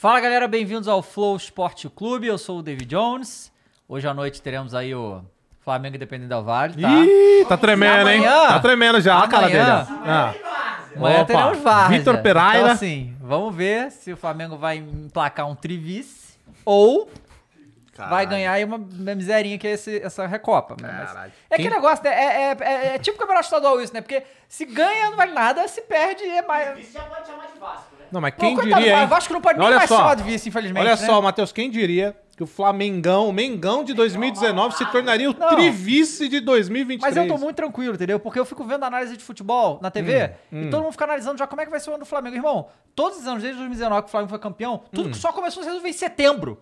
Fala galera, bem-vindos ao Flow Esporte Clube. Eu sou o David Jones. Hoje à noite teremos aí o Flamengo Independente del Vale, tá? Ih, tá tremendo, hein? Amanhã- Tá tremendo já, a cara dele. amanhã-. Ah. Amanhã Opa, teremos Várzea. Vitor Pereira. Então assim, vamos ver se o Flamengo vai emplacar um trivice ou vai ganhar aí uma, miserinha que é esse- essa Recopa. né? Mas Caralho. É Quem- aquele negócio, né? É, é, é, é tipo campeonato estadual isso, né? Porque se ganha não vale nada, se perde é mais... Já pode chamar de Vasco? Não, mas Pô, quem coitado, diria, o hein? Vasco não pode nem Olha mais só. de vice, infelizmente, Olha né? só, Matheus, quem diria que o Flamengão, o Mengão de 2019 se tornaria o Não. trivice de 2023? Mas eu tô muito tranquilo, entendeu? Porque eu fico vendo análise de futebol na TV Hum, e todo mundo fica analisando já como é que vai ser o ano do Flamengo. Irmão, todos os anos, desde 2019 que o Flamengo foi campeão, tudo que só começou a se resolver em setembro.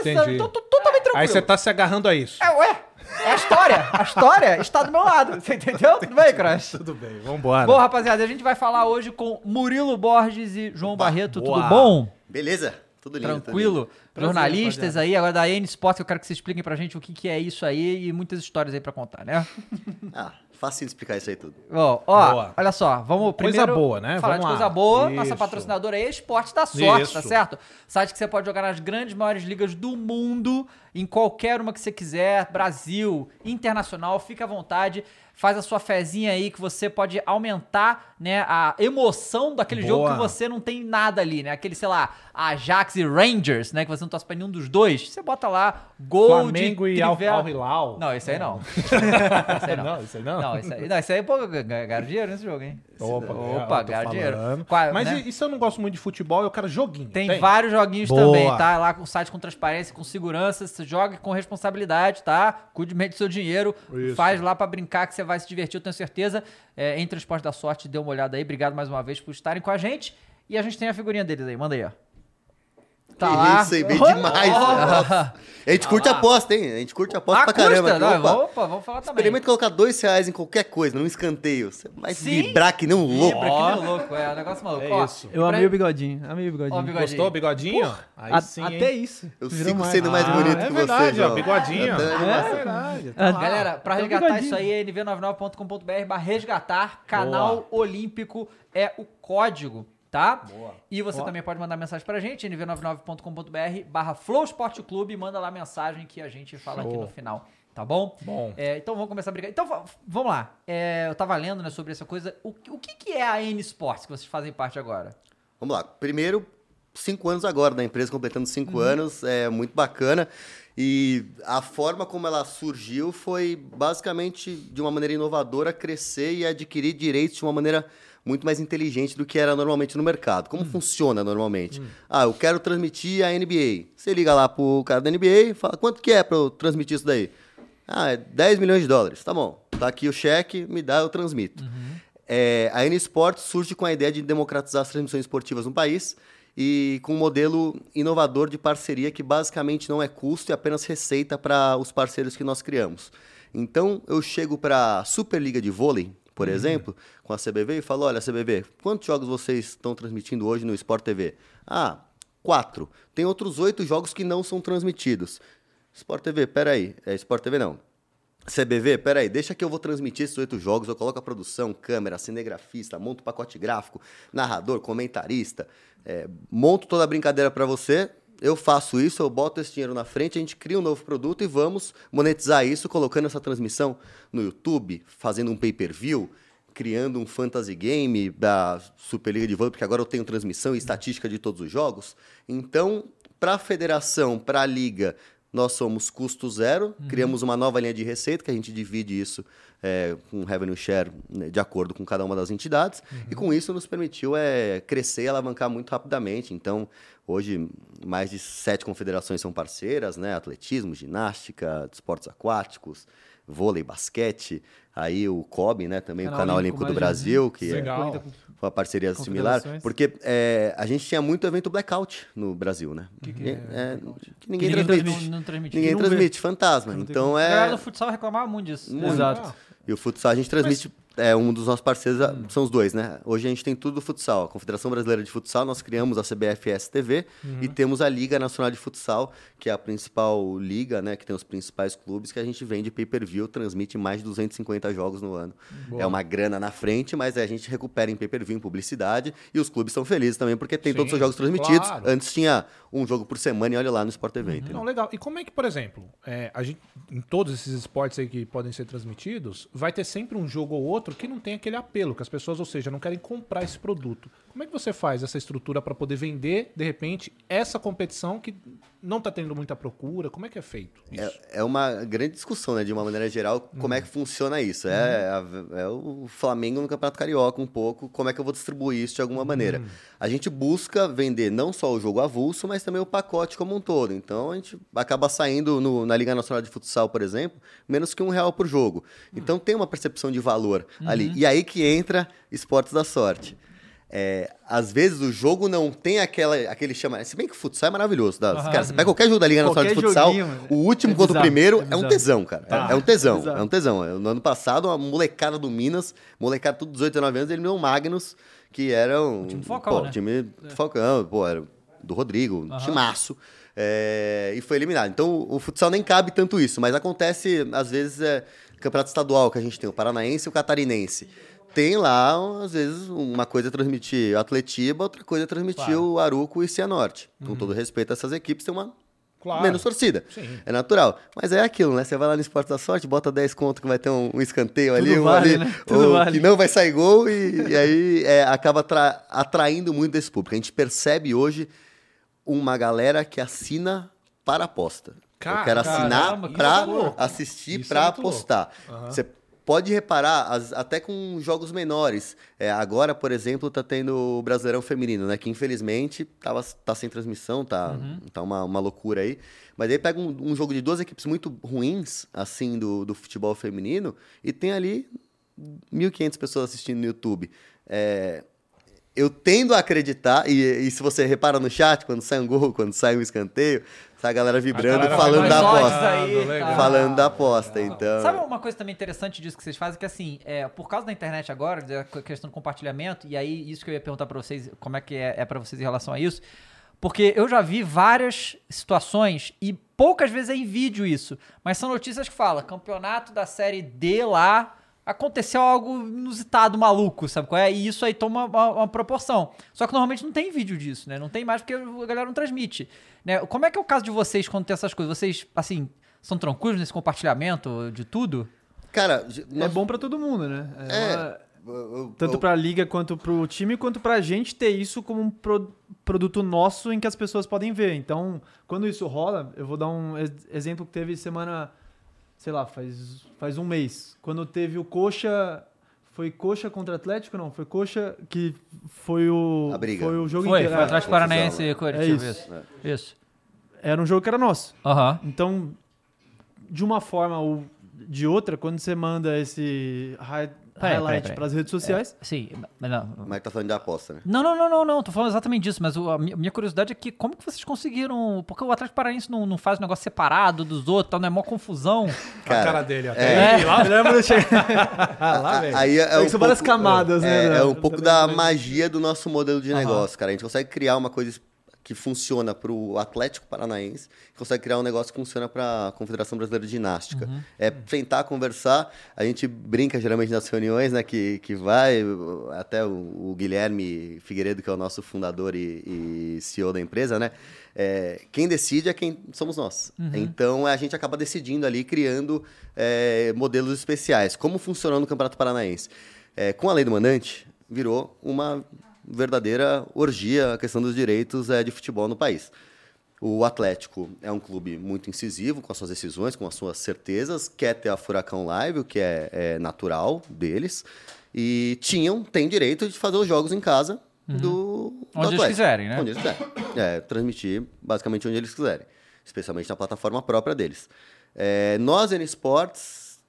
Entendi. anos, então tô totalmente tranquilo. Aí você tá se agarrando a isso. É, ué, é a história. A história está do meu lado, você entendeu? Tudo bem, Crash? Tudo bem, vambora. Bom, rapaziada, a gente vai falar hoje com Murilo Borges e João Barreto. boa. Tudo bom? Beleza? Tudo lindo. Tranquilo? Prazer, Jornalistas rapaziada. aí, agora da N Sports, eu quero que vocês expliquem pra gente o que, que é isso aí e muitas histórias aí pra contar, né? Ah, fácil de explicar isso aí tudo. Ó, ó, Boa. olha só, vamos Coisa primeiro boa, né? falar Vamos de lá. coisa boa. Nossa Isso. patrocinadora é Esporte da Sorte, Isso. tá certo? Site que você pode jogar nas grandes, maiores ligas do mundo, em qualquer uma que você quiser, Brasil, internacional, fica à vontade. Faz a sua fezinha aí que você pode aumentar, né, a emoção daquele Boa. jogo que você não tem nada ali, né? Aquele, sei lá, Ajax e Rangers, né, que você não torce pra nenhum dos dois. Você bota lá gol Flamengo de e Al Al Hilal. Não, esse aí não. esse aí não. Não, isso aí não? Não, isso aí, não, isso aí pô, ganharam dinheiro nesse jogo, hein? Opa, Opa, tô ganharam dinheiro. falando. Qua- Mas né? e- isso eu não gosto muito de futebol, eu quero joguinho. Tem, vários joguinhos Boa. também, tá? Lá com o site com transparência, com segurança. Você joga com responsabilidade, tá? Cuide bem do seu dinheiro. Isso. Faz lá pra brincar que você vai se divertir, eu tenho certeza. É, entre o Esporte da Sorte, dê uma olhada aí. Obrigado mais uma vez por estarem com a gente. E a gente tem a figurinha deles aí. Manda aí, ó. Tá Que lá. Isso aí, bem demais. Nossa. A gente curte aposta, hein? A gente curte aposta Ah, pra caramba. custa? aqui. Não, Opa. opa, vamos falar também. Experimenta colocar dois reais em qualquer coisa, num escanteio. Você vai Sim. vibrar que nem um louco. Vibra, que nem louco. É um negócio maluco. É Ó, isso. Eu amei o bigodinho, amei o bigodinho. Ó, o bigodinho. Gostou, bigodinho? Aí A- sim, até hein? isso. Eu Virou sigo mais. sendo mais Ah, bonito é que verdade, você, ó, bigodinho. Tô- É verdade. Ah, Galera, pra um resgatar isso aí, nv99.com.br barra resgatar, canal olímpico é o código, tá? Boa. E você Ó. também pode mandar mensagem pra gente, nv99.com.br barra Flow Esporte Clube, manda lá a mensagem que a gente fala aqui Show. no final, tá bom? Bom. É, então vamos começar a brincar. Então va- vamos lá, É, eu tava lendo né, sobre essa coisa, o, o que, que é a N Sports que vocês fazem parte agora? Vamos lá. Primeiro, cinco anos agora da empresa, completando cinco Uhum. anos. É muito bacana. E a forma como ela surgiu foi basicamente de uma maneira inovadora crescer e adquirir direitos de uma maneira muito mais inteligente do que era normalmente no mercado. Hum. Como funciona normalmente? Ah, eu quero transmitir a NBA. Você liga lá pro cara da NBA e fala, quanto que é pra eu transmitir isso daí? Ah, é 10 milhões de dólares. Tá bom. Tá aqui o cheque, me dá, eu transmito. É, a N Sports surge com a ideia de democratizar as transmissões esportivas no país e com um modelo inovador de parceria que basicamente não é custo e apenas receita para os parceiros que nós criamos. Então, eu chego para a Superliga de Vôlei, por exemplo, com a CBV e falo, olha, CBV, quantos jogos vocês estão transmitindo hoje no Sport TV? Ah, quatro. Tem outros oito jogos que não são transmitidos. Sport TV, peraí. É Sport TV não. CBV, peraí, deixa que eu vou transmitir esses oito jogos, eu coloco a produção, câmera, cinegrafista, monto o pacote gráfico, narrador, comentarista, é, monto toda a brincadeira para você, eu faço isso, eu boto esse dinheiro na frente, a gente cria um novo produto e vamos monetizar isso colocando essa transmissão no YouTube, fazendo um pay-per-view, criando um fantasy game da Superliga de Vôlei, porque agora eu tenho transmissão e estatística de todos os jogos. Então, para a federação, para a liga, nós somos custo zero, criamos uma nova linha de receita, que a gente divide isso é, com revenue share né, de acordo com cada uma das entidades, e com isso nos permitiu é, crescer e alavancar muito rapidamente. Então, hoje, mais de sete confederações são parceiras, né? Atletismo, ginástica, esportes aquáticos, vôlei, basquete, aí o COB, né? Também Canal o Canal Olímpico Olímpico do Brasil, que é Legal. Com- foi uma parceria similar, porque é, a gente tinha muito evento blackout no Brasil, né? que Ninguém- é é, que ninguém, Que transmite. Não, não transmite. Ninguém transmite, fantasma. Então A galera é. do futsal reclamava muito disso. Muito. Exato. E o futsal a gente transmite é um dos nossos parceiros, são os dois, né? Hoje a gente tem tudo do futsal. A Confederação Brasileira de Futsal, nós criamos a CBFS TV e temos a Liga Nacional de Futsal, que é a principal liga, né? Que tem os principais clubes, que a gente vende pay-per-view, transmite mais de 250 jogos no ano. É uma grana na frente, mas a gente recupera em pay-per-view, em publicidade, e os clubes estão felizes também, porque tem Sim, todos os jogos transmitidos. claro. Antes tinha um jogo por semana e olha lá no Sport TV. entendeu? Não, legal. E como é que, por exemplo, é, a gente, em todos esses esportes aí que podem ser transmitidos, vai ter sempre um jogo ou outro que não tem aquele apelo, que as pessoas, ou seja, não querem comprar esse produto. Como é que você faz essa estrutura para poder vender, de repente, essa competição que não está tendo muita procura? Como é que é feito isso? É, é uma grande discussão, né? De uma maneira geral, como é que funciona isso. É, a- é o Flamengo no Campeonato Carioca um pouco, como é que eu vou distribuir isso de alguma maneira. A gente busca vender não só o jogo avulso, mas também o pacote como um todo. Então, a gente acaba saindo no- na Liga Nacional de Futsal, por exemplo, menos que um real por jogo. Então, tem uma percepção de valor ali. E aí que entra esportes da sorte. É, às vezes o jogo não tem aquela, aquele chama. Se bem que o futsal é maravilhoso. Tá? Cara, você pega qualquer jogo da Liga Nacional de Futsal, joguinho, o último É contra o primeiro é é, um tesão, cara. É- É, um tesão. É bizarro. É um tesão. No ano passado, uma molecada do Minas, molecada tudo 18, 19 anos, ele me deu o Magnus, que era um. time do Falcão, pô, né? time do Falcão, pô, era do Rodrigo, um timaço. É, e foi eliminado. Então o futsal nem cabe tanto isso, mas acontece, às vezes, é, campeonato estadual que a gente tem, o paranaense e o catarinense. Tem lá, às vezes, uma coisa é transmitir Atletiba, outra coisa é transmitir Claro. o Aruco e Cianorte. Com todo respeito a essas equipes, tem uma Claro. menos torcida. Sim. É natural. Mas é aquilo, né? Você vai lá no Esporte da Sorte, bota 10 conto que vai ter um, um escanteio ali, um vale, ali, né? Tudo ou vale. que não vai sair gol, e, e aí é, acaba atra- atraindo muito desse público. A gente percebe hoje uma galera que assina para aposta. Cara- Eu quero assinar para assistir, é para louco. apostar. Você pode reparar, as- até com jogos menores. É, agora, por exemplo, tá tendo o Brasileirão Feminino, né? Que infelizmente tava, tá sem transmissão, tá, Uhum. tá uma, uma loucura aí. Mas aí pega um, um jogo de duas equipes muito ruins, assim, do, do futebol feminino, e tem ali 1.500 pessoas assistindo no YouTube. É, eu tendo a acreditar, e, e se você repara no chat, quando sai um gol, quando sai um escanteio, tá a galera vibrando, galera falando da aposta. aí, legal. tá. Falando da aposta, então. Sabe uma coisa também interessante disso que vocês fazem? Que assim, é, por causa da internet agora, da questão do compartilhamento, e aí isso que eu ia perguntar pra vocês, como é que é, é para vocês em relação a isso. Porque eu já vi várias situações, e poucas vezes é em vídeo isso, mas são notícias que falam, campeonato da série D lá, aconteceu algo inusitado, maluco, sabe qual é? E isso aí toma uma, uma proporção. Só que normalmente não tem vídeo disso, né? Não tem mais porque a galera não transmite. Né? Como é que é o caso de vocês quando tem essas coisas? Vocês, assim, são tranquilos nesse compartilhamento de tudo? Cara, É nós- bom pra todo mundo, né? É É, uma- Tanto eu- pra liga quanto pro time, quanto pra gente ter isso como um pro- produto nosso em que as pessoas podem ver. Então, quando isso rola, eu vou dar um ex- exemplo que teve semana, sei lá, faz, faz um mês. Quando teve o Coxa. Foi Coxa contra Atlético? Não, foi Coxa que foi o. A briga. Foi o jogo Foi, inteiro. foi é. Atlético Paranaense né? e Coritiba, É isso. isso. Isso. Era um jogo que era nosso. Aham. Então, de uma forma ou de outra, quando você manda esse Peraí, highlight para as redes sociais, Sim, mas não. Mas tá falando de aposta, né? Não, não, não, não, não, tô falando exatamente disso, mas o- a mi- minha curiosidade é que como que vocês conseguiram. Porque o Atlético Paranaense não, não faz um negócio separado dos outros, tal, não é mó confusão. a cara dele até. É. aí, lá, lembra de ah, lá, velho. Aí é, é um são várias pouco- camadas, né? É, da- é um pouco da da- magia do nosso modelo de negócio, cara. A gente consegue criar uma coisa que funciona para o Atlético Paranaense, consegue criar um negócio que funciona para a Confederação Brasileira de Ginástica. É sentar, conversar. A gente brinca geralmente nas reuniões, né? Que, que vai, até o, o Guilherme Figueiredo, que é o nosso fundador e, e CEO da empresa, né? É, quem decide é quem somos nós. Então a gente acaba decidindo ali, criando é, modelos especiais. Como funcionou no Campeonato Paranaense? É, com a lei do mandante, virou uma verdadeira orgia a questão dos direitos é, de futebol no país. O Atlético é um clube muito incisivo com as suas decisões, com as suas certezas, quer ter a Furacão Live, o que é, é natural deles, e tinham, tem direito de fazer os jogos em casa do, do Uhum. Onde eles Atlético. quiserem, né? Onde eles quiserem. É, transmitir basicamente onde eles quiserem, especialmente na plataforma própria deles. É, nós, N Sports,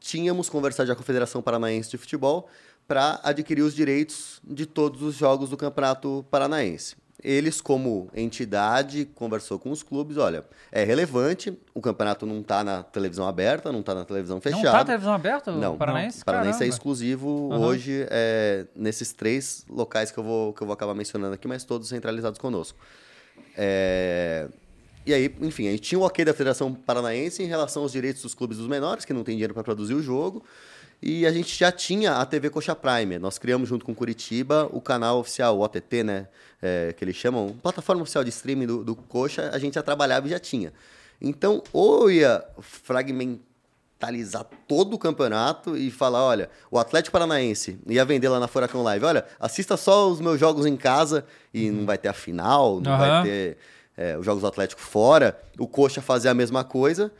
tínhamos conversado já com a Confederação Paranaense de Futebol para adquirir os direitos de todos os jogos do Campeonato Paranaense. eles, como entidade, conversou com os clubes, olha, é relevante, o campeonato não está na televisão aberta, não está na televisão Não fechada. tá a televisão aberta, Não, Paranaense? O Paranaense é Caramba. exclusivo Aham. hoje é, nesses três locais que eu, vou, que eu vou acabar mencionando aqui, mas todos centralizados conosco. É, E aí, enfim, a gente tinha o ok da Federação Paranaense em relação aos direitos dos clubes dos menores, que não tem dinheiro para produzir o jogo. E a gente já tinha a TV Coxa Prime. Nós criamos junto com Curitiba o canal oficial, o OTT, né? é, que eles chamam, plataforma oficial de streaming do, do Coxa, a gente já trabalhava e já tinha. Então, ou ia fragmentalizar todo o campeonato e falar, olha, o Atlético Paranaense ia vender lá na Furacão Live, olha, assista só os meus jogos em casa e não vai ter a final, não Aham. vai ter é, os jogos do Atlético fora, o Coxa fazer a mesma coisa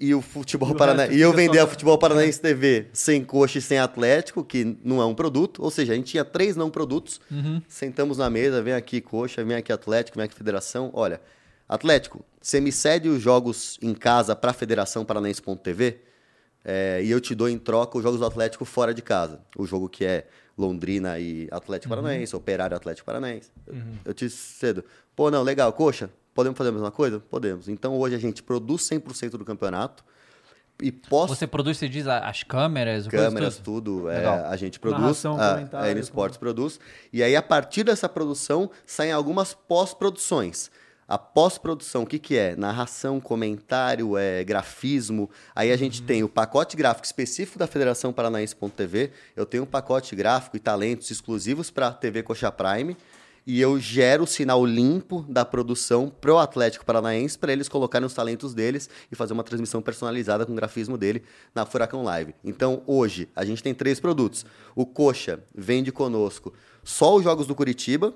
e o futebol paranaense. E eu vender a futebol paranaense TV sem coxa e sem Atlético, que não é um produto. Ou seja, a gente tinha três não produtos. Sentamos na mesa, vem aqui coxa, vem aqui Atlético, vem aqui Federação. Olha, Atlético, você me cede os jogos em casa para a Federação Paranaense.tv é, e eu te dou em troca os jogos do Atlético fora de casa. O jogo que é Londrina e Atlético Paranaense, Operário Atlético Paranaense. Eu- Eu te cedo. Pô, não, legal, coxa, podemos fazer a mesma coisa? Podemos. Então hoje a gente produz 100% do campeonato e posso Você produz, você diz, as câmeras, câmeras, tudo? tudo, é, a gente produz, Narração, a, comentário, a N Sports produz, e aí a partir dessa produção saem algumas pós-produções. A pós-produção, o que, que é? Narração, comentário, é, grafismo. Aí a gente tem o pacote gráfico específico da Federação Paranaense.tv, eu tenho um pacote gráfico e talentos exclusivos para a TV Coxa Prime, e eu gero o sinal limpo da produção pro Atlético Paranaense para eles colocarem os talentos deles e fazer uma transmissão personalizada com o grafismo dele na Furacão Live. Então, hoje, a gente tem três produtos. O Coxa vende conosco só os jogos do Curitiba,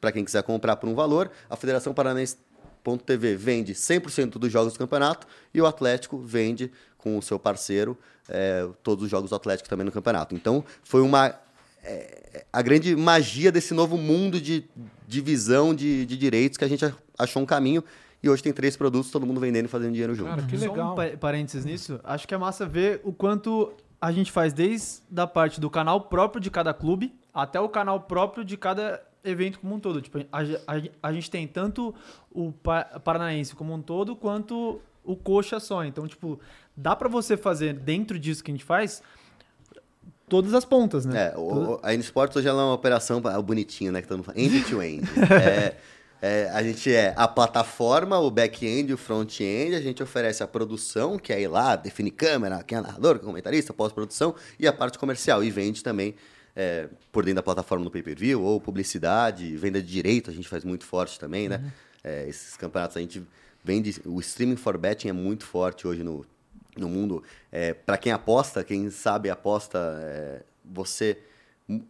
para quem quiser comprar por um valor. A Federação Paranaense.tv vende 100% dos jogos do campeonato e o Atlético vende com o seu parceiro eh, todos os jogos do Atlético também no campeonato. Então, foi uma é, a grande magia desse novo mundo de divisão de, de direitos que a gente achou um caminho e hoje tem três produtos, todo mundo vendendo e fazendo dinheiro junto. Cara, que Só legal. um pa- parênteses nisso. Acho que é massa ver o quanto a gente faz desde a parte do canal próprio de cada clube até o canal próprio de cada evento como um todo. Tipo, a, a- a gente tem tanto o pa- Paranaense como um todo quanto o Coxa só. Então, tipo, dá pra você fazer dentro disso que a gente faz todas as pontas, né? É, o, a N-Sports hoje ela é uma operação é o bonitinho, né? Que todo mundo fala. End-to-end. é, é, a gente é a plataforma, o back-end, o front-end, a gente oferece a produção, que é ir lá, definir câmera, quem é narrador, é comentarista, pós-produção, e a parte comercial. E vende também é, por dentro da plataforma no pay-per-view, ou publicidade, venda de direito, a gente faz muito forte também, né? É, esses campeonatos a gente vende. O streaming for betting é muito forte hoje no, no mundo. É, para quem aposta, quem sabe aposta, é, você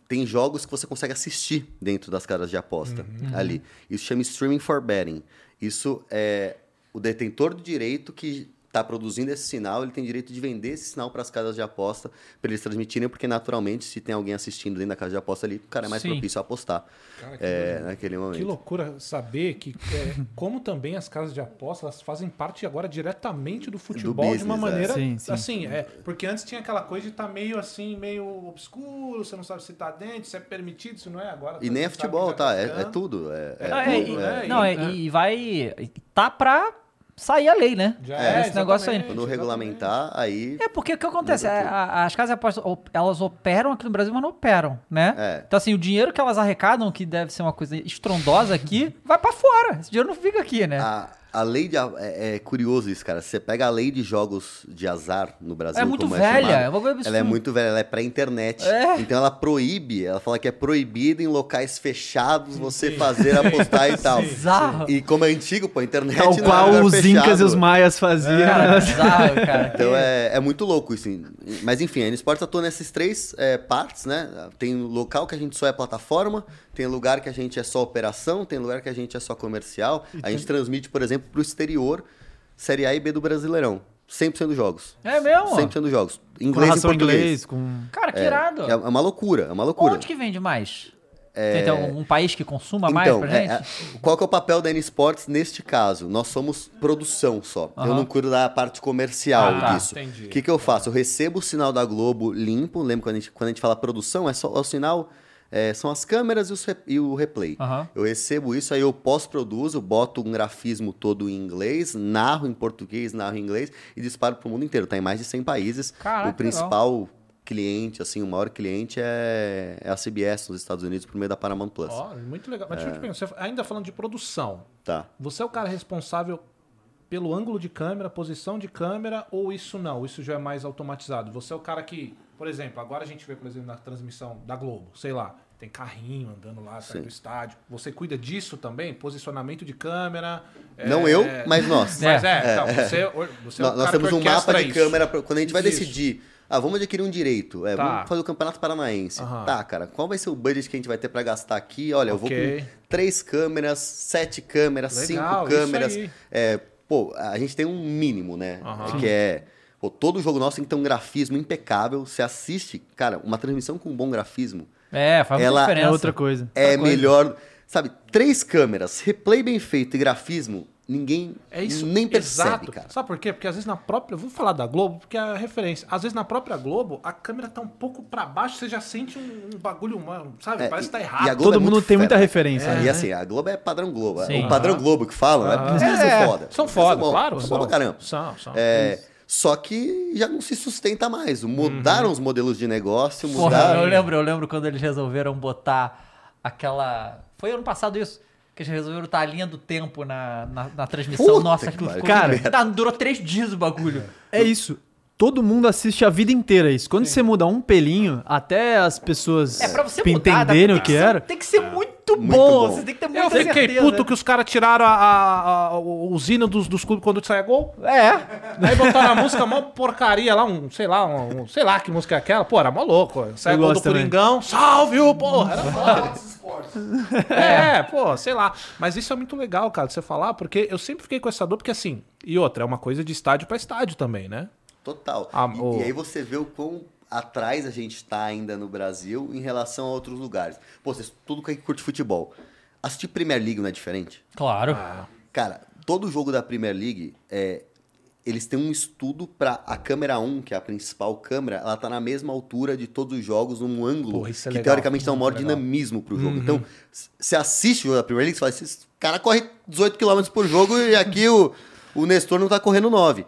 tem jogos que você consegue assistir dentro das casas de aposta ali. Isso chama streaming for betting. Isso é o detentor do direito que está produzindo esse sinal, ele tem direito de vender esse sinal para as casas de aposta, para eles transmitirem, porque naturalmente, se tem alguém assistindo dentro da casa de aposta ali, o cara é mais Sim. propício a apostar Cara, que é, naquele Que momento. loucura saber que, é, como também as casas de aposta, elas fazem parte agora diretamente do futebol de uma business, é. maneira Sim, sim. assim, é, porque antes tinha aquela coisa de estar meio assim, meio obscuro, você não sabe se tá dentro, se é permitido, se não é agora. E todo nem é futebol, que já tá? É, é tudo. É, é tudo, é, não, E- é, e vai. Tá pra sair a lei, né? Já É, esse negócio aí. Quando regulamentar, aí É porque o que acontece? É, a- as casas de apostas, elas operam aqui no Brasil, mas não operam, né? É. Então, assim, o dinheiro que elas arrecadam, que deve ser uma coisa estrondosa aqui, vai pra fora. Esse dinheiro não fica aqui, né? A, a lei de. É, é curioso isso, cara. Você pega a lei de jogos de azar no Brasil. É muito como velha, é uma coisa ela é muito velha, ela é pré-internet. É. Então ela proíbe, ela fala que é proibido em locais fechados você fazer apostar e tal. Bizarro. E como é antigo, pô, a internet Tal não é qual lugar os fechado. incas e os maias faziam. Cara, né? bizarro, cara. Então é, é muito louco isso. Mas enfim, a N-Sports atua nessas três é, partes, né? Tem local que a gente só é plataforma, tem lugar que a gente é só operação, tem lugar que a gente é só comercial. A gente transmite, por exemplo, para o exterior, Série A e B do Brasileirão. 100% dos jogos. É mesmo? 100% dos jogos. Com Inglês e narração em português. inglês, com... Cara, que É, irado. é uma loucura, é uma loucura. Onde que vende mais? Tem, tem algum país que consuma mais Então, pra é, gente? é, qual que é o papel da N-Sports neste caso? Nós somos produção só. Eu não cuido da parte comercial Ah, tá. disso. Entendi. O que, que eu faço? Eu recebo o sinal da Globo limpo. Lembra quando a gente, quando a gente fala produção? É só é o sinal é, são as câmeras e, os e o replay. Aham. Eu recebo isso, aí eu pós-produzo, boto um grafismo todo em inglês, narro em português, narro em inglês e disparo pro mundo inteiro. Tá em mais de 100 países. Caraca, o principal cliente, assim, o maior cliente é, é a CBS nos Estados Unidos por meio da Paramount Plus. Ó, muito legal. Mas deixa eu te perguntar, você- ainda falando de produção, Tá. você é o cara responsável pelo ângulo de câmera, posição de câmera, ou isso não? Isso já é mais automatizado? Você é o cara que, por exemplo, agora a gente vê, por exemplo, na transmissão da Globo, sei lá, tem carrinho andando lá perto do estádio. Você cuida disso também? Posicionamento de câmera? Não é- eu, mas nós. Mas é, então, você, você é o Nós, nós cara temos um mapa de isso. câmera quando a gente vai Isso. decidir. Ah, vamos adquirir um direito. É, Tá. Vamos fazer o Campeonato Paranaense. Aham. Tá, cara, qual vai ser o budget que a gente vai ter pra gastar aqui? Olha, eu vou com três câmeras, sete câmeras, Legal, cinco câmeras. É, pô, a gente tem um mínimo, né? Aham. Que é. Pô, todo jogo nosso tem que ter um grafismo impecável. Você assiste, cara, uma transmissão com um bom grafismo É, faz muita Ela- diferença. É outra coisa. é coisa. melhor. Sabe, três câmeras, replay bem feito e grafismo, ninguém É isso. nem percebe, Exato. cara. Sabe por quê? Porque às vezes na própria. Vou falar da Globo, porque é a referência. Às vezes na própria Globo, a câmera tá um pouco pra baixo, você já sente um, um bagulho, uma- sabe? É, Parece que tá e- errado. e a Globo Todo é mundo tem muita fera. referência. É, né? E assim, a Globo é padrão Globo. Sim. O padrão. Globo que falam, é, Aham. os caras É, são foda. São foda, bons, claro. São são. caramba. São, são. É, só que já não se sustenta mais. Mudaram os modelos de negócio, Porra, mudaram. eu lembro, eu lembro quando eles resolveram botar aquela. Foi ano passado isso. Que eles resolveram botar a linha do tempo na, na, na transmissão. Puta Nossa, que aquilo ficou. Cara, Tá, durou três dias o bagulho. É isso. Todo mundo assiste a vida inteira isso. Quando você muda um pelinho, até as pessoas É, pra você mudar, dá- entenderem tem o que ser- era. Tem que ser muito, Muito bom. bom. Você tem que ter muita Eu fiquei certeza. puto que os caras tiraram a, a, a- o hino dos, dos clubes quando sai gol. É. Aí botaram a música mó porcaria lá, um, sei lá, um, um- sei lá que música é aquela. Pô, era mó louco. Sai Eu gol do também. Coringão, salve o porra. Era foda. É, pô, sei lá. Mas isso é muito legal, cara, de você falar, porque eu sempre fiquei com essa dor, porque assim, e outra, é uma coisa de estádio pra estádio também, né? Total. Ah, e, o- e aí você vê o quão atrás a gente tá ainda no Brasil em relação a outros lugares. Pô, vocês, tudo que curte futebol. Assistir Premier League não é diferente? Claro. Cara, todo jogo da Premier League, é, eles têm um estudo pra a câmera 1, que é a principal câmera, ela tá na mesma altura de todos os jogos, num ângulo Porra, isso é que legal, teoricamente dá um maior muito legal. dinamismo pro jogo. Então, s- você assiste o jogo da Premier League, você fala, esse cara corre 18 km por jogo e aqui o, o Nestor não tá correndo 9.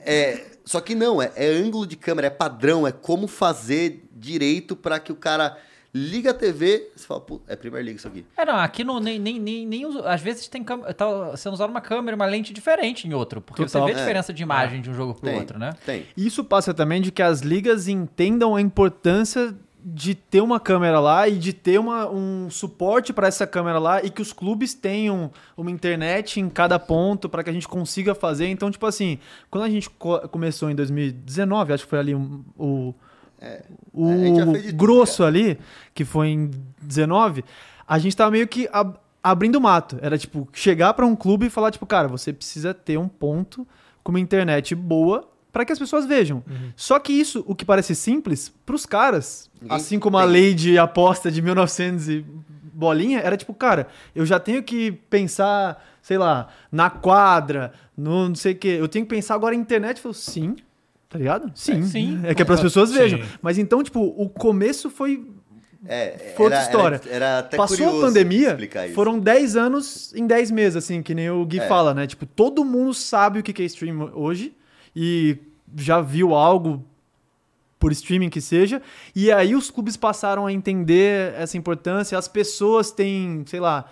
É, só que não, é, é ângulo de câmera, é padrão, é como fazer direito pra que o cara liga a TV, você fala, pô, é Premier League isso aqui. É, não, aqui não, nem, nem, nem, nem uso- às vezes tem câmera, tá sendo usada uma câmera, uma lente diferente em outro, porque Total. você vê a É. diferença de imagem de um jogo pro Tem, outro, né? Tem. Isso passa também de que as ligas entendam a importância de ter uma câmera lá e de ter uma, um suporte para essa câmera lá e que os clubes tenham uma internet em cada ponto para que a gente consiga fazer. Então, tipo assim, quando a gente co- começou em 2019, acho que foi ali um- o, o já fez de tudo, grosso ali, que foi em 19, a gente tava meio que ab- abrindo mato. Era tipo, chegar para um clube e falar, tipo, cara, você precisa ter um ponto com uma internet boa para que as pessoas vejam. Só que isso, o que parece simples, pros caras, Ninguém assim como a tem. lei de aposta de 1900 e bolinha, era tipo, cara, eu já tenho que pensar, sei lá, na quadra, no não sei o quê. Eu tenho que pensar agora em internet. Eu falo, sim, tá ligado? Sim. sim. É que é para as pessoas Sim. vejam. Mas então, tipo, o começo foi É, Foi outra história. Era, era até Passou a pandemia, foram 10 anos em 10 meses, assim, que nem o Gui É. fala, né? Tipo, todo mundo sabe o que que é stream hoje e já viu algo por streaming que seja, e aí os clubes passaram a entender essa importância, as pessoas têm, sei lá,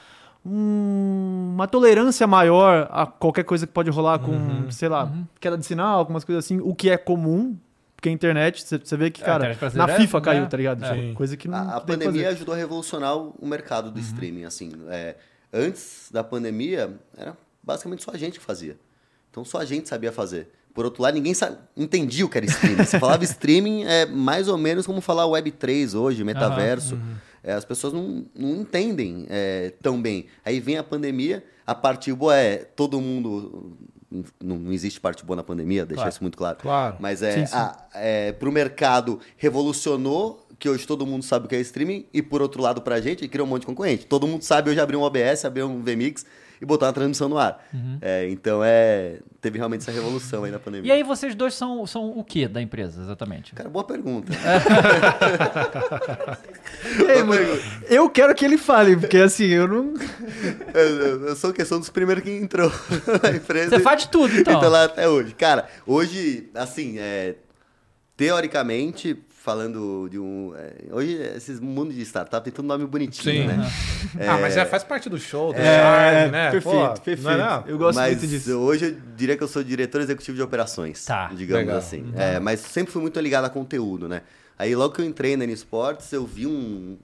um- uma tolerância maior a qualquer coisa que pode rolar com, sei lá, queda de sinal, algumas coisas assim, o que é comum, porque a internet, você- vê que, É, cara, na é- FIFA caiu, é. tá ligado? É. Tipo, coisa que não A, a pandemia fazer. ajudou a revolucionar o mercado do streaming, assim. É, antes da pandemia, era basicamente só a gente que fazia. Então só a gente sabia fazer. Por outro lado, ninguém entendia o que era streaming. Você falava streaming é mais ou menos como falar Web3 hoje, metaverso. É, as pessoas não, não entendem é, tão bem. Aí vem a pandemia, a parte boa é todo mundo. Não, não existe parte boa na pandemia, deixar Claro. isso muito claro. Claro. Mas é, é, pro mercado revolucionou, que hoje todo mundo sabe o que é streaming, e por outro lado, pra gente, criou um monte de concorrente. Todo mundo sabe hoje abrir um OBS, abrir um VMix e botar uma transmissão no ar. É, então é. Teve realmente essa revolução aí na pandemia. E aí vocês dois são, são o que da empresa, exatamente? Cara, boa pergunta. Eu quero que ele fale, porque assim, eu não. Eu, eu- eu sou questão dos primeiros que entrou na empresa. Você faz de tudo, então. Então lá até hoje. Cara, hoje, assim, é, teoricamente, falando de um. é, hoje, esses mundos de startup tem tudo nome bonitinho, Sim. né? Ah, mas é, faz parte do show, do É, charme, né? perfeito, Pô, perfeito. não é não? Eu gosto mas muito disso. hoje eu diria que eu sou diretor executivo de operações. Tá. Digamos Legal. assim. É, mas sempre fui muito ligado a conteúdo, né? Aí logo que eu entrei na N Sports, eu vi um.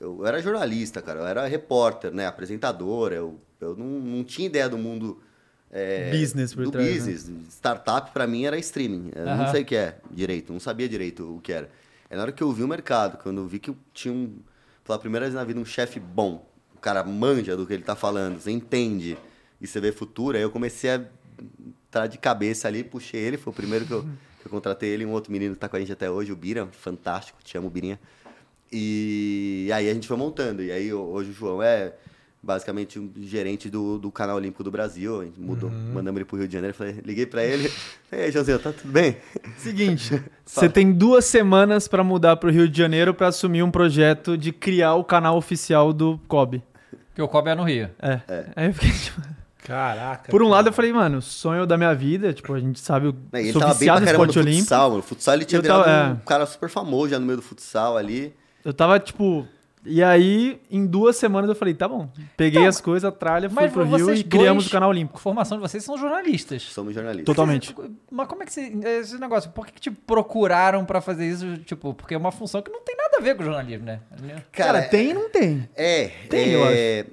Eu era jornalista, cara. Eu era repórter, né? Apresentador. Eu, eu não, não tinha ideia do mundo. é, Business por do trás, né? business. Startup pra mim era streaming. Eu não sei o que é direito. Não sabia direito o que era. É na hora que eu vi o mercado, quando eu vi que eu tinha um. Pela primeira vez na vida, um chefe bom. O cara manja do que ele tá falando, você entende e você vê futuro. Aí eu comecei a entrar de cabeça ali, puxei ele, foi o primeiro que eu, que eu contratei ele, um outro menino que tá com a gente até hoje, o Bira, fantástico, te amo, Birinha. E aí a gente foi montando. E aí hoje o João é basicamente um gerente do, do canal Olímpico do Brasil. A gente mudou, mandamos ele pro Rio de Janeiro. Falei, liguei pra ele. E aí, Joãozinho, tá tudo bem? Seguinte, você tem duas semanas pra mudar pro Rio de Janeiro pra assumir um projeto de criar o canal oficial do Kobe. Porque o Kobe é no Rio. É. Aí eu fiquei, tipo, Caraca. por um lado eu falei, mano, sonho da minha vida, tipo, a gente sabe, Né, e ele sou tava bem viciado no caramba no esporte olímpico. futsal, mano. O futsal ele tinha Eu virado tava- um é. cara super famoso já no meio do futsal ali. Eu tava, tipo. E aí, em duas semanas eu falei, tá bom. Peguei Então, as coisas, a tralha, fui Mas pro Rio e criamos o canal A Olímpico. formação de vocês são jornalistas. Somos jornalistas. Totalmente. Mas como é que você, esse negócio, por que, que te procuraram pra fazer isso, tipo, porque é uma função que não tem nada a ver com jornalismo, né? Cara, tem e não tem. É, Tem, eu é,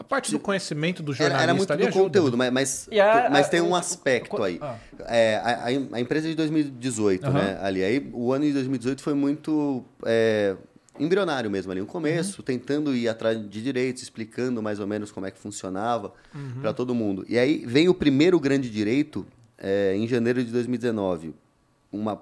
A parte do conhecimento do Era, jornalista era muito ali do ajuda, conteúdo, mas, mas, a- mas a- tem um aspecto o- aí. ah. É, a, a- a empresa é de 2018, Aham. né? Ali, aí o ano de 2018 foi muito é, embrionário mesmo ali. Um começo, Uhum. tentando ir atrás de direitos, explicando mais ou menos como é que funcionava Uhum. para todo mundo. E aí vem o primeiro grande direito é, em janeiro de 2019. Uma,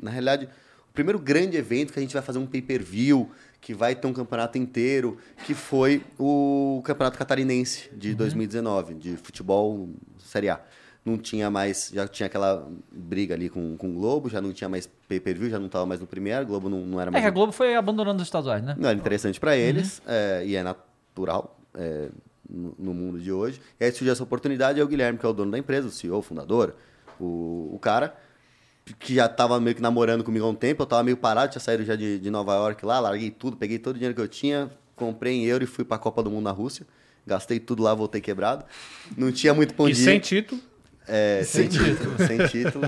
na realidade, o primeiro grande evento que a gente vai fazer um pay-per-view, que vai ter um campeonato inteiro, que foi o Campeonato Catarinense de 2019, de futebol Série A. Não tinha mais, já tinha aquela briga ali com, com o Globo, já não tinha mais pay-per-view, já não estava mais no Premier, Globo não, não era É mais... que a Globo foi abandonando os estaduais, né? Não era interessante para eles, é, e é natural é, no, no mundo de hoje. E aí surgiu essa oportunidade, é o Guilherme, que é o dono da empresa, o CEO, o fundador, o, o cara, que já estava meio que namorando comigo há um tempo, eu estava meio parado, tinha saído já de, de Nova York lá, larguei tudo, peguei todo o dinheiro que eu tinha, comprei em euro e fui para a Copa do Mundo na Rússia. Gastei tudo lá, voltei quebrado. Não tinha muito pão E de... sem título. É, sem título. sem título.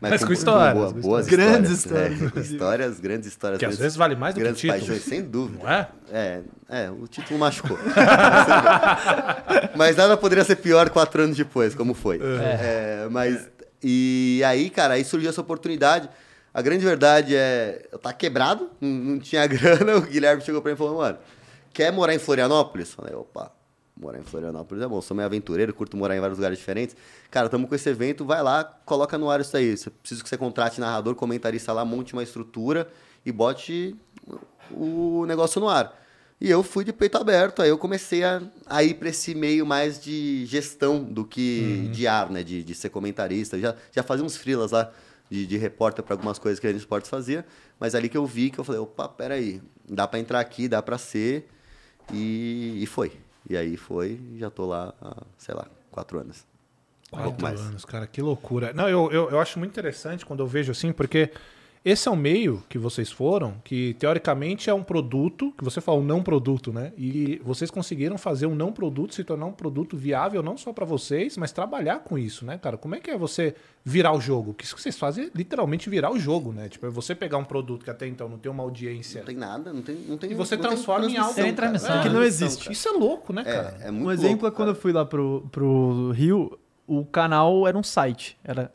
Mas com histórias, boa- com boas Grandes histórias. histórias, É, histórias, grandes histórias. Que às vezes vale mais do que grandes título. paixões, sem dúvida. Não é? É, é, o título machucou. mas nada poderia ser pior quatro anos depois, como foi. É, mas, e aí, cara, aí surgiu essa oportunidade. A grande verdade é, eu tava quebrado, não, não tinha grana, o Guilherme chegou pra mim e falou, mano, quer morar em Florianópolis? Falei, opa, morar em Florianópolis é bom, sou meio aventureiro, curto morar em vários lugares diferentes. Cara, estamos com esse evento, vai lá, coloca no ar isso aí. Você precisa que você contrate narrador, comentarista lá, monte uma estrutura e bote o negócio no ar. E eu fui de peito aberto, aí eu comecei a, a ir para esse meio mais de gestão do que de ar, né? De, de ser comentarista. Já, já fazia uns frilas lá de, de repórter para algumas coisas que a Esportes fazia, mas ali que eu vi que eu falei, opa, peraí, dá para entrar aqui, dá para ser, e, e foi. E aí foi, e já tô lá há, sei lá, quatro anos. Um Quatro mais. anos, cara, que loucura. Não, eu, eu, eu acho muito interessante quando eu vejo assim, porque esse é um meio que vocês foram, que teoricamente é um produto, que você fala um não produto, né? E vocês conseguiram fazer um não produto se tornar um produto viável não só pra vocês, mas trabalhar com isso, né, cara? Como é que é você virar o jogo? Que isso que vocês fazem é literalmente virar o jogo, né? Tipo, é você pegar um produto que até então não tem uma audiência Não tem nada, não tem. Não tem E você não tem transforma em algo. É, Que não existe. cara. Isso é louco, né, cara? É, é muito Um exemplo louco, é quando eu cara. fui lá pro, pro Rio, o canal era um site. Era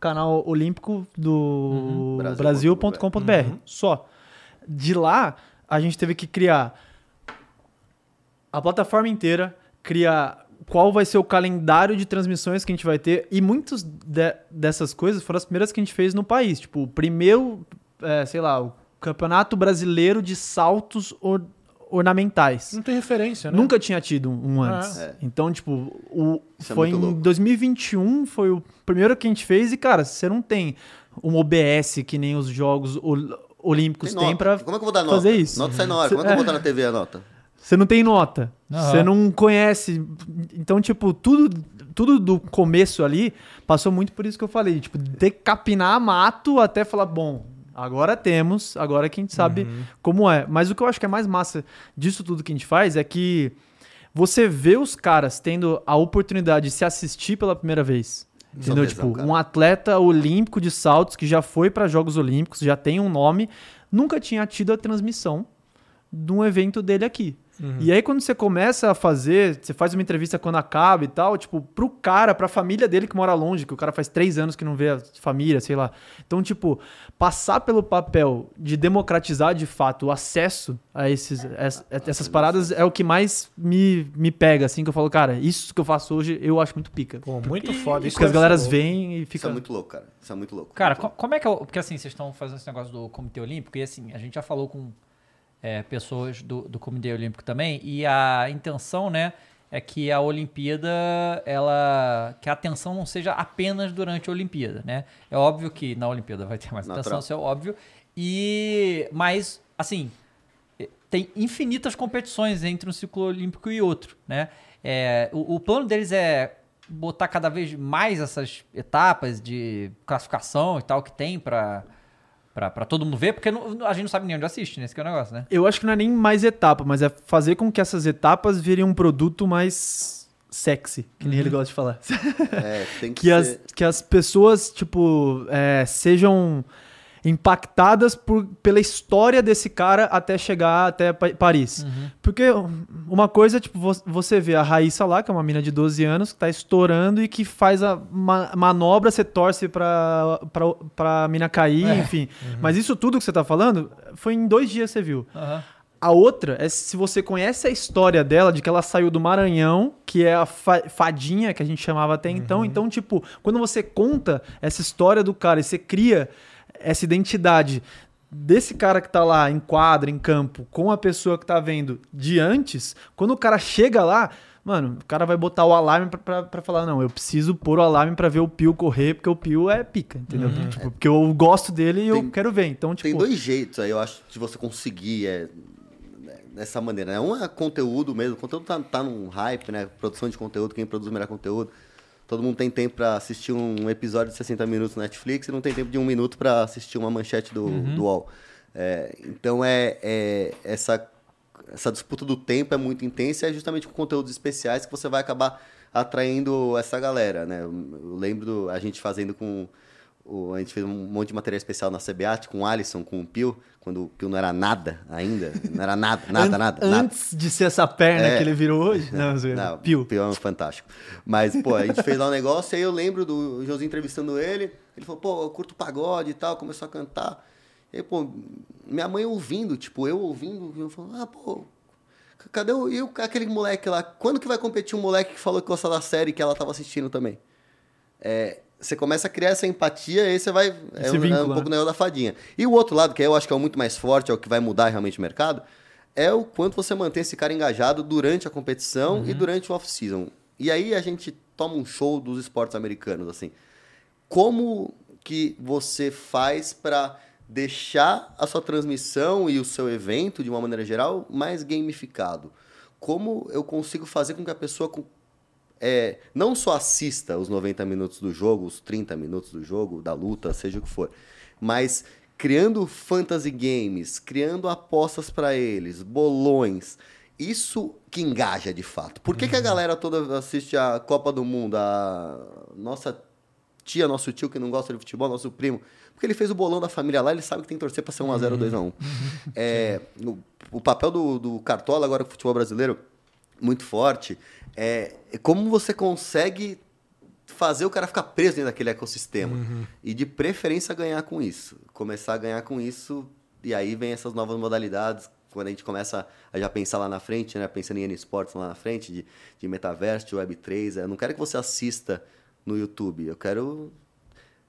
www.canalolímpico do Brasil.com.br. Brasil.com.br. Só. De lá, a gente teve que criar a plataforma inteira, criar qual vai ser o calendário de transmissões que a gente vai ter. E muitas de- dessas coisas foram as primeiras que a gente fez no país. Tipo, o primeiro, é, sei lá, o Campeonato Brasileiro de Saltos Ornamentais. Não tem referência, né? Nunca tinha tido um antes. É. Então, tipo, o, Isso é foi muito em louco. 2021, foi o primeiro que a gente fez. E, cara, você não tem um OBS que nem os jogos olímpicos Tem têm nota. pra Como é que eu vou dar nota? fazer isso. Nota sai na hora. Como é que eu vou botar na TV a nota? Você não tem nota. Você não conhece. Então, tipo, tudo, tudo do começo ali passou muito por isso que eu falei. Tipo, decapinar mato até falar, bom, agora temos, agora que a gente sabe como é. Mas o que eu acho que é mais massa disso tudo que a gente faz é que você vê os caras tendo a oportunidade de se assistir pela primeira vez. Entendeu? tipo, um atleta olímpico de saltos que já foi para Jogos Olímpicos, já tem um nome, nunca tinha tido a transmissão de um evento dele aqui. E aí, quando você começa a fazer, você faz uma entrevista quando acaba e tal, tipo, pro cara, pra família dele que mora longe, que o cara faz três anos que não vê a família, sei lá. Então, tipo, passar pelo papel de democratizar de fato o acesso a esses, ess- essas paradas é o que mais me, me pega, assim, que eu falo, cara, isso que eu faço hoje eu acho muito pica. Pô, muito foda. Isso Porque as é galeras louco. vêm e Isso ficam. é muito louco, cara. Isso é muito louco. Cara, Muito co- louco. como é que é. Porque assim, vocês estão fazendo esse negócio do Comitê Olímpico e assim, a gente já falou com é, pessoas do, do Comitê Olímpico também e a intenção, né, é que a Olimpíada, ela. que a atenção não seja apenas durante a Olimpíada, né? É óbvio que na Olimpíada vai ter mais atenção, isso é óbvio. E. Mas, assim, tem infinitas competições entre um ciclo olímpico e outro, né? É, o, o plano deles é botar cada vez mais essas etapas de classificação e tal que tem pra, pra, pra todo mundo ver, porque não- a gente não sabe nem onde assiste, né? Esse que é o negócio, né? Eu acho que não é nem mais etapa, mas é fazer com que essas etapas virem um produto mais sexy, que nem ele gosta de falar. É, tem que, que, as, ser... que as pessoas, tipo, é, sejam impactadas por, pela história desse cara até chegar até Pa- Paris. Porque uma coisa, tipo, vo- você vê a Raíssa lá, que é uma mina de 12 anos, que tá estourando e que faz a ma- manobra, você torce pra, pra, pra mina cair, É. enfim. Mas isso tudo que você tá falando, foi em dois dias que você viu. Aham. A outra é se você conhece a história dela, de que ela saiu do Maranhão, que é a fa- fadinha que a gente chamava até então. Então, tipo, quando você conta essa história do cara e você cria essa identidade desse cara que tá lá em quadra, em campo, com a pessoa que tá vendo de antes, quando o cara chega lá, mano, o cara vai botar o alarme pra, pra, pra falar, não, eu preciso pôr o alarme pra ver o Pio correr, porque o Pio é pica, entendeu? Tipo, porque eu gosto dele e eu Tem- quero ver. Então, tipo, Tem dois jeitos aí, eu acho, de você conseguir é, né, dessa maneira. Né? Um é conteúdo mesmo, o conteúdo tá, tá num hype, né? Produção de conteúdo, quem produz o melhor conteúdo. Todo mundo tem tempo pra assistir um episódio de 60 minutos no Netflix e não tem tempo de um minuto pra assistir uma manchete do, do UOL. É, então é, é essa, essa disputa do tempo é muito intensa e é justamente com conteúdos especiais que você vai acabar atraindo essa galera, né? Eu lembro do- a gente fazendo com o- a gente fez um monte de material especial na CBAT com o Alisson, com o Pio, quando o Pio não era nada ainda. Não era nada, nada, an- nada. nada. Antes de ser essa perna É. que ele virou hoje. Não, zoeira. Não, Pio. Pio é um fantástico. Mas, pô, a gente fez lá um negócio e aí eu lembro do Josinho entrevistando ele. Ele falou, pô, eu curto pagode e tal, começou a cantar. E aí, pô, minha mãe ouvindo, tipo, eu ouvindo, eu falo, ah, pô, cadê o, e o- aquele moleque lá? Quando que vai competir um moleque que falou que gosta da série que ela tava assistindo também? É, você começa a criar essa empatia e aí você vai. É, um, é um né? pouco o negócio da fadinha. E o outro lado, que eu acho que é o muito mais forte, é o que vai mudar realmente o mercado, é o quanto você mantém esse cara engajado durante a competição e durante o off-season. E aí a gente toma um show dos esportes americanos, assim. Como que você faz para deixar a sua transmissão e o seu evento, de uma maneira geral, mais gamificado? Como eu consigo fazer com que a pessoa é, não só assista os 90 minutos do jogo, os 30 minutos do jogo, da luta, seja o que for, mas criando fantasy games, criando apostas para eles, bolões, isso que engaja de fato. Por que, que a galera toda assiste a Copa do Mundo? A nossa tia, nosso tio que não gosta de futebol, nosso primo, porque ele fez o bolão da família lá, ele sabe que tem que torcer para ser 1x0 ou 2x1. É, o, o papel do, do Cartola agora com o futebol brasileiro, muito forte, é, é como você consegue fazer o cara ficar preso dentro daquele ecossistema. E de preferência ganhar com isso. Começar a ganhar com isso, e aí vem essas novas modalidades, quando a gente começa a já pensar lá na frente, né? Pensando em esportes lá na frente, de, de metaverso, de Web3. Eu não quero que você assista no YouTube. Eu quero.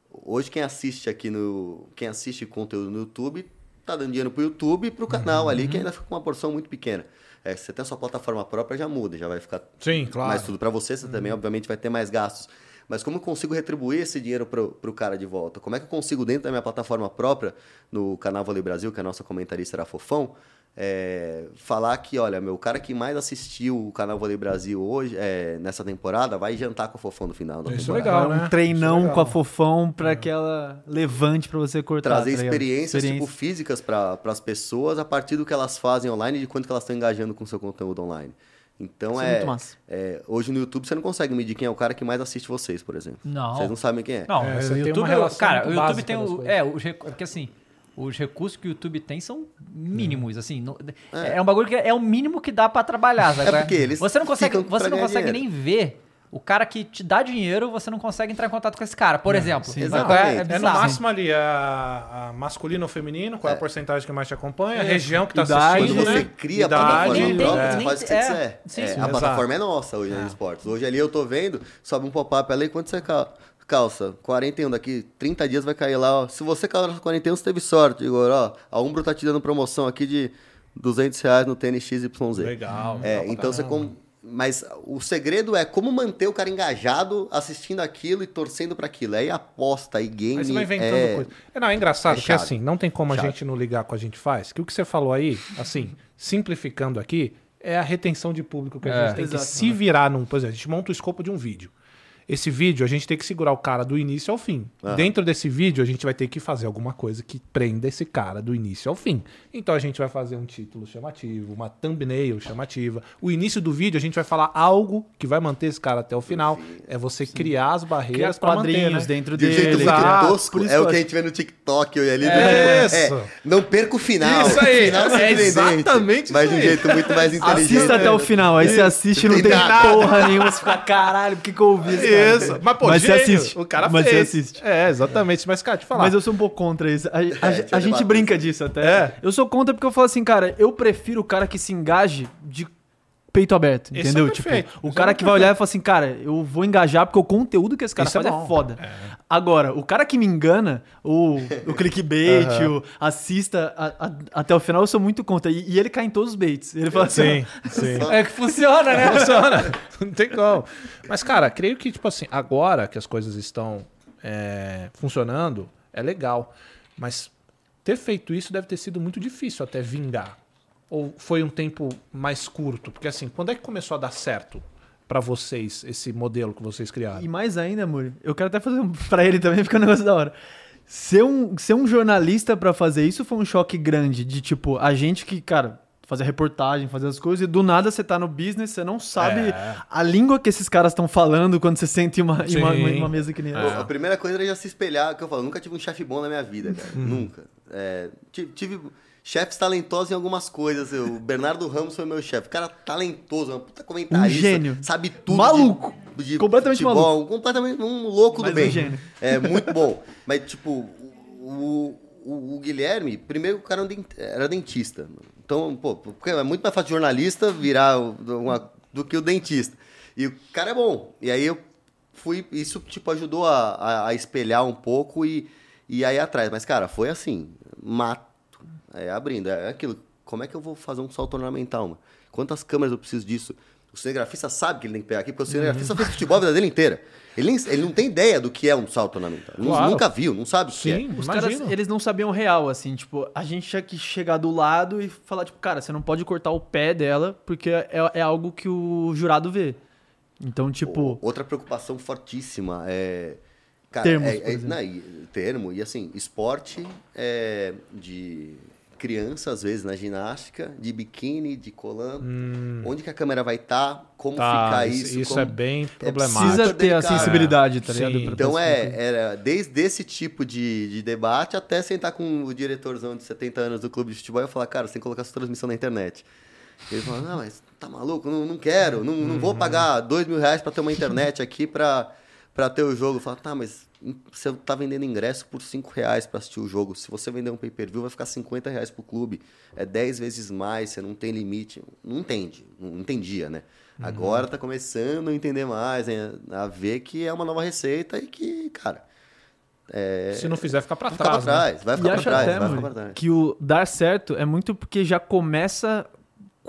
Hoje quem assiste aqui no. Quem assiste conteúdo no YouTube tá dando dinheiro pro YouTube e pro canal ali, que ainda fica com uma porção muito pequena. É, se você tem a sua plataforma própria, já muda, já vai ficar Sim, claro. mais tudo para você, você também, obviamente, vai ter mais gastos. Mas como eu consigo retribuir esse dinheiro pro, pro cara de volta? Como é que eu consigo, dentro da minha plataforma própria, no canal Vôlei Brasil, que a nossa comentarista era Fofão, é, falar que, olha, meu, o cara que mais assistiu o canal Vôlei Brasil hoje, é, nessa temporada, vai jantar com o Fofão no final da Isso é temporada. legal, um né? treinão Isso é legal. com a fofão pra que ela levante pra você cortar. trazer tá experiências tipo, Experiência. físicas para as pessoas a partir do que elas fazem online e de quanto que elas estão engajando com o seu conteúdo online. Então é é, muito massa. é, hoje no YouTube você não consegue medir quem é o cara que mais assiste vocês, por exemplo. Não. Vocês não sabem quem é. Não, É, o você tem uma YouTube, relação cara, o YouTube tem o, é, os recu- porque assim, os recursos que o YouTube tem são mínimos, assim, não- é. um bagulho que é o mínimo que dá pra trabalhar, sabe? É porque eles você não consegue, você não consegue dinheiro. nem ver o cara que te dá dinheiro, você não consegue entrar em contato com esse cara, por exemplo. sim, qual exatamente. É, É no bizarro. máximo ali a, a masculino ou feminino, qual é a porcentagem que mais te acompanha, a região que tá Idade. assistindo, Quando né? você cria a Idade, plataforma nem tem- própria, é. você faz o que é, você quiser. sim, É, sim. a plataforma é nossa hoje nos esportes. Hoje ali eu tô vendo, sobe um pop-up ali, quanto você calça? 41, daqui 30 dias vai cair lá, ó. Se você calça 41, você teve sorte, Igor, ó. A Umbro tá te dando promoção aqui de 200 reais no tênis XYZ. Legal. É, legal então você com... Mas o segredo é como manter o cara engajado assistindo aquilo e torcendo para aquilo. Aí aposta, aí game. Aí você vai inventando é... coisa. É, não, é engraçado, é porque chato. assim, não tem como a gente não ligar com a gente faz. Que o que você falou aí, assim, simplificando aqui, é a retenção de público que a É. gente tem Exato. que se virar num. Por exemplo, a gente monta o escopo de um vídeo. Esse vídeo, a gente tem que segurar o cara do início ao fim. Aham. Dentro desse vídeo, a gente vai ter que fazer alguma coisa que prenda esse cara do início ao fim. Então a gente vai fazer um título chamativo, uma thumbnail chamativa. O início do vídeo, a gente vai falar algo que vai manter esse cara até o final. É você criar as barreiras para manter, quadrinhos né? dentro De um dele. jeito muito exato. tosco, é o que a gente vê no TikTok hoje ali. do É tipo, isso. não perca o final. Isso aí, Final é surpreendente, exatamente Mas de um jeito muito mais inteligente. Assista até o final, aí você assiste e não Tem tem nada. porra nenhuma, você fica, caralho, por que, que eu ouvi isso? Cara?" Isso. Mas, pô, Mas você gênio, assiste. O cara Mas você fez. assiste. É, exatamente. Mas, cara, te falar. Mas eu sou um pouco contra isso. A, a- É, a gente brinca isso. disso até. É. Eu sou contra porque eu falo assim, cara, eu prefiro o cara que se engaje de peito aberto, Esse entendeu? é tipo, o Esse cara é que vai olhar e falar assim, cara, eu vou engajar porque o conteúdo que esse cara Isso é faz é, bom. foda. Agora, o cara que me engana, o, o clickbait, o assista a- a- até o final, eu sou muito contra. E, e ele cai em todos os baits. Ele fala assim, Sim, sim. É que funciona, né? Funciona. Não tem como. Mas, cara, creio que, tipo assim, agora que as coisas estão é, funcionando, é legal. Mas ter feito isso deve ter sido muito difícil até vingar. Ou foi um tempo mais curto? Porque, assim, quando é que começou a dar certo pra vocês esse modelo que vocês criaram? E mais ainda, amor, eu quero até fazer um pra ele também, fica um negócio da hora. Ser um, ser um jornalista pra fazer isso foi um choque grande. De tipo, a gente que, cara, fazer reportagem, fazer as coisas, e do nada você tá no business, você não sabe É. a língua que esses caras estão falando quando você senta em uma, em uma, uma- mesa que nem Pô, essa. A primeira coisa era já se espelhar, que eu falo, nunca tive um chefe bom na minha vida, cara. Uhum. Nunca. É, tive, tive chefes talentosos em algumas coisas. O Bernardo Ramos foi meu chefe. Cara talentoso, uma puta comentarista. Um gênio. Sabe tudo. Maluco. De, de Completamente futebol, Completamente um louco Mas do bem. um gênio. É, muito bom. Mas, tipo, o, o, o Guilherme, primeiro o cara era dent- era dentista. Então, pô, porque é muito mais fácil jornalista virar uma- do que o dentista. E o cara é bom. E aí eu fui, isso, tipo, ajudou a, a, a espelhar um pouco e, e aí atrás. Mas, cara, foi assim, mato. É, abrindo, é aquilo. Como é que eu vou fazer um salto ornamental, mano? Quantas câmeras eu preciso disso? O cinegrafista sabe que ele tem que pegar aqui, porque o cinegrafista fez futebol a vida dele inteira. Ele, nem- ele não tem ideia do que é um salto ornamental. Ele Claro. Nunca viu, não sabe o que Sim, Os imagino. caras, eles não sabiam real, assim, tipo, a gente tinha que chegar do lado e falar, tipo, cara, você não pode cortar o pé dela, porque é, é algo que o jurado vê. Então, tipo, Outra preocupação fortíssima é. Cara, Termos, é, é- não, e- termo, e assim, esporte é, de criança, às vezes, na ginástica, de biquíni, de colã. Onde que a câmera vai estar, como Hum. Tá, ficar isso, isso. isso como- é bem precisa problemático. precisa ter a delicado. sensibilidade, tá ligado? Então é, era desde esse tipo de, de debate até sentar com o diretorzão de 70 anos do clube de futebol e falar, cara, você tem que colocar sua transmissão na internet. Ele falou, não, mas tá maluco, não, não quero, não, não Uhum. vou pagar dois mil reais pra ter uma internet aqui pra, pra ter o jogo. Eu falo, tá, mas você tá vendendo ingresso por cinco reais pra assistir o jogo. Se você vender um pay-per-view, vai ficar 50 reais pro clube. É 10 vezes mais, você não tem limite. Não entende, não entendia, né? Uhum. Agora tá começando a entender mais, né? a ver que é uma nova receita e que, cara, Se não fizer, fica pra vai ficar trás. pra né? trás, vai E ficar pra trás, até, vai ficar pra trás. que o dar certo é muito porque já começa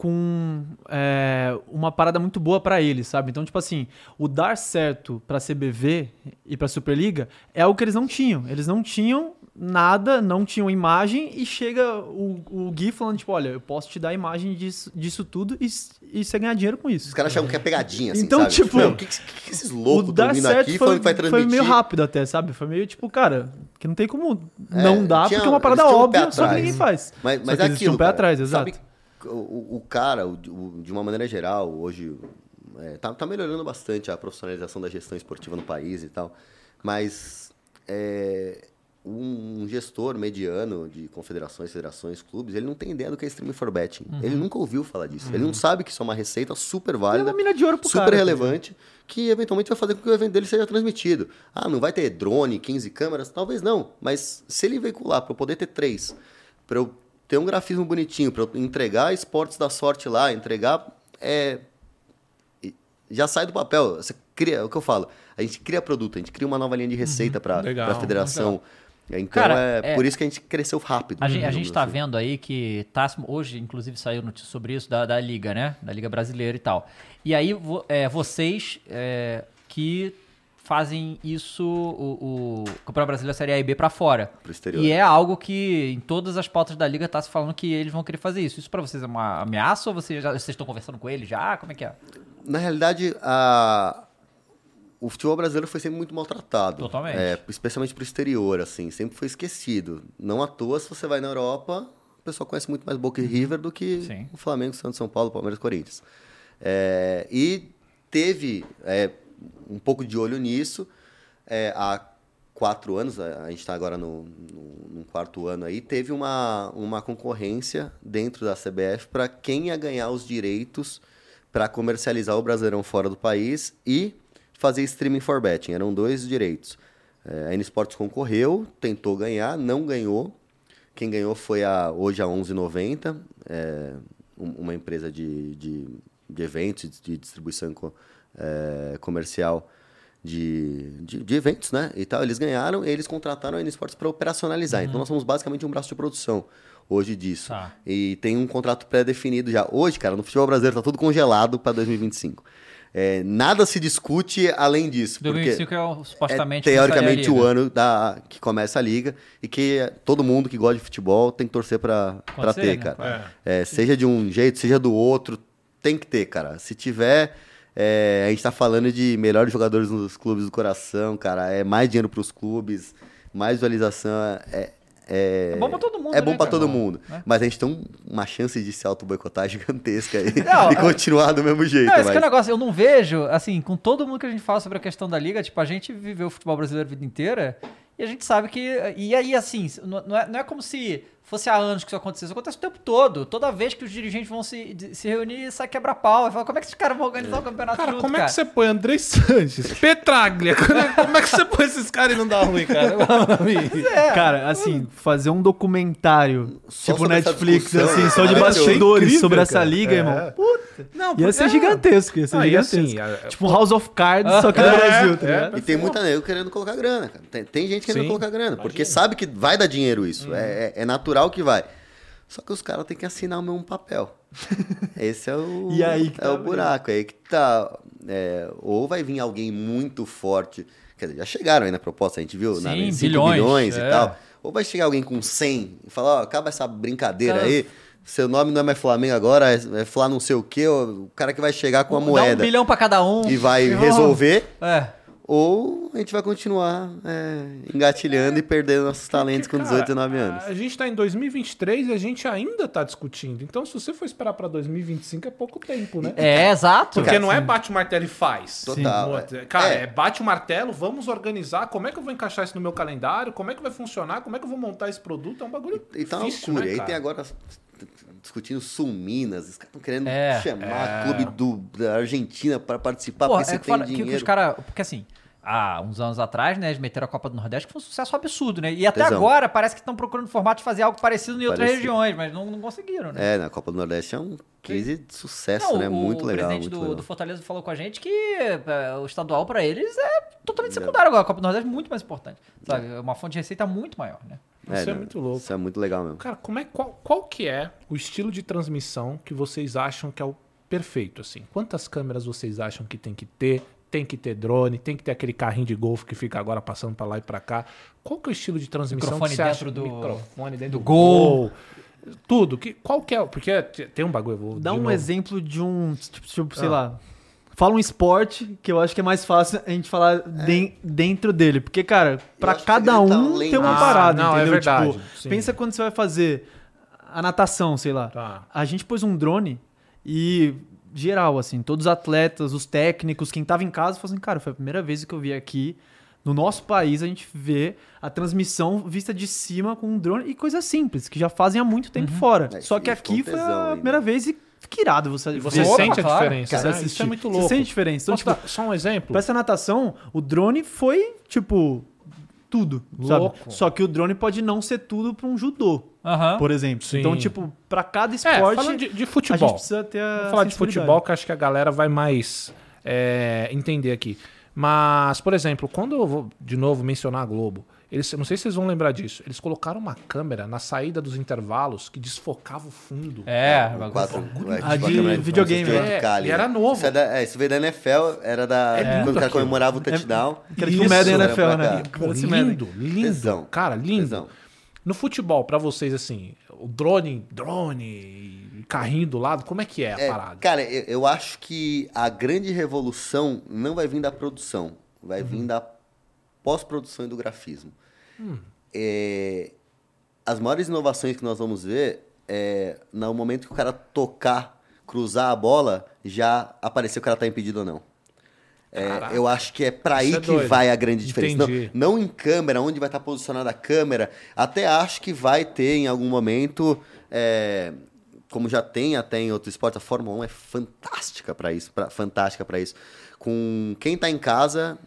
com é, uma parada muito boa pra eles, sabe? Então, tipo assim, o dar certo pra CBV e pra Superliga é algo que eles não tinham. Eles não tinham nada, não tinham imagem e chega o, o Gui falando, tipo, olha, eu posso te dar imagem disso, disso tudo e, e você ganhar dinheiro com isso. Os caras acham que é pegadinha, assim, Então, sabe? tipo, o que, que, que esses o loucos certo aqui foi, falando que vai foi transmitir? meio rápido até, sabe? Foi meio tipo, cara, que não tem como É, não dar, tinha- porque é uma parada tinham um óbvia, só que ninguém faz. Mas, mas é aquilo, um pé cara, atrás, sabe, exato. O, o cara, o- o- de uma maneira geral, hoje, é, tá, tá melhorando bastante a profissionalização da gestão esportiva no país e tal, mas é, um gestor mediano de confederações, federações, clubes, ele não tem ideia do que é streaming for betting. Ele nunca ouviu falar disso. Ele não sabe que isso é uma receita super É válida, uma mina de ouro pro super cara. tá relevante, que eventualmente vai fazer com que o evento dele seja transmitido. Ah, não vai ter drone, 15 câmeras? Talvez não, mas se ele veicular para eu poder ter três, para eu ter um grafismo bonitinho, para entregar esportes da sorte lá, entregar. É, já sai do papel. Você cria, é o que eu falo. A gente cria produto, a gente cria uma nova linha de receita para Legal, a federação. Então Cara, é, é- por isso que a gente cresceu rápido. A gente, a gente tá assim. vendo aí que tá, hoje, inclusive, saiu notícia sobre isso da, da Liga, né? Da Liga Brasileira e tal. E aí, vo- é, vocês é, que fazem isso, o, o Campeonato Brasileiro Série A e B pra fora. Pro exterior. E é algo que em todas as pautas da Liga tá se falando que eles vão querer fazer isso. Isso pra vocês é uma ameaça ou vocês já- vocês estão conversando com eles já? Como é que é? Na realidade, a... o futebol brasileiro foi sempre muito maltratado. Totalmente. É, especialmente pro exterior, assim. Sempre foi esquecido. Não à toa, se você vai na Europa, o pessoal conhece muito mais Boca e River do que Uhum. Sim. o Flamengo, Santos, São Paulo, Palmeiras e Corinthians. É, e teve é, um pouco de olho nisso. É, há quatro anos, a gente está agora no, no, no quarto ano aí, teve uma, uma concorrência dentro da CBF para quem ia ganhar os direitos para comercializar o Brasileirão fora do país e fazer streaming for betting. Eram dois direitos. É, a N Sports concorreu, tentou ganhar, não ganhou. Quem ganhou foi a, hoje a 1190, é, um- uma empresa de, de, de eventos, de distribuição é, comercial de, de, de eventos, né? E tal. Eles ganharam e eles contrataram a N Sports para operacionalizar. Então nós somos basicamente um braço de produção hoje disso. Tá. E tem um contrato pré-definido já. Hoje, cara, no futebol brasileiro tá tudo congelado para 2025. É, nada se discute além disso. porque 2025 é o- supostamente é, teoricamente o ano da, que começa a liga e que todo mundo que gosta de futebol tem que torcer pra, pra Pode ser, ter, né? cara. Claro. É, seja de um jeito, seja do outro, tem que ter, cara. Se tiver, é, a gente tá falando de melhores jogadores nos clubes do coração, cara. É mais dinheiro pros clubes, mais visualização. É, é, É bom pra todo mundo, É bom né, pra todo mundo. Né? Mas a gente tem um- uma chance de se auto-boicotar gigantesca aí Não, e é- continuar do mesmo jeito. Não, esse que é o mas- negócio, eu não vejo, assim, com todo mundo que a gente fala sobre a questão da liga, tipo, a gente viveu o futebol brasileiro a vida inteira e a gente sabe que. E aí, assim, não é, não é como se fosse há anos que isso acontecesse, isso acontece o tempo todo. Toda vez que os dirigentes vão se, de- se reunir, sai quebra-pau. E fala, como é que esses caras vão organizar o campeonato Cara, junto, como é cara? que você põe André Sanches, Petraglia? Como é que você põe esses caras e não dá ruim, cara? É. Cara, assim, fazer um documentário, Só tipo Netflix, assim, né? só de Cara, bastidores incrível, sobre essa cara. liga, É. irmão. Puta. Não, Ia ser é. gigantesco, ia ser gigantesco. assim, a- tipo House of Cards, só que no É, Brasil, tá é. ligado? E tem muita nego querendo colocar grana, cara. Tem, tem gente querendo Sim, colocar grana, porque imagina. sabe que vai dar dinheiro isso. Uhum. É, é- é natural que vai. Só que os caras têm que assinar o mesmo papel. Esse é o, E aí que é tá o buraco. Aí que tá. é, ou vai vir alguém muito forte. Quer dizer, já chegaram aí na proposta, a gente viu? na, Sim, 5 bilhões, bilhões é. e tal. Ou vai chegar alguém com 100 e falar: ó, acaba essa brincadeira Cara, aí. Seu nome não é mais Flamengo agora, é, é Flá não sei o quê. O cara que vai chegar com a Dá moeda um bilhão pra cada um. e vai E resolver É. ou a gente vai continuar é, engatilhando e perdendo nossos talentos com 18, 19 anos. A gente tá em 2023 e a gente ainda tá discutindo. Então, se você for esperar pra 2025, é pouco tempo, né? É, exato. Porque Cara, não é bate o martelo e faz. Total, Sim. é. Cara, É. é. bate o martelo, vamos organizar. Como é que eu vou encaixar isso no meu calendário? Como é que vai funcionar? Como é que eu vou montar esse produto? É um bagulho E tá uma difícil, loucura. né, e aí cara? tem agora discutindo Sul Minas, os caras estão querendo É, chamar clube do, da Argentina para participar, Porra, porque você é que, tem fala, que, dinheiro. que os caras. Porque assim, há uns anos atrás, né, eles meteram a Copa do Nordeste, que foi um sucesso absurdo, né? E até Tesão. agora parece que estão procurando formato de fazer algo parecido em outras regiões, mas não, não conseguiram, né? É, na Copa do Nordeste é um case de sucesso, Não, né? o, Muito o legal, presidente muito do, legal. do Fortaleza falou com a gente que é, o estadual pra eles é totalmente secundário agora. A Copa do Nordeste é muito mais importante. Sabe? É uma fonte de receita muito maior, né? Isso é muito louco. Isso é muito legal mesmo. Cara, como é, qual, qual que é o estilo de transmissão que vocês acham que é o perfeito, assim? Quantas câmeras vocês acham que tem que ter? Tem que ter drone, tem que ter aquele carrinho de golfe que fica agora passando pra lá e pra cá. Qual que é o estilo de transmissão Microfone que você acha? dentro do- Microfone dentro do do, gol. gol. Tudo. Que, qual que é? o- Porque tem um bagulho. Dá um novo. exemplo de um, tipo, tipo, sei Ah. lá. Fala um esporte que eu acho que é mais fácil a gente falar den- dentro dele. Porque, cara, que cada tá um além tem uma disso. parada, Ah, não, é entendeu? verdade, Tipo, sim. pensa quando você vai fazer a natação, sei lá. Tá. A gente pôs um drone e geral, assim, todos os atletas, os técnicos, quem tava em casa, falou assim, cara, foi a primeira vez que eu vi aqui no nosso país a gente vê a transmissão vista de cima com um drone e coisa simples, que já fazem há muito tempo fora. É, Só que aqui foi a ainda. primeira vez e fica irado você, E você. Opa, sente a claro. diferença, Cara, né? Isso é muito Você louco. sente diferença. Então, tipo, dar só um exemplo? Pra essa natação, o drone foi, tipo, tudo, Louco. sabe? Só que o drone pode não ser tudo pra um judô, por exemplo. Sim. Então, tipo, pra cada É, esporte, falando de, de a gente futebol. precisa ter a Vamos falar de futebol, que acho que a galera vai mais é, entender aqui. Mas, por exemplo, quando eu vou de novo mencionar a Globo, eles, não sei se vocês vão lembrar disso, eles colocaram uma câmera na saída dos intervalos que desfocava o fundo. É, Um bagulho. quatro, é, A tipo de videogame, 48K ali, E era novo. Isso, é da, é, isso veio da NFL, era da. É quando o cara aquilo. comemorava o touchdown. Que era era NFL, né? Pô, lindo, lindo. Cara, lindo. Tesão. No futebol, pra vocês, assim, o drone, drone, carrinho do lado, como é que é a É, parada? cara, eu, eu acho que a grande revolução não vai vir da produção, vai Uhum. vir da pós-produção e do grafismo. Hum. É, as maiores inovações que nós vamos ver é no momento que o cara tocar, cruzar a bola, já aparecer o cara tá impedido ou não. É, eu acho que é pra Isso aí é que doido. vai a grande diferença. Não, Entendi. não em câmera, onde vai estar posicionada a câmera. Até acho que vai ter em algum momento, é, como já tem até em outro esporte, a Fórmula 1 é fantástica para isso, pra, fantástica para isso. Com quem tá em casa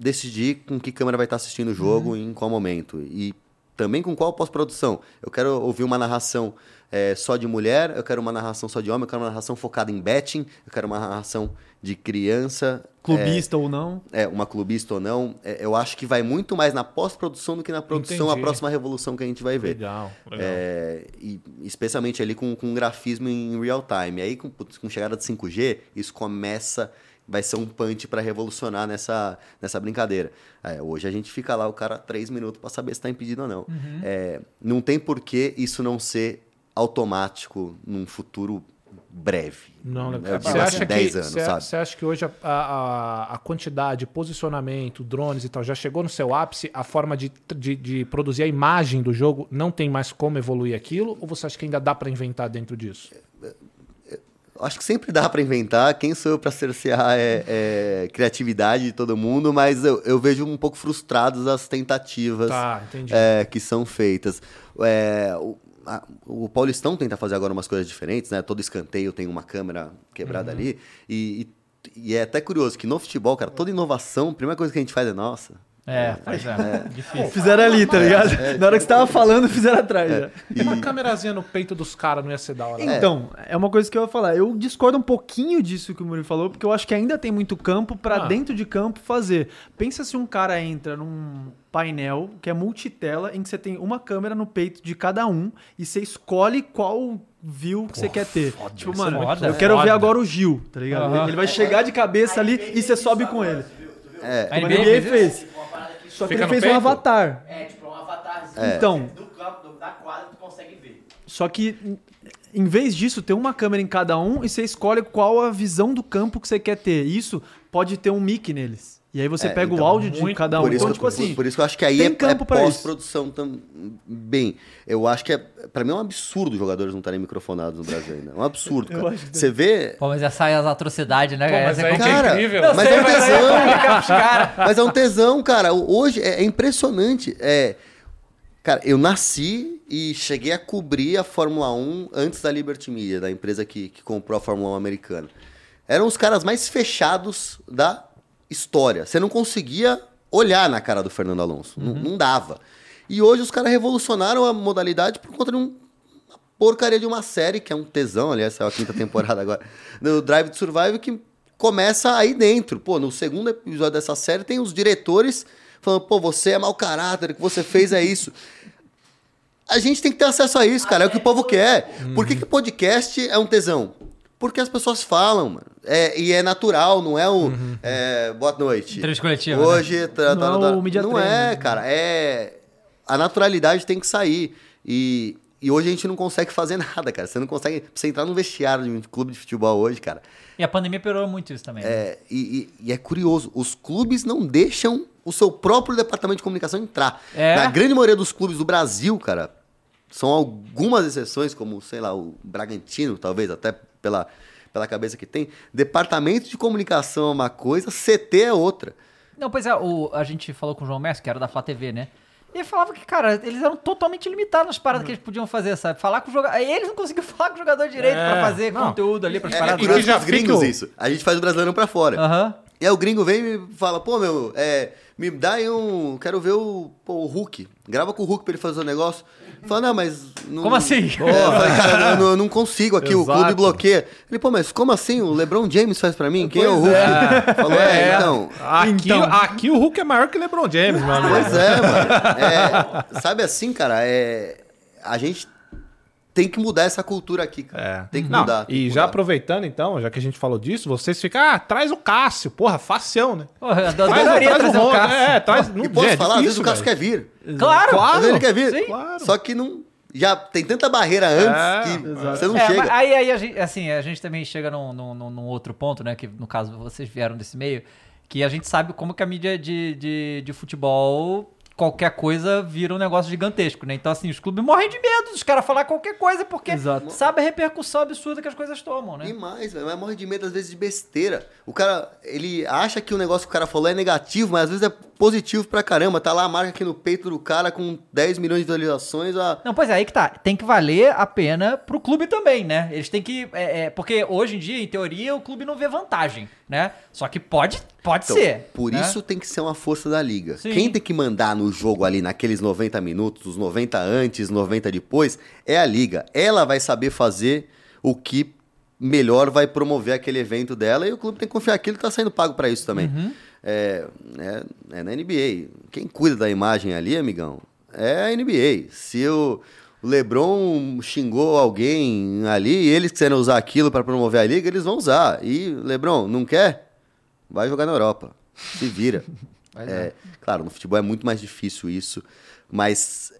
decidir com que câmera vai estar assistindo o jogo e em qual momento. E também com qual pós-produção. Eu quero ouvir uma narração é, só de mulher, eu quero uma narração só de homem, eu quero uma narração focada em betting, eu quero uma narração de criança. Clubista ou não. É, uma clubista ou não, é, eu acho que vai muito mais na pós-produção do que na produção, Entendi. a próxima revolução que a gente vai ver. Legal, legal. É, e especialmente ali com, com grafismo em real time. Aí, com, com chegada de 5G, isso começa, vai ser um punch para revolucionar nessa, nessa brincadeira. É, hoje a gente fica lá, o cara, três minutos para saber se está impedido ou não. É, não tem por que isso não ser automático num futuro breve. Não, Eu digo Você assim, acha, 10 que, anos, você, sabe? você acha que hoje a, a, a quantidade, posicionamento, drones e tal, já chegou no seu ápice? A forma de, de, de produzir a imagem do jogo não tem mais como evoluir aquilo? Ou você acha que ainda dá pra inventar dentro disso? Acho que sempre dá para inventar. Quem sou eu para cercear é, é criatividade de todo mundo, mas eu, eu vejo um pouco frustrados as tentativas Tá, é, que são feitas. É, o, a- o Paulistão tenta fazer agora umas coisas diferentes, né? Todo escanteio tem uma câmera quebrada ali. E, e- e é até curioso que no futebol, cara, toda inovação, a primeira coisa que a gente faz é, nossa, É, pois é. Difícil. Fizeram ali, tá ligado? é, Na hora que você tava falando, fizeram atrás. já. E uma câmerazinha no peito dos caras não ia ser da hora? Então, é uma coisa que eu ia falar. Eu discordo um pouquinho disso que o Murilo falou, porque eu acho que ainda tem muito campo pra Ah. dentro de campo fazer. Pensa se um cara entra num painel que é multitela, em que você tem uma câmera no peito de cada um e você escolhe qual view que você quer ter. tipo, isso é mano, foda. eu quero ver Foda. agora o Gil, tá ligado? Ele vai chegar de cabeça ali e você sobe com ele. É, A NBA NBA fez fez. Só que Fica ele no fez um peito? avatar. É, tipo, um avatarzinho Então. do campo, do- da quadra, tu consegue ver. Só que, em- em vez disso, tem uma câmera em cada um e você escolhe qual a visão do campo que você quer ter. Isso pode ter um mic neles. E aí você É, pega o então, áudio de cada um. Por isso, Então, que, tipo eu- assim, por isso que eu acho que aí tem é, é campo pra isso. pós-produção também. Eu acho que é, pra mim é um absurdo os jogadores não estarem microfonados no Brasil ainda. É um absurdo, Eu cara. Você vê. Pô, mas já sai as atrocidades, né? Pô, mas Essa é é Cara, incrível. Mas sei, é um mas é tesão. Mas é um tesão, cara. Hoje é, é impressionante. É, cara, eu nasci e cheguei a cobrir a Fórmula 1 antes da Liberty Media, da empresa que, que comprou a Fórmula 1 americana. Eram os caras mais fechados da história. Você não conseguia olhar na cara do Fernando Alonso. Não, não dava. E hoje os caras revolucionaram a modalidade por conta de um uma porcaria de uma série, que é um tesão, aliás, saiu a quinta temporada agora, no Drive to Survive, que começa aí dentro. Pô, no segundo episódio dessa série tem os diretores falando, pô, você é mau caráter, o que você fez é isso. A gente tem que ter acesso a isso, cara. É o que o povo quer. Por que, que podcast é um tesão? Porque as pessoas falam, mano. É, e é natural, não é o. é, boa noite. Entrevista coletiva, né? Hoje. Tá, Não tá, é tá. o media não é, né? cara. É. A naturalidade tem que sair. E, e hoje a gente não consegue fazer nada, cara. Você não consegue. Você entrar num vestiário de um clube de futebol hoje, cara. E a pandemia piorou muito isso também. né? É, e, e- e é curioso, os clubes não deixam o seu próprio departamento de comunicação entrar. É? Na grande maioria dos clubes do Brasil, cara, são algumas exceções, como, sei lá, o Bragantino, talvez, até pela, pela cabeça que tem. Departamento de comunicação é uma coisa, CT é outra. Não, pois é, o, a gente falou com o João Messi, que era da Flá TV, né? E ele falava que, cara, eles eram totalmente limitados nas paradas que eles podiam fazer, sabe? Falar com o jogador. Eles não conseguiam falar com o jogador direito É, pra fazer não. conteúdo ali pras É, é paradas. curioso já gringos isso. A gente faz o brasileiro pra fora. Aham. E aí o gringo vem e me fala, pô, meu, é, me dá aí um. Quero ver o, pô, o Hulk. Grava com o Hulk pra ele fazer o negócio. Fala, não, mas. Não, Como assim? É, eu falei, cara, eu, não- eu não consigo aqui, o Exato. clube bloqueia. Ele, pô, mas como assim? O LeBron James faz pra mim? Quem é o Hulk? Falou, é, então. Aqui, aqui o Hulk é maior que o LeBron James, amigo. Pois é, mano. É, sabe assim, cara, é. A gente tem que mudar essa cultura aqui, cara. É. Tem que Não, mudar. tem E que já mudar. aproveitando então, já que a gente falou disso, vocês ficam, ah, traz o Cássio. Porra, facião, né? Porra, eu Traz, adoraria traz trazer o Ronda. Cássio. É, traz. E não- posso é falar, às vezes o Cássio velho. quer vir. Claro! Claro. Às vezes ele quer vir. Sim. Claro. Só que não. Já tem tanta barreira antes É, que você não É, chega. aí, aí a gente, assim, a gente também chega num, num, num- num outro ponto, né? Que no caso vocês vieram desse meio, que a gente sabe como que a mídia de, de, de futebol, qualquer coisa vira um negócio gigantesco, né? Então, assim, os clubes morrem de medo dos caras falar qualquer coisa, porque Exato. sabe a repercussão absurda que as coisas tomam, E né? mais, velho, mas morre de medo às vezes de besteira. O cara, ele acha que o negócio que o cara falou é negativo, mas às vezes é positivo pra caramba. Tá lá a marca aqui no peito do cara com 10 milhões de visualizações. A... Não, pois é, aí que tá. Tem que valer a pena pro clube também, né? Eles têm que. é, é, porque hoje em dia, em teoria, o clube não vê vantagem, né? Só que pode, pode Então, ser. por né? isso tem que ser uma força da liga. Sim. Quem tem que mandar no jogo ali naqueles 90 minutos, os 90 antes, 90 depois, é a liga. Ela vai saber fazer o que melhor vai promover aquele evento dela e o clube tem que confiar que ele tá sendo pago pra isso também. Uhum. É, é, é na NBA. Quem cuida da imagem ali, amigão, é a NBA. Se o LeBron xingou alguém ali e eles quiserem usar aquilo pra promover a liga, eles vão usar. E LeBron, não quer? Vai jogar na Europa. Se vira. É, claro, no futebol é muito mais difícil isso, mas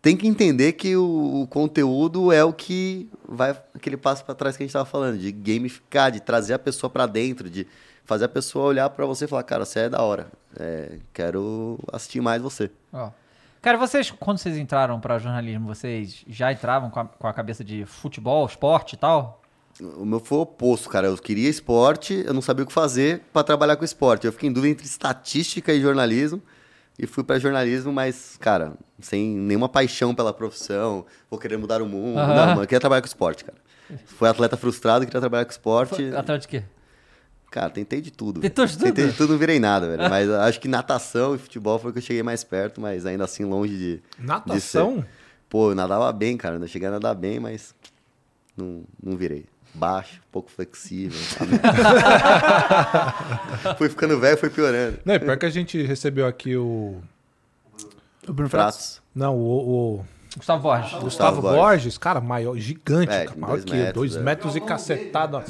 tem que entender que o, o conteúdo é o que vai aquele passo pra trás que a gente tava falando, de gamificar, de trazer a pessoa pra dentro, de fazer a pessoa olhar pra você e falar, cara, você é da hora, é, quero assistir mais você. Ó. Cara, vocês, quando vocês entraram pra jornalismo, vocês já entravam com a, com a cabeça de futebol, esporte e tal? O meu foi o oposto, cara. Eu queria esporte, eu não sabia o que fazer pra trabalhar com esporte. Eu fiquei em dúvida entre estatística e jornalismo e fui pra jornalismo, mas, cara, sem nenhuma paixão pela profissão, vou querer mudar o mundo. Não, mano, eu queria trabalhar com esporte, cara. Fui atleta frustrado, queria trabalhar com esporte. Foi, atrás de quê? Cara, tentei de tudo. Tentou de tudo? Tentei de tudo, não virei nada, velho. Mas acho que natação e futebol foi o que eu cheguei mais perto, mas ainda assim longe de. de ser. Natação? Pô, eu nadava bem, cara. Eu cheguei a nadar bem, mas não, não virei. Baixo, pouco flexível. fui ficando velho, foi piorando. Não, é pior que a gente recebeu aqui o. O Bruno Fratos. Não, o, o Gustavo Borges. Gustavo, Gustavo Borges. Borges. cara, maior, gigante, É, cara, maior dois que metros, dois é. metros e cacetado. ó.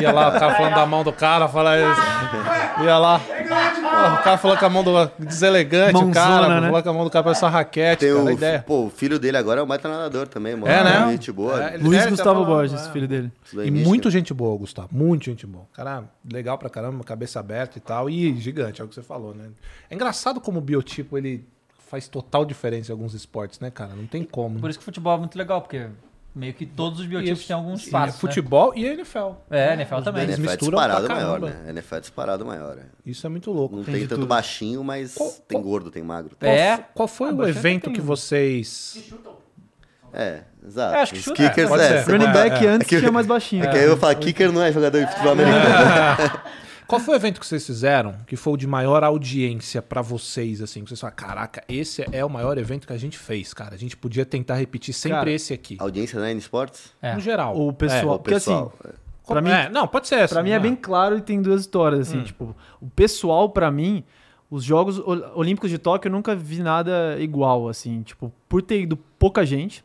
Ia lá, o cara falando da mão do cara, fala isso. Ia lá. Pô, o cara falou com a mão do. Deselegante, o cara. Mãozona, né? Falou com a mão do cara parece uma raquete, Tem cara. o, a ideia. pô, o filho dele agora é o baita nadador também, mano. É, né? Gente boa. É, Luiz tá Gustavo falando, Borges, é. filho dele. E muito gente boa, Gustavo. Muito gente boa. Cara, legal pra caramba, cabeça aberta e tal. E gigante, é o que você falou, né? É engraçado como o biotipo ele faz total diferença em alguns esportes, né, cara? Não tem como. Por isso que o futebol é muito legal, porque meio que todos os biotipos têm alguns E espaços. é futebol e NFL. Né? É, NFL também. Eles NFL é misturam disparado pra maior, né? NFL é disparado maior. é. Isso é muito louco. Não Tem tem, tanto tudo. baixinho, mas Qual- tem gordo, tem magro. Qual, É. qual foi Ah, o evento tem que vocês. É, exato. É, acho que Os chuta- kickers, é, é. Running back antes é que- tinha mais baixinho. É que aí eu falo, kicker não é jogador de futebol americano. Qual foi o evento que vocês fizeram que foi o de maior audiência pra vocês, assim? Que vocês falaram, caraca, esse é o maior evento que a gente fez, cara. A gente podia tentar repetir sempre Cara, esse aqui. Audiência na N Sports? É. No geral. O pessoal. O porque pessoal. assim, Pra pra mim- É, não, pode ser essa. Pra mim é não bem claro e tem duas histórias, assim, tipo, o pessoal, pra mim, Os Jogos Ol- Olímpicos de Tóquio eu nunca vi nada igual, assim, tipo, por ter ido pouca gente,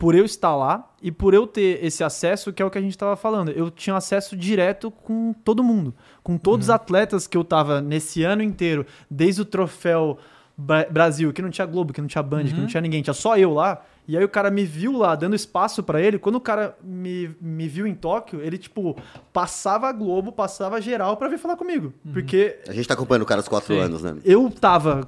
por eu estar lá e por eu ter esse acesso, que é o que a gente tava falando. Eu tinha acesso direto com todo mundo, com todos os atletas que eu tava nesse ano inteiro, desde o troféu Bra- Brasil, que não tinha Globo, que não tinha Band, que não tinha ninguém, tinha só eu lá. E aí o cara me viu lá, dando espaço pra ele. Quando o cara me, me viu em Tóquio, ele, tipo, passava a Globo, passava geral pra vir falar comigo. Porque A gente tá acompanhando o cara há quatro anos, né? eu tava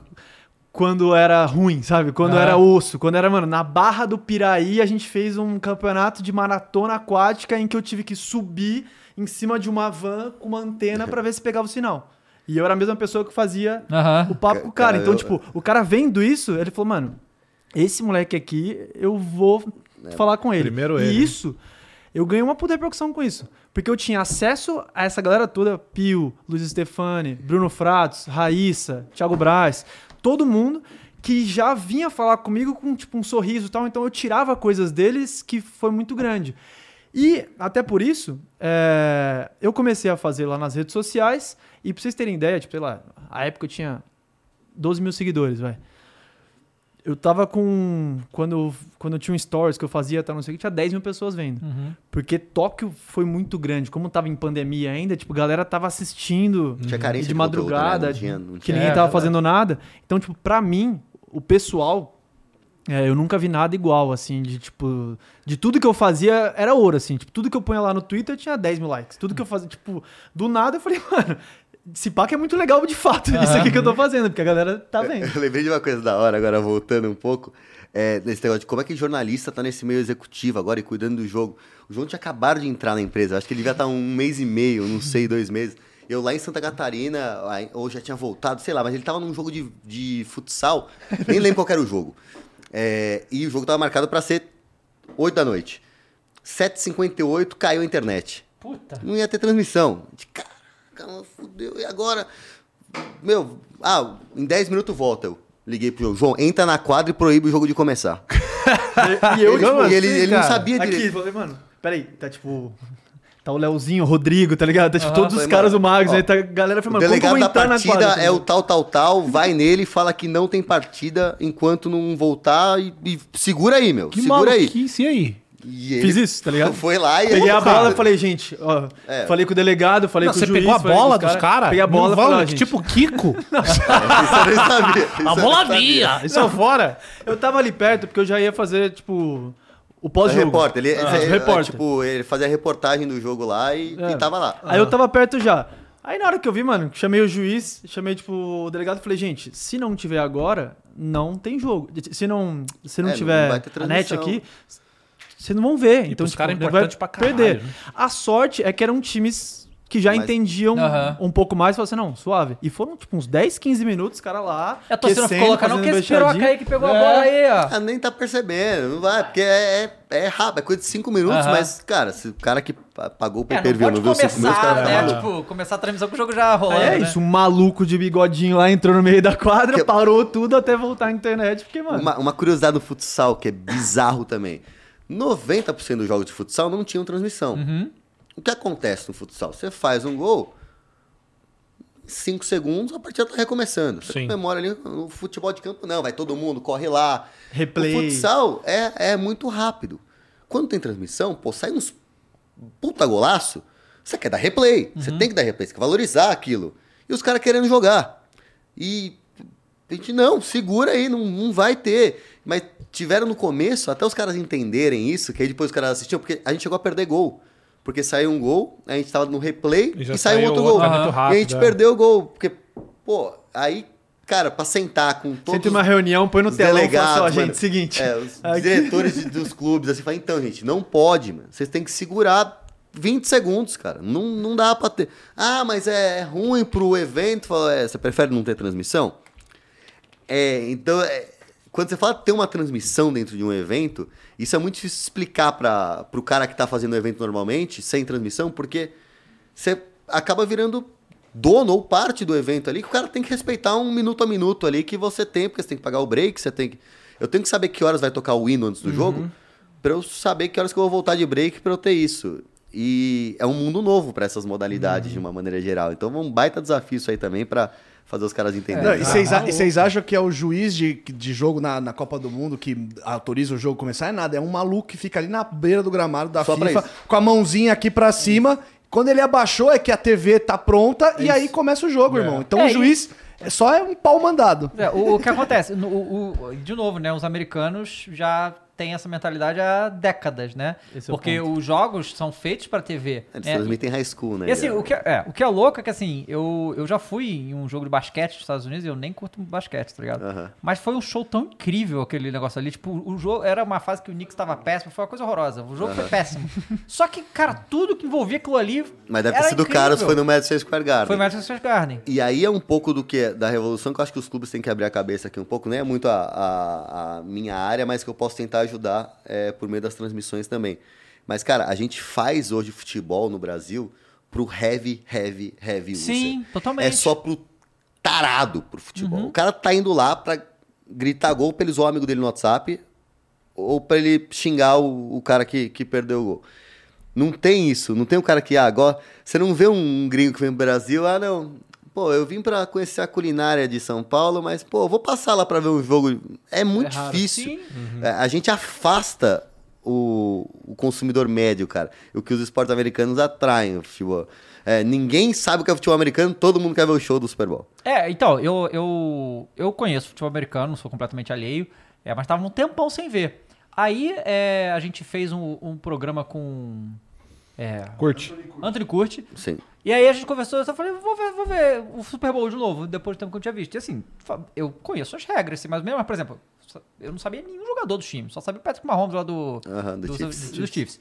quando era ruim, sabe? Quando Ah. era osso, quando era, mano, na Barra do Piraí, a gente fez um campeonato de maratona aquática em que eu tive que subir em cima de uma van com uma antena pra ver se pegava o sinal. E eu era a mesma pessoa que fazia Aham. o papo com o cara. Então, eu- tipo, o cara vendo isso, ele falou, mano, esse moleque aqui, eu vou falar com ele. Primeiro e ele. isso, eu ganhei uma puta repercussão com isso. Porque eu tinha acesso a essa galera toda, Pio, Luiz Stefani, Bruno Fratos, Raíssa, Thiago Braz, todo mundo que já vinha falar comigo com, tipo, um sorriso e tal. Então eu tirava coisas deles que foi muito grande. E, até por isso, é, eu comecei a fazer lá nas redes sociais. E pra vocês terem ideia, tipo, sei lá, a época eu tinha 12 mil seguidores, vai. Eu tava com. Quando, eu- quando eu tinha um stories que eu fazia, tá, não sei o que, tinha 10 mil pessoas vendo. Porque Tóquio foi muito grande. Como tava em pandemia ainda, tipo, a galera tava assistindo Tinha carência de de conteúdo, né? madrugada, Não tinha- não que tinha- ninguém É, tava verdade. fazendo nada. Então, tipo, pra mim, o pessoal, é, eu nunca vi nada igual, assim, de tipo. De tudo que eu fazia era ouro, assim. Tipo, tudo que eu punha lá no Twitter tinha 10 mil likes. Tudo que eu fazia, tipo, do nada eu falei, mano, esse pack é muito legal de fato. Isso aqui que eu tô fazendo, porque a galera tá vendo. Eu lembrei de uma coisa da hora, agora voltando um pouco, é, nesse negócio de como é que jornalista tá nesse meio executivo agora e cuidando do jogo. O João tinha acabado de entrar na empresa, eu acho que ele devia estar um mês e meio, não sei, dois meses. Eu lá em Santa Catarina, ou já tinha voltado, sei lá, mas ele tava num jogo de, de futsal, nem lembro qual que era o jogo. É, e o jogo tava marcado pra ser 8 da noite. 7h58 caiu a internet. Puta. Não ia ter transmissão. De cara, fudeu. E agora? Meu, ah, em 10 minutos volta. Eu liguei pro João. João, entra na quadra e proíbe o jogo de começar. E eu, Ele, tipo, e ele, assim, ele não sabia Aqui, direito. falei, mano, peraí, tá tipo. Tá o Leozinho, o Rodrigo, tá ligado? Tá tipo Aham. todos os Falei, caras mano, do Magos, ó, aí tá a galera O falando, mano, eu delegado da partida quadra? é o tal, tal, tal. Vai nele e fala que não tem partida enquanto não voltar. E, e segura aí, meu. Que segura aí. e aí? E ele Fiz isso, tá ligado? Foi lá e Peguei a Cara, bola e falei, gente, ó, É. falei com o delegado, falei Não, com você o juiz. pegou a bola dos caras? Peguei a bola e Não falei, ó, tipo Kiko. Isso eu nem sabia. Isso a não bola minha. Isso é fora. eu tava ali perto porque eu já ia fazer, tipo, o O pós-jogo. repórter, ele, Ah, ele- o repórter. tipo, ele fazia a reportagem do jogo lá e, É. e tava lá. Aí eu tava perto já. Aí na hora que eu vi, mano, chamei o juiz, chamei, tipo, o delegado e falei, gente, se não tiver agora, não tem jogo. Se não, se não É, não tiver ter a net aqui, vocês não vão ver. E então, tipo, caras é importante pra caralho, perder. né? A sorte é que eram times que já Mas- entendiam um pouco mais e falaram assim, não, suave. E foram, tipo, uns 10, 15 minutos, os caras lá. A torcida ficou louca, não, que esse piroca aí que pegou a É. bola aí, ó. Ah, nem tá percebendo, não vai, porque é, é, é rápido, é coisa de 5 minutos, mas, cara, se o cara que pa- pagou o É, não pay-per-view pode não viu 5 minutos, cara né? tá. Tipo, começar a transmissão com o jogo já rolando, É né? isso, um maluco de bigodinho lá entrou no meio da quadra, Que- parou tudo até voltar à internet, porque, mano... Uma, uma curiosidade no futsal que é bizarro também. 90% dos jogos de futsal não tinham transmissão. Uhum. O que acontece no futsal? Você faz um gol, em 5 segundos a partida tá recomeçando. Você Sim. comemora ali no futebol de campo, não, vai todo mundo, corre lá. Replay. O futsal é, é muito rápido. Quando tem transmissão, pô, sai uns puta golaço, você quer dar replay. Você tem que dar replay, você quer valorizar aquilo. E os caras querendo jogar. E a gente, não, segura aí, não, não vai ter. Mas tiveram no começo, até os caras entenderem isso, que aí depois os caras assistiam, porque a gente chegou a perder gol. Porque saiu um gol, a gente tava no replay E e, saiu saiu outro outro, gol. é muito e a rápido, gente é. perdeu o gol. Porque, pô, aí, cara, pra sentar com todos Senta uma reunião, põe no telão e fala assim, gente, mano. seguinte. É, os aqui- diretores de- dos clubes, assim, falam, então, gente, não pode, mano. Vocês têm que segurar 20 segundos, cara. Não, não dá pra ter. Ah, mas é ruim pro evento. Fala, é, você prefere não ter transmissão? É, então, é, quando você fala ter uma transmissão dentro de um evento, isso é muito difícil explicar para o cara que tá fazendo o evento normalmente, sem transmissão, porque você acaba virando dono ou parte do evento ali, que o cara tem que respeitar um minuto a minuto ali que você tem, porque você tem que pagar o break, você tem que... Eu tenho que saber que horas vai tocar o hino antes do jogo, para eu saber que horas que eu vou voltar de break para eu ter isso. E é um mundo novo para essas modalidades de uma maneira geral. Então, é um baita desafio isso aí também para fazer os caras Não, entenderem. e vocês a- e vocês acham que é o juiz de, de jogo na, na Copa do Mundo que autoriza o jogo começar? É nada, é um maluco que fica ali na beira do gramado da Só FIFA, com a mãozinha aqui pra cima. Quando ele abaixou, é que a TV tá pronta e aí começa o jogo, irmão. Então É, o juiz é só é um pau mandado. É, o, o que acontece? o- o- de novo, né? Os americanos já têm essa mentalidade há décadas, né? Esse é o Porque os jogos são feitos pra TV. Eles né? transmitem high school, né? E assim, o que, é, o que é louco é que assim, eu, eu já fui em um jogo de basquete nos Estados Unidos e eu nem curto basquete, tá ligado? Mas foi um show tão incrível aquele negócio ali. Tipo, o jogo era uma fase que o Knicks tava péssimo, foi uma coisa horrorosa. O jogo foi péssimo. Só que, cara, tudo que envolvia aquilo ali. Mas deve ter sido incrível. caro se foi no Madison Square Garden. Foi Madison Square Garden. E aí é um pouco do que é da revolução que eu acho que os clubes têm que abrir a cabeça aqui um pouco. Nem é muito a, a- a minha área, mas que eu posso tentar ajudar é, por meio das transmissões também. Mas, cara, a gente faz hoje futebol no Brasil pro heavy, heavy, heavy user. Sim, totalmente. É só pro tarado pro futebol. O cara tá indo lá pra gritar gol pra ele zoar o amigo dele no WhatsApp ou pra ele xingar o, o cara que, que perdeu o gol. Não tem isso, não tem o cara que, ah, agora. Você não vê um gringo que vem pro Brasil, ah, não. Pô, eu vim pra conhecer a culinária de São Paulo, mas, pô, vou passar lá pra ver um jogo. É muito É difícil. É, A gente afasta o, o consumidor médio, cara. O que os esportes americanos atraem o futebol. É, ninguém sabe o que é futebol americano, todo mundo quer ver o show do Super Bowl. É, então, eu, eu, eu conheço futebol americano, não sou completamente alheio, é, mas tava um tempão sem ver. Aí é, a gente fez um, um programa com. É, Curte. Anthony Curti. Sim. E aí a gente conversou, eu só falei, vou ver, vou ver o Super Bowl de novo, depois do tempo que eu tinha visto. E assim, eu conheço as regras, assim, mas mesmo, mas, por exemplo, eu não sabia nenhum jogador do time, só sabia o Patrick Mahomes lá do, Aham, do dos, Chiefs. dos Chiefs.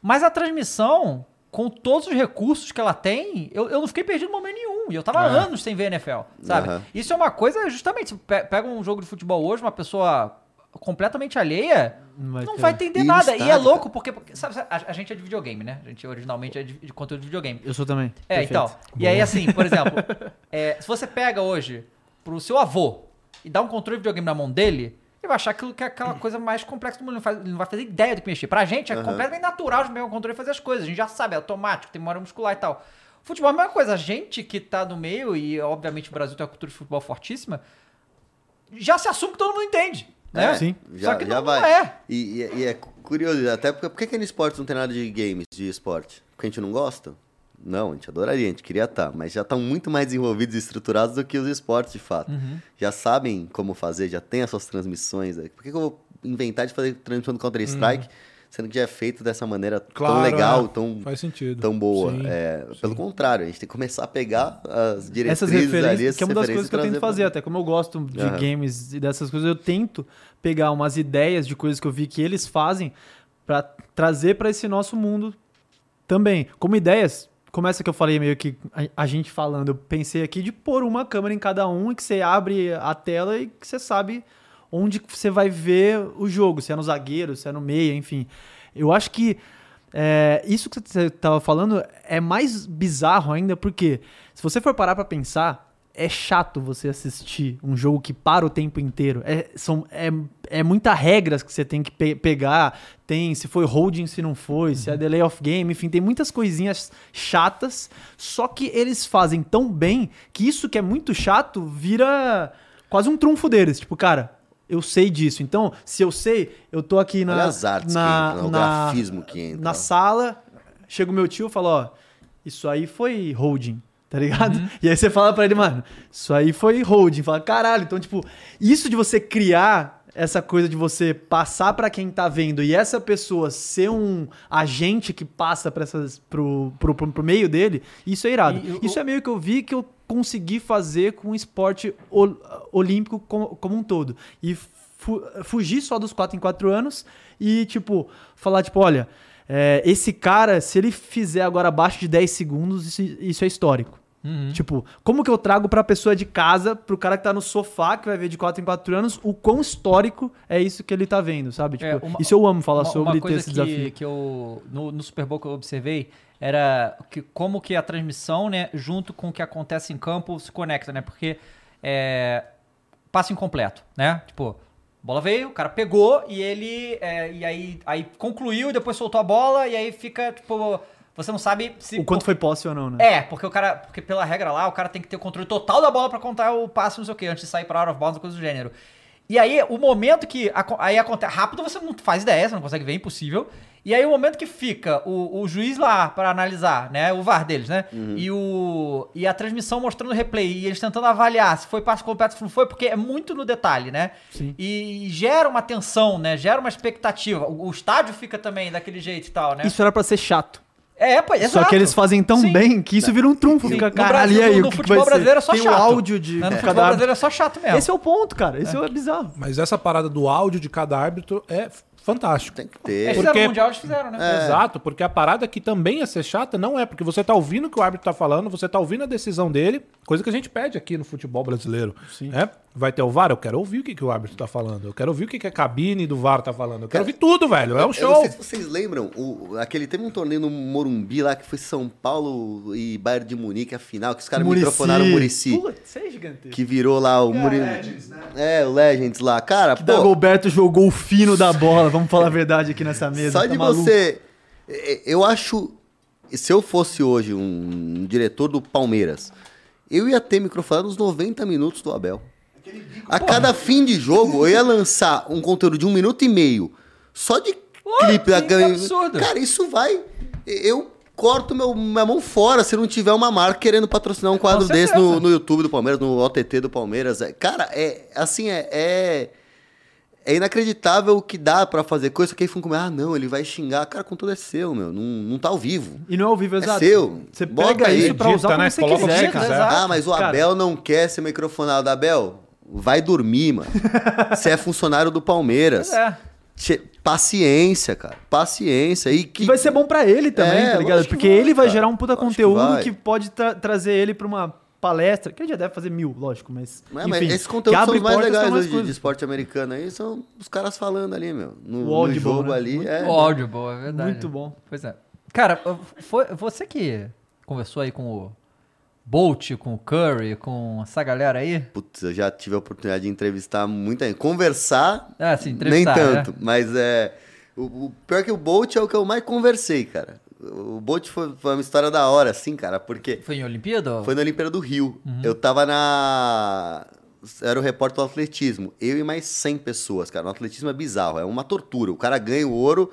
Mas a transmissão, com todos os recursos que ela tem, eu, eu não fiquei perdido em momento nenhum. E eu tava há anos sem ver NFL, sabe? Aham. Isso é uma coisa, justamente, pega um jogo de futebol hoje, uma pessoa completamente alheia, Não vai não ter. vai entender E nada. e é louco, porque, porque, sabe, a, a gente é de videogame, né? A gente originalmente é de, de conteúdo de videogame. Eu sou também. É, Perfeito. então. E aí, assim, por exemplo, é, se você pega hoje pro seu avô e dá um controle de videogame na mão dele, ele vai achar aquilo que é aquela coisa mais complexa do mundo. Ele não, faz- ele não vai fazer ideia do que mexer. Pra gente é completamente natural de pegar um controle e fazer as coisas. A gente já sabe, é automático, tem memória muscular e tal. Futebol é a mesma coisa. A gente que tá no meio, e obviamente o Brasil tem uma cultura de futebol fortíssima, já se assume que todo mundo entende. Né? É, Sim. Já, Só que já não, vai. não é. E, e- e é curioso, até porque por que, no esporte não tem nada de games, de esporte? Porque a gente não gosta? Não, a gente adoraria, a gente queria estar, mas já estão muito mais desenvolvidos e estruturados do que os esportes de fato. Uhum. Já sabem como fazer, já tem as suas transmissões. né? Por que, que eu vou inventar de fazer transmissão do Counter-Strike, sendo que já é feito dessa maneira Uhum. Claro, tão legal, é. tão, Faz sentido. tão boa? Sim, É, sim. Pelo contrário, a gente tem que começar a pegar as diretrizes Essas ali, referências, essas que é uma das coisas que eu tento fazer, até como eu gosto de Aham. games e dessas coisas, eu tento pegar umas ideias de coisas que eu vi que eles fazem pra trazer pra esse nosso mundo também. Como ideias, como essa que eu falei meio que a, a gente falando, eu pensei aqui de pôr uma câmera em cada um e que você abre a tela e que você sabe onde você vai ver o jogo, se é no zagueiro, se é no meio, enfim. Eu acho que é, isso que você estava falando é mais bizarro ainda, porque se você for parar pra pensar, é chato você assistir um jogo que para o tempo inteiro. É, são, é, é muita regras que você tem que pe- pegar. Tem se foi holding, se não foi, se é delay of game, enfim, tem muitas coisinhas chatas. Só que eles fazem tão bem que isso que é muito chato vira quase um trunfo deles. Tipo, cara, eu sei disso. Então, se eu sei, eu tô aqui na. Olha as artes na, que entram, o na- grafismo que entra. na sala, chega o meu tio e fala, ó, isso aí foi holding, tá ligado? E aí você fala pra ele, mano, isso aí foi holding. Fala, caralho, então, tipo, isso de você criar essa coisa de você passar pra quem tá vendo e essa pessoa ser um agente que passa para essas pro, pro, pro, pro meio dele, isso é irado. E o- isso é meio que eu vi que eu consegui fazer com o esporte ol- olímpico como, como um todo. E fu- fugir só dos 4 em 4 anos e, tipo, falar, tipo, olha, é, esse cara, se ele fizer agora abaixo de 10 segundos, isso, isso é histórico. Uhum. Tipo, como que eu trago pra pessoa de casa, pro cara que tá no sofá, que vai ver de 4 em 4 anos, o quão histórico é isso que ele tá vendo, sabe? Tipo, É, uma- isso eu amo falar uma, sobre uma ter coisa esse que, desafio. que eu no, no Super Bowl que eu observei era que como que a transmissão, né, junto com o que acontece em campo se conecta, né? Porque é, passe incompleto, né? Tipo, bola veio, o cara pegou e ele é, e aí, aí concluiu e depois soltou a bola e aí fica tipo você não sabe se. O quanto foi posse ou não, né? É, porque o cara. Porque pela regra lá, o cara tem que ter o controle total da bola pra contar o passe, não sei o quê, antes de sair pra out of bounds, coisa do gênero. E aí, o momento que. Aí acontece. Rápido você não faz ideia, você não consegue ver, é impossível. E aí, o momento que fica o, o juiz lá pra analisar, né? O VAR deles, né? E, o, e a transmissão mostrando o replay. E eles tentando avaliar se foi passe completo, se não foi, porque é muito no detalhe, né? Sim. E, gera uma tensão, né? Gera uma expectativa. O, o estádio fica também daquele jeito e tal, né? Isso era pra ser chato. É, pô, Só exato. que eles fazem tão Sim. bem que isso vira um trunfo. Sim. Fica, No Brasil, aí, no o que que futebol brasileiro é só Tem chato. o áudio de Né? No futebol cada brasileiro é só chato mesmo. Esse é o ponto, cara. Esse é, bizarro. Mas essa parada do áudio de cada árbitro é fantástico. Tem que Eles ter. fizeram porque- Mundial, eles fizeram, né? Exato, porque a parada que também ia ser chata não é, porque você tá ouvindo o que o árbitro tá falando, você tá ouvindo a decisão dele, coisa que a gente pede aqui no futebol brasileiro. Sim. Vai ter o VAR, eu quero ouvir o que, que o árbitro tá falando, eu quero ouvir o que, que a cabine do VAR tá falando, eu quero ouvir tudo, velho, é um Eu não show. sei se vocês lembram, o, aquele teve um torneio no Morumbi lá que foi São Paulo e Bayern de Munique, a final, que os caras microfonaram o Murici. Putz, isso é gigantesco. Que virou lá o Muri... É, o Legends lá. Cara, pô, Dagoberto jogou o fino da bola, vamos falar a verdade aqui nessa mesa. só tá de maluco? você... é, Eu acho... Se eu fosse hoje um diretor do Palmeiras, eu ia ter microfonado uns 90 minutos do Abel. A cada fim de jogo, eu ia lançar um conteúdo de um minuto e meio só de clipe da absurdo. Cara, isso vai. Eu corto meu, minha mão fora se não tiver uma marca querendo patrocinar um quadro desse no, no YouTube do Palmeiras, no OTT do Palmeiras. É, Cara, é assim, é. é... é inacreditável o que dá pra fazer coisa que aí ficam com ah, não, ele vai xingar. Cara, conteúdo é seu, meu. Não, não tá ao vivo. E não é ao vivo, É exato. seu. Você Bota pega aí, isso pra edita, usar como né? você Coloca o que quiser, você cara. quiser. Exato. Ah, mas o Cara. Abel não quer ser microfonado. Abel, vai dormir, mano. Você é funcionário do Palmeiras. É. Paciência, cara. Paciência. E que E vai ser bom pra ele também, É, tá ligado? que Porque vai, ele vai cara. gerar um puta que conteúdo vai. que, pode tra- trazer ele pra uma palestra, que ele já deve fazer mil, lógico, mas. É, enfim, mas esses que conteúdos são os mais legais hoje de coisas. esporte americano aí, são os caras falando ali, meu. No, O no jogo né? ali. Muito É, O áudio bom, é verdade. Muito bom. Pois é. Cara, foi você que conversou aí com o Bolt, com o Curry, com essa galera aí? Putz, eu já tive a oportunidade de entrevistar muita gente. Conversar, Ah, sim, nem entrevistar, tanto. né? Mas é. O, o pior que o Bolt é o que eu mais conversei, cara. O Bolt foi, foi uma história da hora, assim, cara, porque. Foi em Olimpíada? Foi na Olimpíada do Rio. Uhum. Eu tava na. Era o repórter do atletismo. Eu e mais 100 pessoas, cara. O atletismo é bizarro, é uma tortura. O cara ganha o ouro,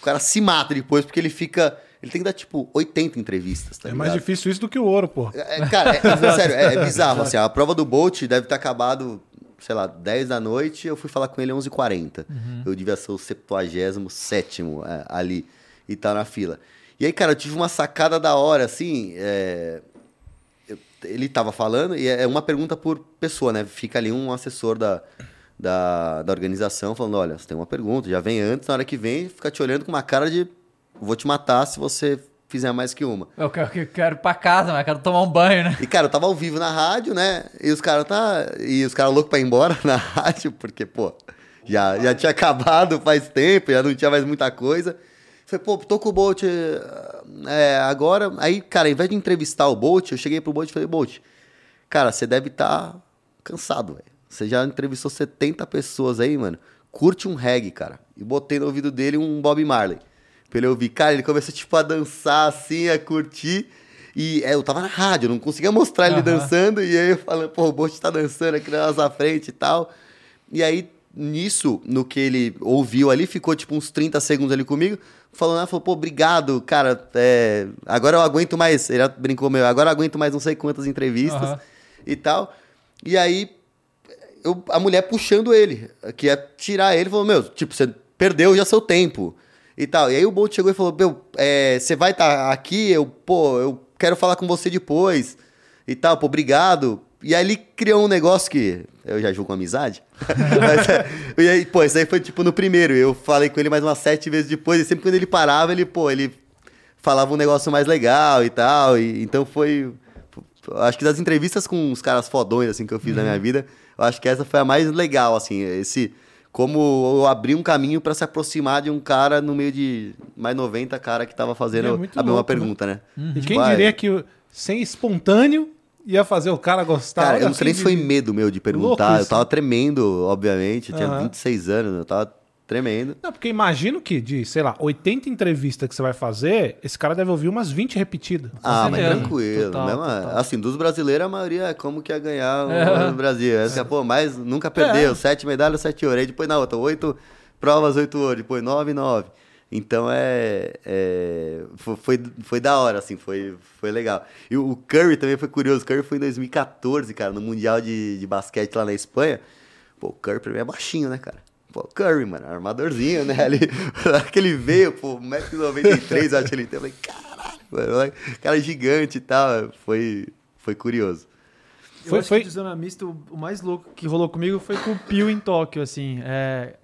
o cara se mata depois porque ele fica. Ele tem que dar, tipo, 80 entrevistas, tá É ligado? mais difícil isso do que o ouro, pô. É, cara, é, é, sério, é, é bizarro. Assim, a prova do Bolt deve ter acabado, sei lá, 10 da noite. Eu fui falar com ele às 11h40. Eu devia ser o 77 é, ali e tá na fila. E aí, cara, eu tive uma sacada da hora, assim. é, eu- ele tava falando, e é uma pergunta por pessoa, né? Fica ali um assessor da, da, da organização falando: olha, você tem uma pergunta, já vem antes, na hora que vem, fica te olhando com uma cara de vou te matar se você fizer mais que uma. Eu quero, eu quero ir pra casa, mas quero tomar um banho, né? E, cara, eu tava ao vivo na rádio, né? E os caras tá. E os caras loucos pra ir embora na rádio, porque, pô, já, já tinha acabado faz tempo, já não tinha mais muita coisa. Falei, pô, tô com o Bolt é, agora. Aí, cara, ao invés de entrevistar o Bolt, eu cheguei pro Bolt e falei, Bolt, cara, você deve estar cansado, velho. Você já entrevistou 70 pessoas aí, mano. Curte um reggae, cara. E botei no ouvido dele um Bob Marley. Pra ele ouvir. Cara, ele começou, tipo, a dançar assim, a curtir. E é, eu tava na rádio, não conseguia mostrar ele Aham. dançando. E aí eu falando, pô, o Bolt tá dançando aqui na nossa frente e tal. E aí, nisso, no que ele ouviu ali, ficou tipo uns 30 segundos ali comigo, falando, ah, falou, pô, obrigado, cara, é, agora eu aguento mais, ele brincou meu, agora eu aguento mais não sei quantas entrevistas Aham. e tal. E aí, eu- a mulher puxando ele, que ia tirar ele, falou, meu, tipo, você perdeu já seu tempo e tal. E aí o Bolt chegou e falou, meu, é, você vai estar aqui, eu, pô, eu quero falar com você depois e tal, pô, obrigado. E aí ele criou um negócio que eu já julgo com amizade. Mas, é, e aí, pô, isso aí foi tipo no primeiro. Eu falei com ele mais umas sete vezes depois, e sempre quando ele parava, ele, pô, ele falava um negócio mais legal e tal. E, então foi. Acho que das entrevistas com os caras fodões assim que eu fiz na minha vida, eu acho que essa foi a mais legal, assim, esse como eu abri um caminho pra se aproximar de um cara no meio de mais 90 cara que tava É fazendo muito a mesma louco, né? pergunta, né? E quem Vai. diria que sem espontâneo ia fazer o cara gostar? Cara, eu não sei nem se foi medo meu de perguntar. Eu tava tremendo, obviamente. Eu tinha Aham. 26 anos, eu tava tremendo. Não, porque imagino que de, sei lá, 80 entrevistas que você vai fazer, esse cara deve ouvir umas 20 repetidas. Ah, mas tranquilo. Total, mesmo, total. Assim, dos brasileiros, a maioria é como que ia ganhar o É. no Brasil. Essa, pô, mas nunca perdeu. Sete medalhas, sete ouro. Aí depois na outra, oito provas, oito ouro. Depois nove, nove. Então é. é, fo- foi, foi da hora, assim, foi, foi legal. E o Curry também foi curioso. O Curry foi em 2014, cara, no Mundial de, de Basquete lá na Espanha. Pô, o Curry pra mim é baixinho, né, cara? Pô, Curry, mano, armadorzinho, né? Ali, que ele veio, pô, 1,93m, acho que ele tem. Eu falei, caralho, mano, cara gigante e tal. Foi, foi curioso. Eu Foi- acho foi- que de zona mista, o mais louco que rolou comigo foi com o Pio em Tóquio, assim. É...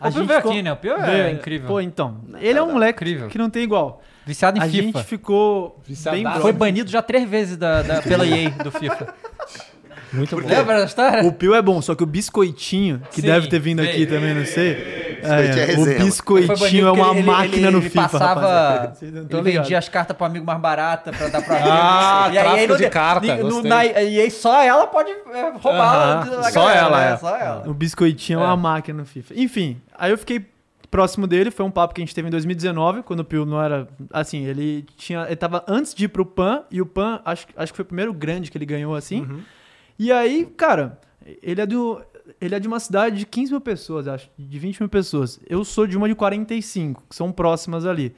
O Pio veio aqui, né? O Pio é incrível. Pô, então. Ele é um moleque Incrível. que não tem igual. Viciado em A FIFA. gente ficou Viciadaço. bem Foi banido já três vezes da, da- pela EA do FIFA. Muito bom. Lembra da história? O Pio é bom, só que o biscoitinho, que Sim, deve ter vindo aqui também, não sei. É É, o biscoitinho é uma porque ele- máquina ele, no ele FIFA, passava, tão ele vendia as cartas pro amigo mais barata pra dar pro amigo. Ah, e aí, de carta, no- na EA só ela pode é, roubar Aham, o- da só galera, ela, né? é. Só ela. O biscoitinho é. uma máquina no FIFA. Enfim, aí eu fiquei próximo dele, foi um papo que a gente teve em 2019, quando o Pio não era. Assim, ele tinha. Ele tava antes de ir pro PAN, e o PAN, acho, acho que foi o primeiro grande que ele ganhou assim. E aí, cara, ele é do. Ele é de uma cidade de 15 mil pessoas, acho, de 20 mil pessoas. Eu sou de uma de 45, que são próximas ali.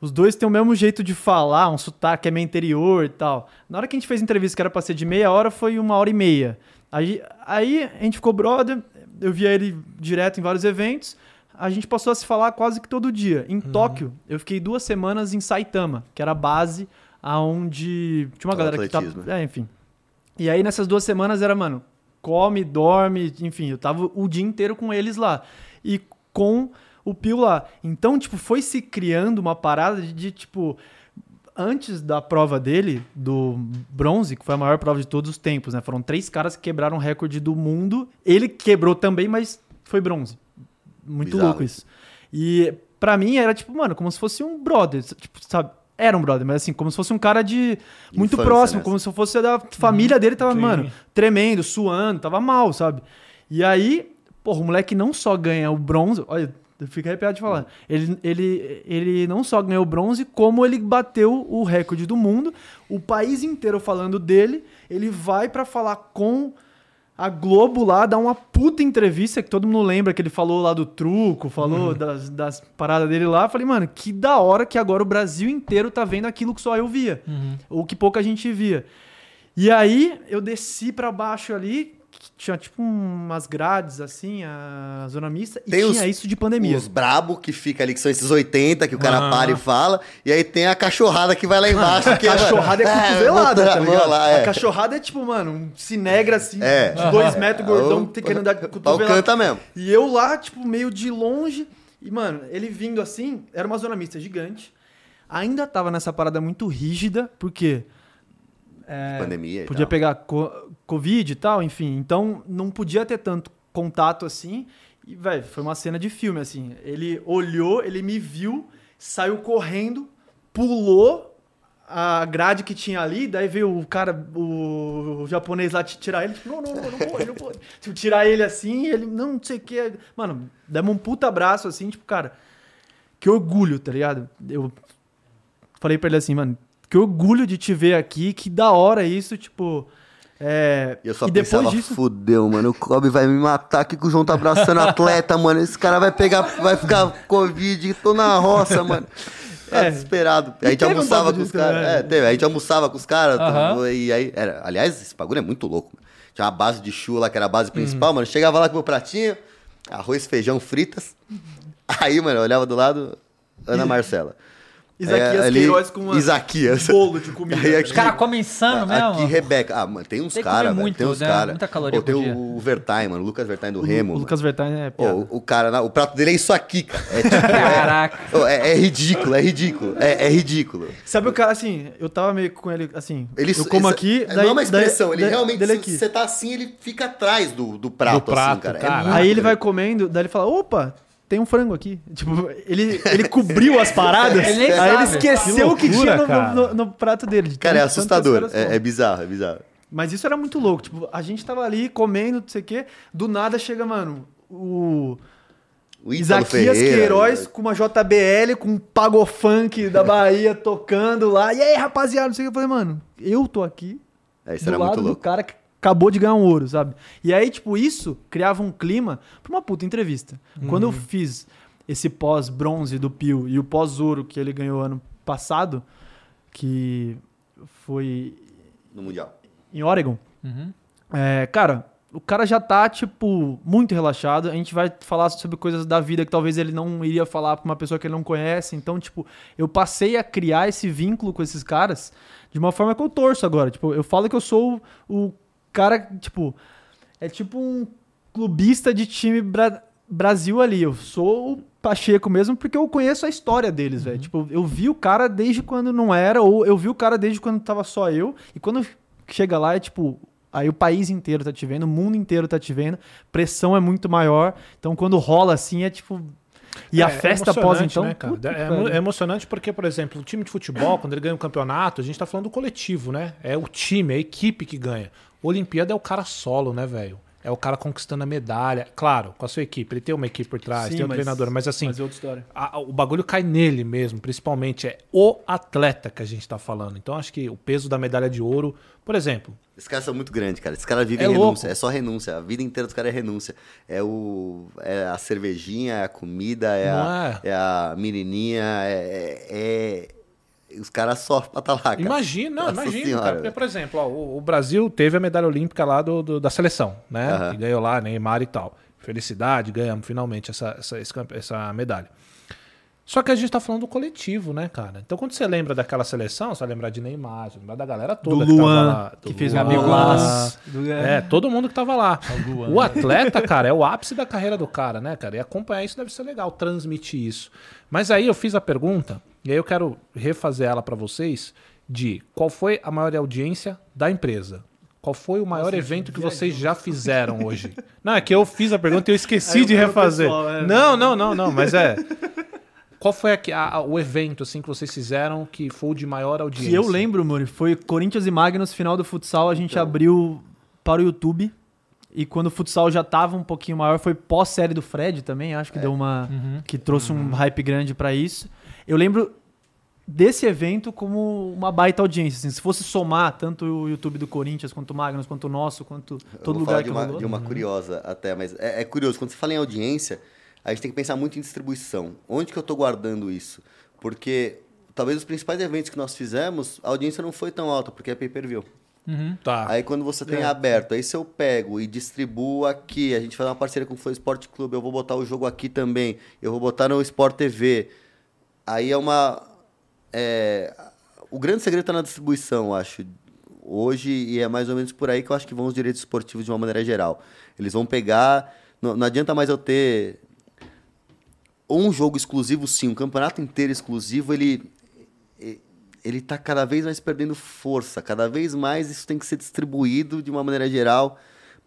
Os dois têm o mesmo jeito de falar, um sotaque é meio interior e tal. Na hora que a gente fez entrevista, que era pra ser de meia hora, foi uma hora e meia. Aí, aí a gente ficou brother, eu via ele direto em vários eventos. A gente passou a se falar quase que todo dia. Em Tóquio, eu fiquei duas semanas em Saitama, que era a base aonde tinha uma galera que atletismo. É, enfim. E aí nessas duas semanas era, mano, come, dorme, enfim, eu tava o dia inteiro com eles lá. E com o Pio lá. Então, tipo, foi se criando uma parada de, de, tipo, antes da prova dele, do bronze, que foi a maior prova de todos os tempos, né? Foram três caras que quebraram o recorde do mundo. Ele quebrou também, mas foi bronze. Muito Bizarro. louco isso. E pra mim era tipo, mano, como se fosse um brother, tipo, sabe? Era um brother, mas assim, como se fosse um cara de muito Infância, próximo, né? como se fosse da família dele, tava, Sim. mano, tremendo, suando, tava mal, sabe? E aí, porra, o moleque não só ganha o bronze, olha, eu fico arrepiado de falar. Ele, ele, ele não só ganhou o bronze, como ele bateu o recorde do mundo. O país inteiro falando dele. Ele vai pra falar com a Globo lá, dar uma puta entrevista que todo mundo lembra que ele falou lá do truco, falou das, das paradas dele lá. Falei, mano, que da hora que agora o Brasil inteiro tá vendo aquilo que só eu via. Ou que pouca gente via. E aí eu desci pra baixo ali, tinha tipo umas grades assim, a zona mista, e Tem tinha os- isso de pandemia. Os brabo que fica ali, que são esses 80 que o cara para e fala. E aí tem a cachorrada que vai lá embaixo. que cachorrada é vou cotovelada, tá ligado? lá, é. A cachorrada é tipo, mano, um cinegra assim, É. de dois metros, gordão, O- tem que andar de o pau cotovelada. canta mesmo. E eu lá, tipo, meio de longe. E, mano, ele vindo assim, era uma zona mista gigante. Ainda tava nessa parada muito rígida, porque é, Pandemia podia tal. pegar co- Covid e tal, enfim. Então, não podia ter tanto contato assim. E, velho, foi uma cena de filme, assim. Ele olhou, ele me viu, saiu correndo, pulou a grade que tinha ali, daí veio o cara, o, o japonês lá te tirar ele, tipo, não, não, não, não pode, não pode. Tipo, tirar ele assim, ele, não, não sei o que. Mano, demos um puta abraço assim, tipo, cara, que orgulho, tá ligado? Eu falei pra ele assim, mano, que orgulho de te ver aqui, que da hora isso, tipo. É, E eu só e depois pensava, disso. fudeu, mano, o Kobe vai me matar aqui que o João tá abraçando atleta, mano. Esse cara vai pegar, vai ficar Covid, tô na roça, mano. Tá É. desesperado. A gente teve um almoçava papo com os caras. né? É, teve. A gente almoçava com os caras. E aí, era, aliás, esse bagulho é muito louco. mano. Tinha uma base de chu lá, que era a Uhum. base principal, mano. Chegava lá com o meu pratinho, arroz, feijão, fritas. Aí, mano, eu olhava do lado, Ana Marcela. Isaquias É, ali, Queiroz com uma Isaquias. bolo de comida. Aí tá aqui- Os caras comem insano mesmo. Aqui, Rebeca. Ah, mano, tem uns caras, velho. Tem uns né? caras. Muita caloria Pô, tem o, Vertain, mano. O Lucas Vertain do O, Remo. o Lucas Vertain é Pô, piada. o, o cara, o prato dele é isso aqui, cara. É, tipo, Caraca. é, Ô, é- é ridículo, é ridículo. É, é ridículo. Sabe o cara, assim, eu tava meio com ele, assim, Ele, eu como isso- aqui, é, daí, não é uma expressão, daí- ele daí- realmente, dele se aqui. você tá assim, ele fica atrás do, do prato, Do prato, assim, cara. É cara. Aí ele vai comendo, daí ele fala, opa, tem um frango aqui. Tipo, ele, ele cobriu as paradas, Ele nem aí ele sabe. esqueceu o Que que, tinha no, no- no prato dele. de Cara, é assustador. É, é bizarro, é bizarro. Mas isso era muito louco. Tipo, a gente tava ali comendo, não sei o quê. Do nada chega, mano, o. O Isaquias Ferreira, Queiroz com uma JBL, com um pagofunk da Bahia tocando lá. E aí, rapaziada, não sei o que. Eu falei, mano, eu tô aqui É, isso do era lado muito do louco. cara que acabou de ganhar um ouro, sabe? E aí, tipo, isso criava um clima pra uma puta entrevista. Quando Uhum. eu fiz esse pós-bronze do Pio e o pós-ouro que ele ganhou ano passado, que foi No Mundial. em Oregon, Uhum. é, cara, o cara já tá, tipo, muito relaxado. A gente vai falar sobre coisas da vida que talvez ele não iria falar pra uma pessoa que ele não conhece. Então, tipo, eu passei a criar esse vínculo com esses caras de uma forma que eu torço agora. Tipo, eu falo que eu sou o, cara, tipo, é tipo um clubista de time Bra- Brasil ali. Eu sou o Pacheco mesmo porque eu conheço a história deles, velho. Tipo, eu vi o cara desde quando não era, ou eu vi o cara desde quando tava só eu. E quando chega lá é tipo. Aí o país inteiro tá te vendo, o mundo inteiro tá te vendo, pressão é muito maior. Então quando rola assim é tipo. E a É, festa é após então. né, puta é, é emocionante porque, por exemplo, o time de futebol, quando ele ganha um campeonato, a gente tá falando do coletivo, né? É o time, é a equipe que ganha. Olimpíada é o cara solo, né, velho? É o cara conquistando a medalha. Claro, com a sua equipe. Ele tem uma equipe por trás, Sim, tem um mas- treinador, mas assim, Mas é outra história. a- o bagulho cai nele mesmo, principalmente. É o atleta que a gente tá falando. Então, acho que o peso da medalha de ouro, por exemplo, Esses caras são muito grandes, cara. Esses caras vivem É renúncia. louco. É só renúncia. A vida inteira dos caras é renúncia. É, o, é a cervejinha, é a comida, é, Não a, é a menininha, é... é- é- Os caras sofrem pra tá lá, cara. Imagina, não, Nossa imagina, Senhora, cara. Porque, por exemplo, ó, o, o Brasil teve a medalha olímpica lá do, do- da seleção, né? Aham. Que ganhou lá, Neymar e tal. Felicidade, ganhamos finalmente essa, essa, essa medalha. Só que a gente tá falando do coletivo, né, cara? Então, quando você lembra daquela seleção, você vai lembrar de Neymar, você vai lembrar da galera Do toda que tava Luan, lá. que do fez o Luan. golaço. Do- É, todo mundo que tava lá. O atleta, cara, é o ápice da carreira do cara, né, cara? E acompanhar isso deve ser legal, transmitir isso. Mas aí eu fiz a pergunta, e aí eu quero refazer ela pra vocês, de qual foi a maior audiência da empresa? Qual foi o maior evento que vocês já fizeram hoje? Não, é que eu fiz a pergunta e eu esqueci de refazer. pessoal, é. Não, não, não, não, mas é... Qual foi a- a- o evento assim que vocês fizeram que foi o de maior audiência? Que eu lembro, Muri, foi Corinthians e Magnus, final do futsal, a gente abriu para o YouTube. E quando o futsal já tava um pouquinho maior, foi pós-série do Fred também, acho que deu uma. que trouxe um hype grande pra isso. Eu lembro desse evento como uma baita audiência. assim. se fosse somar tanto o YouTube do Corinthians, quanto o Magnus, quanto o nosso, quanto Eu todo vou lugar falar que de uma, rolou. de uma curiosa até, mas é, é curioso. Quando você fala em audiência, a gente tem que pensar muito em distribuição. Onde que eu tô guardando isso? Porque talvez os principais eventos que nós fizemos, a audiência não foi tão alta, porque é pay-per-view. Tá. Aí quando você É. tem aberto, aí se eu pego e distribuo aqui, a gente faz uma parceria com o Flow Sport Clube, eu vou botar o jogo aqui também, eu vou botar no Sport TV. Aí é uma. É, o grande segredo está na distribuição, eu acho. Hoje, e é mais ou menos por aí que eu acho que vão os direitos esportivos de uma maneira geral. Eles vão pegar. Não, não adianta mais eu ter um jogo exclusivo, sim, um campeonato inteiro exclusivo, ele ele está cada vez mais perdendo força. Cada vez mais isso tem que ser distribuído de uma maneira geral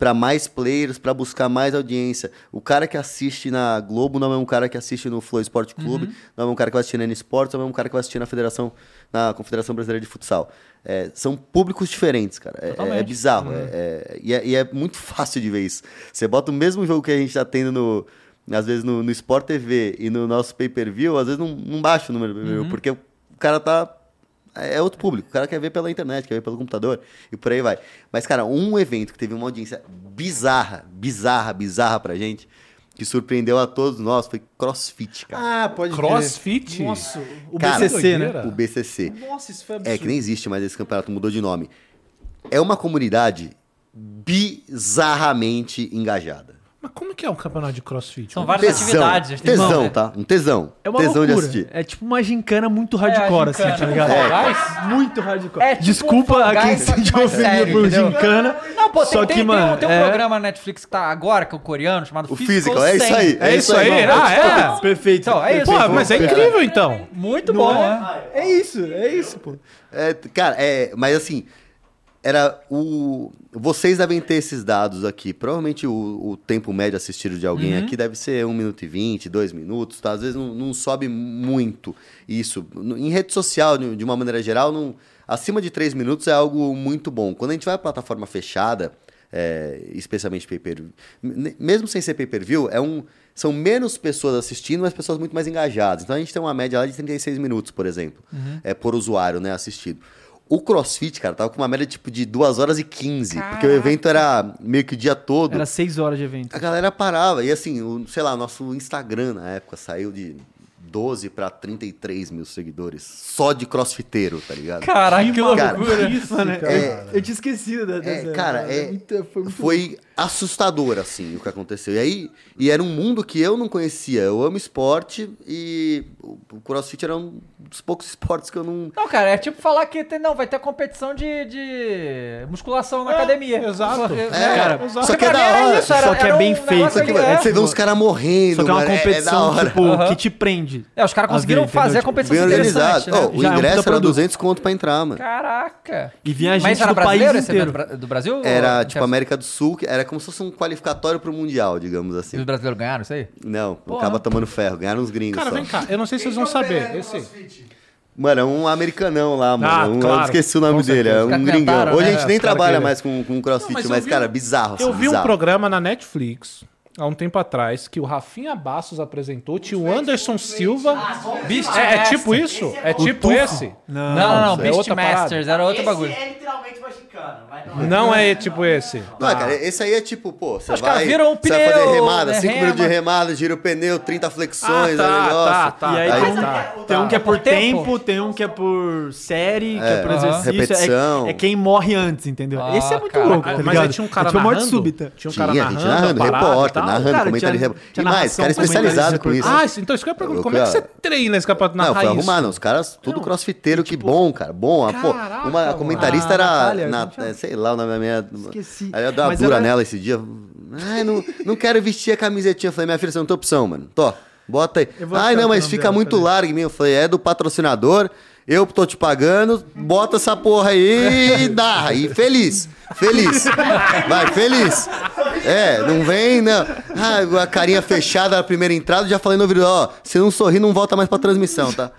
para mais players, para buscar mais audiência. O cara que assiste na Globo não é um cara que assiste no Flow Esporte Clube, não é um cara que vai assistir na N Sports, não é um cara que vai assistir na Federação, na Confederação Brasileira de Futsal. É, são públicos diferentes, cara. É- É, bizarro. é- é- e, é, e é muito fácil de ver isso. Você bota o mesmo jogo que a gente está tendo no. Às vezes no, no Sport TV e no nosso pay-per-view, às vezes não, não baixa o número do pay-per-view, porque o cara tá é outro público. O cara quer ver pela internet, quer ver pelo computador e por aí vai. Mas, cara, um evento que teve uma audiência bizarra, bizarra, bizarra pra gente, que surpreendeu a todos nós, foi CrossFit, cara. Ah, pode Crossfit? Nossa, o Cara, BCC, né? o BCC. Nossa, isso foi É que nem existe mais esse campeonato, mudou de nome. É uma comunidade bizarramente engajada. Mas como que é um campeonato de crossfit? São várias Tesão, atividades. tem- tesão, tá? Um tesão. É uma tesão de loucura. assistir. É tipo uma gincana muito hardcore, assim, gincana. tá ligado? É. Muito hardcore. É tipo Desculpa um a quem se ofendido por gincana. Não, pô, tem, Só tem, que, tem mano, um, tem um é- programa na Netflix que tá agora, que é o coreano, chamado O Physical, é isso 100. aí. É isso aí? irmão. Ah, é? Perfeito. Então, é isso. Pô, mas é incrível então. Muito bom, é? né? É isso, é isso, pô. É, cara, é, mas assim, era o. Vocês devem ter esses dados aqui. Provavelmente o, o tempo médio assistido de alguém aqui deve ser 1 minuto e 20, 2 minutos, tá? Às vezes não, não sobe muito isso. Em rede social, de uma maneira geral, não, acima de 3 minutos é algo muito bom. Quando a gente vai para plataforma fechada, é, especialmente pay-per-view. M- Mesmo sem ser pay-per-view, é um, são menos pessoas assistindo, mas pessoas muito mais engajadas. Então a gente tem uma média lá de 36 minutos, por exemplo, é, por usuário, né, assistido. O CrossFit, cara, tava com uma média tipo de 2 horas e 15, porque o evento era meio que o dia todo. Era seis horas de evento. A galera parava. E assim, o, sei lá, nosso Instagram na época saiu de 12 pra 33 mil seguidores. Só de crossfiteiro, tá ligado? Caraca, que Cara, loucura. Mano, É- eu, eu tinha esquecido da- É, dessa. cara, é, muito- foi muito foi assustador, assim, o que aconteceu. E aí, e era um mundo que eu não conhecia. Eu amo esporte e o crossfit era um dos poucos esportes que eu não. Não, cara, é tipo falar que tem, não, vai ter competição de, de musculação na academia. exato. É, né, cara, exato. só que é da era hora. isso, era- Só que é bem um feito. Só que ali, é. você vê uns caras morrendo, Só que é uma é- é competição, hora. tipo, Aham. que te prende. É, os caras conseguiram ver, fazer a entendeu? competição Bem organizado. interessante, né? Ó, o Já é ingresso era produto. 200 conto pra entrar, mano. Caraca. E vinha gente era do país inteiro. do Brasil? Era, tipo, América do Sul, que era como se fosse um qualificatório pro Mundial, digamos E assim. os brasileiros ganharam isso aí? Não, Porra. acaba tomando ferro, ganharam uns gringos Cara, só. vem cá, eu não sei se vocês vão saber. Esse. Mano, é um americanão lá, mano. Ah, Um- claro. Eu esqueci o nome Com dele, é um Os gringão. Hoje né? a gente nem Os caras trabalha que- mais com, com crossfit, mas mas, eu vi cara, um- bizarro. Eu assim, vi um bizarro. programa na Netflix há um tempo atrás que o Rafinha Bastos apresentou, tinha o Anderson Silva. Beast É, é tipo isso? É tipo esse? Não, não, não. é Beast outra parada. Masters, era outro Esse bagulho. é literalmente mexicano, mas não é. Não é tipo esse. Não, é, cara, esse aí é tipo, pô, você Os vai, caras viram o você vai fazer pneu, remada, né, 5 minutos de rema. remada, gira o pneu, 30 flexões, Ah, tá, é negócio. tá, tá. E aí, Aí- tem, um, tá, tem um que é por tempo? tempo, tem um que é por série, que é, É, por exercício. Repetição. É, é quem morre antes, entendeu? Ah, Esse é muito caraca. louco, tá Mas ligado? aí tinha um cara é tipo morte narrando. súbita. Tinha um cara gente narrando, e repórter, tal. narrando, Cara, comentário tinha- tinha E mais, cara especializado com isso. Ah, então isso que eu ia perguntar. Como é que você treina esse campeonato Não, narrar foi isso? arrumar, não. Os caras, tudo crossfiteiro, que bom, cara. Bom. a- pô, Caraca, uma a mano. comentarista Ah, era. Natália, na- como chama? é, sei lá o nome da minha. Esqueci. Aí eu dei uma Mas dura ela- nela esse dia. Ai, não, não quero vestir a camisetinha. Eu falei, minha filha, você não tem opção, mano. Tô, bota aí. Ai, não, mas fica dela, muito largo em mim. Eu falei, é do patrocinador. Eu tô te pagando, bota essa porra aí e dá. E feliz. Feliz. Vai, feliz. É, não vem, não. Ah, a carinha fechada na primeira entrada, já falei no ouvido, ó, se não sorrir, não volta mais pra transmissão, tá?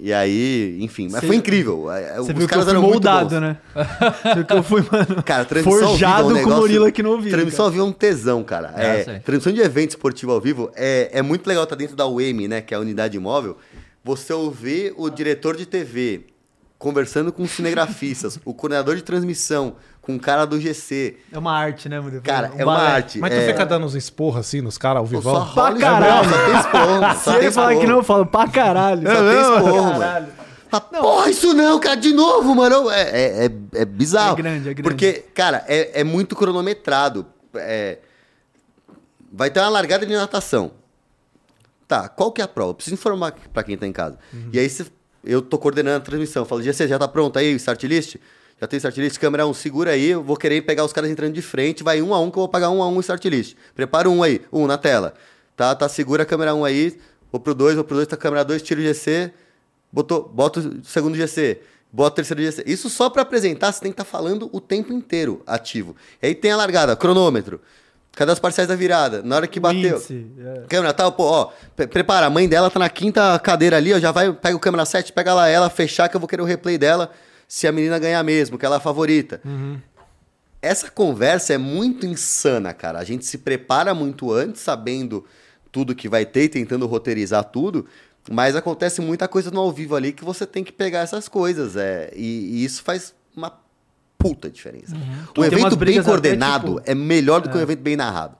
E aí, enfim, mas Cê- foi incrível. É, Você Os viu que eu caras fui eram muito moldado, bons. né? Você viu que eu fui, mano, Cara, transmissão ao vivo é um forjado com negócio- o Murilo aqui no ouvido. Transmissão ao vivo é um tesão, cara. É, É, sei. transmissão de evento esportivo ao vivo é, é muito legal estar dentro da UEM, né? Que é a unidade móvel. Você ouvir o diretor de TV conversando com os cinegrafistas, o coordenador de transmissão com o cara do GC. É uma arte, né, Murilo? Cara, Um é uma arte. Mas tu é... fica dando uns esporros assim nos caras ao Pô, vivão? só e caralho. Só tem esporro. Se ele falar que não, eu falo pra caralho. Só tem esporro, mano. Ah, porra, isso não, cara, de novo, mano. É, é, é, é bizarro. É grande, é grande. Porque, cara, é, é muito cronometrado. É, Vai ter uma largada de natação. Tá, qual que é a prova? Preciso informar pra quem tá em casa. Uhum. E aí, eu tô coordenando a transmissão. Falo, GC, já tá pronto aí o start list? Já tem start list? Câmera 1, segura aí. Eu vou querer pegar os caras entrando de frente. Vai um a um que eu vou pagar um a um start list. Prepara um aí, um na tela. Tá, tá, segura a câmera 1 aí. Vou pro 2, vou pro 2, tá câmera 2, tira o GC. Botou, bota o segundo GC. Bota o terceiro GC. Isso só pra apresentar, você tem que estar falando o tempo inteiro ativo. E aí tem a largada, cronômetro. Cadê as parciais da virada? Na hora que bateu. Índice, é. Câmera tal, pô, ó, pre- prepara, a mãe dela tá na quinta cadeira ali, ó, já vai, pega o câmera 7, pega lá ela, fechar que eu vou querer o replay dela, se a menina ganhar mesmo, que ela é a favorita. Essa conversa é muito insana, cara. A gente se prepara muito antes, sabendo tudo que vai ter e tentando roteirizar tudo, mas acontece muita coisa no ao vivo ali que você tem que pegar essas coisas, é, e, e isso faz uma puta diferença. Um Tem umas evento bem brigas até, coordenado tipo- é melhor do que um evento bem narrado.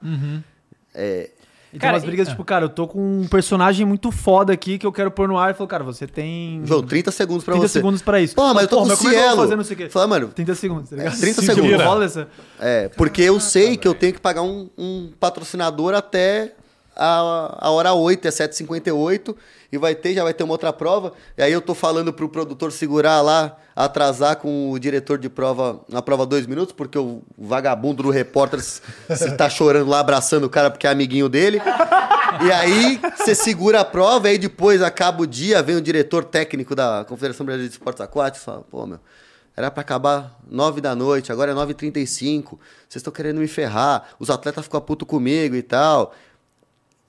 E tem Cara, umas brigas, e- tipo, cara, eu tô com um personagem muito foda aqui que eu quero pôr no ar. E falou, cara, você tem. João, 30 segundos pra 30 você. segundos pra isso. Pô, mas eu tô Porra, com é eu Cielo. fazer não sei o quê? Fala, mano, 30 segundos, tá ligado? 30 Se segundos. Rola essa. É, porque eu sei que eu tenho que pagar um, um patrocinador até a, a hora 8, é 7h58, e vai ter, já vai ter uma outra prova. E aí eu tô falando pro produtor segurar lá, atrasar com o diretor de prova na prova dois minutos, porque o vagabundo do repórter se, tá chorando lá, abraçando o cara porque é amiguinho dele. E aí você segura a prova, e aí depois acaba o dia, vem o diretor técnico da Confederação Brasileira de Esportes Aquáticos e fala, pô, meu. Era pra acabar 9 da noite, agora é 9h35. Vocês estão querendo me ferrar. Os atletas ficam putos comigo e tal.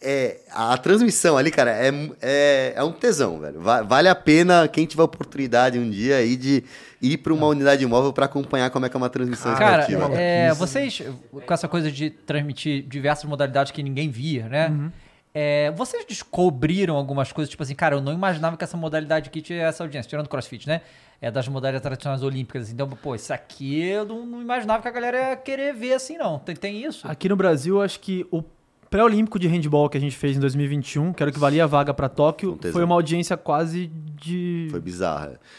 É, a, a transmissão ali, cara, é, é, é um tesão, velho. Va- vale a pena quem tiver oportunidade um dia aí de ir para uma unidade móvel para acompanhar como é que é uma transmissão Cara, esportiva. é, vocês, com essa coisa de transmitir diversas modalidades que ninguém via, né? É, vocês descobriram algumas coisas, tipo assim, cara, eu não imaginava que essa modalidade aqui tinha essa audiência, tirando crossfit, né? É das modalidades tradicionais olímpicas. assim. Então, pô, isso aqui eu não, não imaginava que a galera ia querer ver assim, não. Tem, tem isso? Aqui no Brasil, acho que o pré-olímpico de handball que a gente fez em 2021, que era o que valia a vaga pra Tóquio, foi uma audiência quase de Foi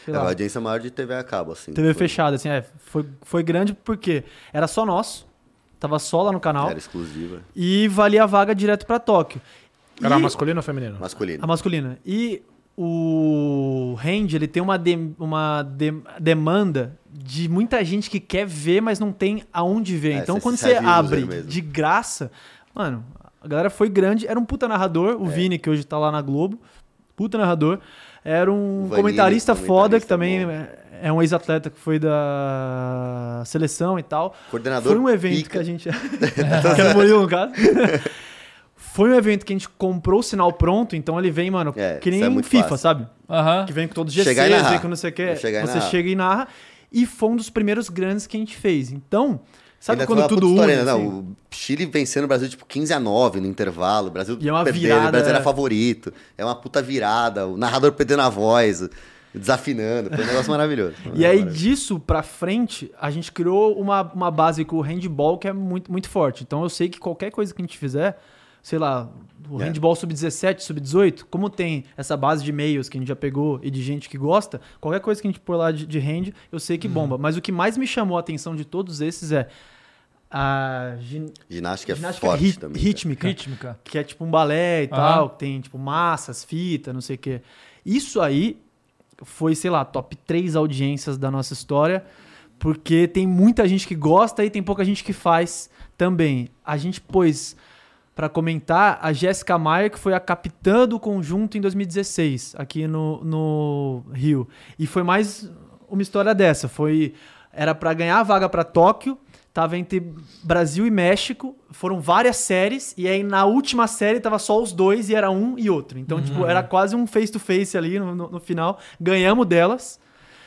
É lá. uma audiência maior de TV a cabo, assim. TV Foi- fechada, assim, é, foi, foi grande porque era só nosso, tava só lá no canal Era exclusiva. e valia a vaga direto pra Tóquio. Era E- masculino ou feminino? Masculina. A masculina. E o Hand, ele tem uma, de- uma de- demanda de muita gente que quer ver, mas não tem aonde ver. É, então, você quando você abre de graça, mano, a galera foi grande. Era um puta narrador, É. o Vini, que hoje tá lá na Globo. Puta narrador. Era um Vanille, comentarista foda, que comentarista também bom. é é um ex-atleta que foi da seleção e tal. Coordenador Foi um evento pica. que a gente. que era Murilo, no caso. Foi um evento que a gente comprou o sinal pronto, então ele vem, mano, É, que nem é um muito FIFA, fácil. sabe? Aham. Que vem com todos os Chegar GCs, vem com não sei o que. Você chega e narra. E foi um dos primeiros grandes que a gente fez. Então, sabe quando tudo une? história, né? assim? Não, o Chile vencendo o Brasil tipo 15 a 9 no intervalo. O Brasil E é uma perdendo, virada, o Brasil é. era favorito. É uma puta virada. O narrador perdendo a voz, desafinando. Foi um negócio maravilhoso. E aí, Maravilhoso. disso pra frente, a gente criou uma, uma base com o handball que é muito, muito forte. Então eu sei que qualquer coisa que a gente fizer, sei lá, o É. handball sub-17, sub-18, como tem essa base de e-mails que a gente já pegou e de gente que gosta, qualquer coisa que a gente pôr lá de, de hand, eu sei que bomba. Mas o que mais me chamou a atenção de todos esses é a gin- Ginástica é ginástica forte rit- também. rítmica Rítmica. que é tipo um balé e tal, que tem tipo massas, fita, não sei o quê. Isso aí foi, sei lá, top 3 audiências da nossa história, porque tem muita gente que gosta e tem pouca gente que faz também. A gente pôs pra comentar a Jéssica Maia, que foi a capitã do conjunto em 2016, aqui no, no Rio. E foi mais uma história dessa, foi era pra ganhar a vaga pra Tóquio, tava entre Brasil e México, foram várias séries e aí na última série tava só os dois e era um e outro. Então, tipo, era quase um face to face ali no, no- no final. Ganhamos delas.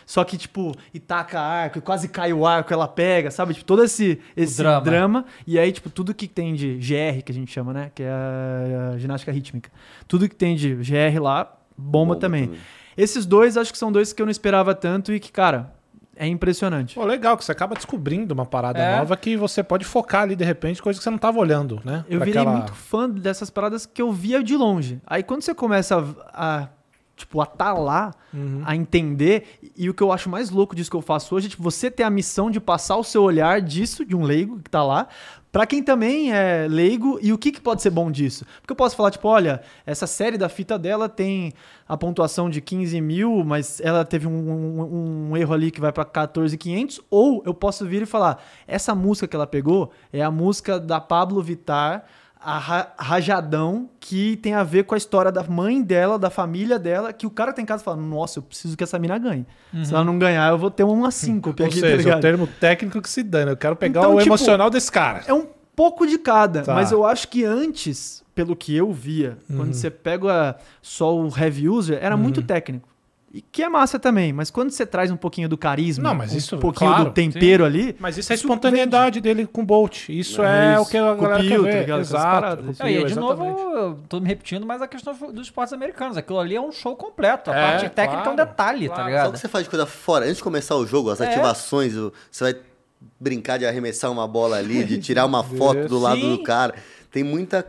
Só que, tipo, e taca arco, e quase cai o arco, ela pega, sabe? Tipo, todo esse, esse drama. drama. E aí, tipo, tudo que tem de GR, que a gente chama, né? Que é a, a ginástica rítmica. Tudo que tem de GR lá, bomba, Bomba também. também. Esses dois, acho que são dois que eu não esperava tanto e que, cara, é impressionante. Pô, legal, que você acaba descobrindo uma parada É. nova que você pode focar ali de repente, coisa que você não tava olhando, né? Eu Pra virei aquela- muito fã dessas paradas que eu via de longe. Aí quando você começa a, a, tipo, a tá lá, Uhum. a entender, e o que eu acho mais louco disso que eu faço hoje é tipo, você ter a missão de passar o seu olhar disso, de um leigo que tá lá, pra quem também é leigo, e o que, que pode ser bom disso. Porque eu posso falar, tipo, olha, essa série da fita dela tem a pontuação de 15 mil, mas ela teve um, um- um erro ali que vai pra 14,500, ou eu posso vir e falar, essa música que ela pegou é a música da Pablo Vittar, a Ra- Rajadão, que tem a ver com a história da mãe dela, da família dela, que o cara tem em casa e fala, nossa, eu preciso que essa mina ganhe. Se ela não ganhar, eu vou ter uma síncope Ou aqui, tá seja, ligado? o termo técnico que se dana. Eu quero pegar Então, o tipo, emocional desse cara. É um pouco de cada, Tá. mas eu acho que antes, pelo que eu via, quando Uhum. você pega só o heavy user, era muito técnico. E que é massa também, mas quando você traz um pouquinho do carisma, Não, mas um isso, pouquinho claro, do tempero ali, Mas isso é a Isso espontaneidade dele com o Bolt. Isso é, É o isso. que a galera Copio, quer tá ver. ligado? Essas Exato. paradas. copio, Não, e de exatamente. novo, eu tô me repetindo, mas a questão dos esportes americanos. Aquilo ali é um show completo. A É, parte técnica é um claro, detalhe, claro. tá Só o ligado? que você faz de coisa fora. Antes de começar o jogo, as É. ativações, o- você vai brincar de arremessar uma bola ali, de tirar uma foto do lado Sim. do cara. Tem muita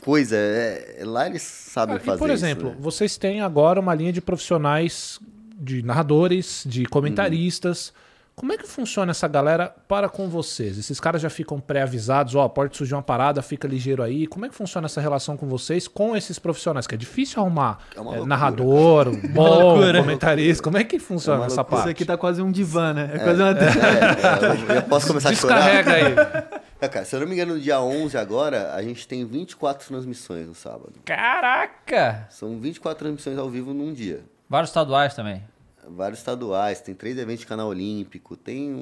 coisa. é- lá eles sabem Ah, fazer e, por exemplo, isso. né? vocês têm agora uma linha de profissionais, de narradores, de comentaristas. Como é que funciona essa galera para com vocês? Esses caras já ficam pré-avisados, ó, pode surgir uma parada, fica ligeiro aí. Como é que funciona essa relação com vocês, com esses profissionais? Que é difícil arrumar É é, narrador, bom, loucura. comentarista. Como é que funciona É essa parte? isso aqui tá quase um divã, né? É, quase uma... É, é, eu, eu posso começar a chorar? Descarrega aí. É, cara, se eu não me engano, no dia 11 agora, a gente tem 24 transmissões no sábado. Caraca! São 24 transmissões ao vivo num dia. Vários estaduais também. Vários estaduais, tem três eventos de canal olímpico, tem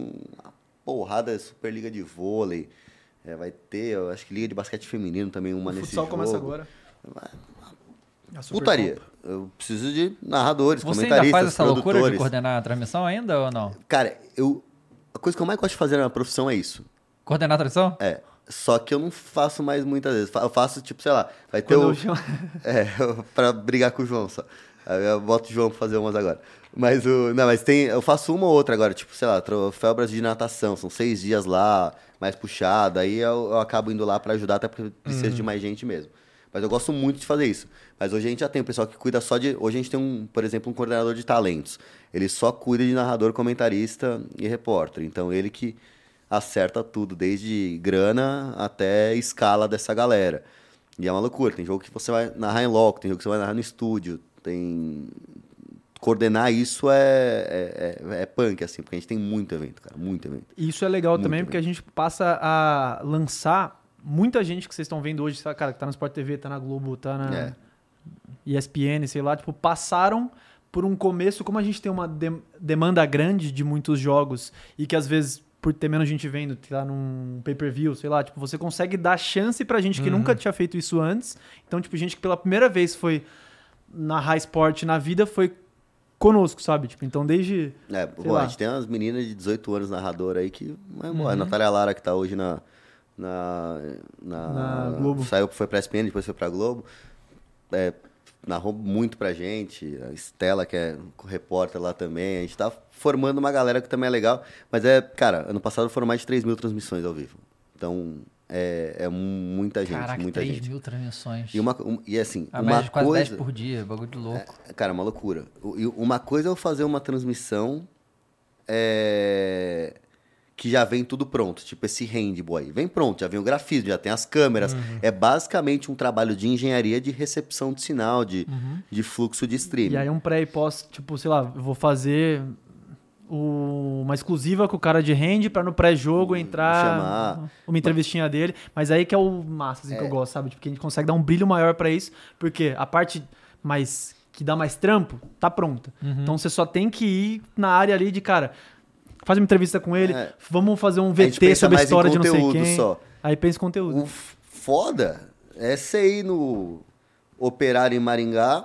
uma porrada de Superliga de vôlei. É, vai ter, eu acho que Liga de Basquete Feminino também, uma O nesse futsal jogo. começa agora. Putaria. Eu preciso de narradores, Você ainda comentaristas, faz essa loucura de coordenar a transmissão ainda ou não? Cara, eu... A coisa que eu mais gosto de fazer na profissão é isso. Coordenar a transmissão? É. Só que eu não faço mais muitas vezes. Eu faço, tipo, sei lá, vai ter Quando o... eu chamo- É, pra brigar com o João só. Aí eu boto o João pra fazer umas agora. Mas o. Não, mas tem. Eu faço uma ou outra agora, tipo, sei lá, troféu Brasil de natação. São seis dias lá, mais puxado. Aí eu, eu acabo indo lá pra ajudar, até porque precisa de mais gente mesmo. Mas eu gosto muito de fazer isso. Mas hoje a gente já tem um pessoal que cuida só de. Hoje a gente tem um, por exemplo, um coordenador de talentos. Ele só cuida de narrador, comentarista e repórter. Então ele que acerta tudo, desde grana até escala dessa galera. E é uma loucura. Tem jogo que você vai narrar em loco, tem jogo que você vai narrar no estúdio. Tem. Coordenar isso é, é, é, é punk, assim, porque a gente tem muito evento, cara. Muito evento. E Isso é legal Muito também, bem. porque a gente passa a lançar muita gente que vocês estão vendo hoje, cara, que tá no Sport TV, tá na Globo, tá na É. ESPN, sei lá, tipo, passaram por um começo, como a gente tem uma dem- demanda grande de muitos jogos e que às vezes por ter menos gente vendo, tá num pay-per-view, sei lá, tipo, você consegue dar chance pra gente que nunca tinha feito isso antes. Então, tipo, gente que pela primeira vez foi narrar esporte na vida foi conosco, sabe? Tipo, então desde É, pô, a gente tem umas meninas de 18 anos narradora aí que. Uhum. A Natália Lara, que tá hoje na. Na, na, Na Globo. Saiu, foi pra SPN, depois foi pra Globo. É, narrou muito pra gente. A Estela, que é repórter lá também. A gente tá formando uma galera que também é legal. Mas é, cara, ano passado foram mais de 3 mil transmissões ao vivo. Então, é, é muita gente, Caraca, muita 3 gente. mil transmissões. E, uma, um- e assim, a uma quase coisa... 10 por dia, bagulho de louco. É, cara, uma loucura. E uma coisa é eu fazer uma transmissão é, que já vem tudo pronto, tipo esse handball aí. Vem pronto, já vem o grafismo, já tem as câmeras. Uhum. É basicamente um trabalho de engenharia de recepção de sinal, de, de fluxo de streaming. Uhum. E aí um pré e pós, tipo, sei lá, eu vou fazer o- uma exclusiva com o cara de hand pra no pré-jogo entrar chamar. uma entrevistinha dele. Mas aí que é o massa, assim, que eu gosto, sabe? Tipo, que a gente consegue dar um brilho maior pra isso, porque a parte mais que dá mais trampo, tá pronta. Então você só tem que ir na área ali de, cara, faz uma entrevista com ele, É. vamos fazer um VT pensa sobre a história de não sei conteúdo quem. só. Aí pensa em conteúdo. O foda é você ir no operário em Maringá,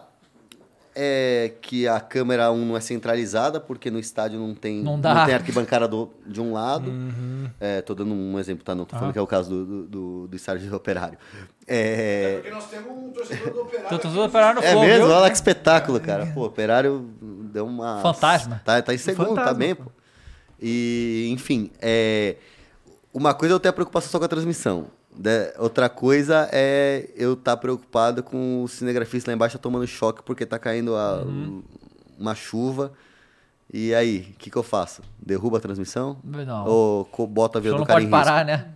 é que a câmera 1 não é centralizada, porque no estádio não tem, Não dá. tem arquibancada do, de um lado. Uhum. É, tô dando um exemplo, tá? Não tô falando Ah. que é o caso do, do, do, do estádio de operário. É, Porque nós temos um torcedor do Operário. Tô tudo operar no é Flow, mesmo? viu? Olha que espetáculo, cara. Pô, operário deu uma... Fantasma. Tá, tá em segundo, tá Fantasma, bem, pô. pô. E, enfim, é... uma coisa é eu ter a preocupação só com a transmissão. Né? Outra coisa é eu estar preocupado com o cinegrafista lá embaixo tomando choque porque tá caindo a- Uhum. uma chuva. E aí, o que, que eu faço? Derruba a transmissão? Não. Ou bota a show do não cara pode em risco? parar, né?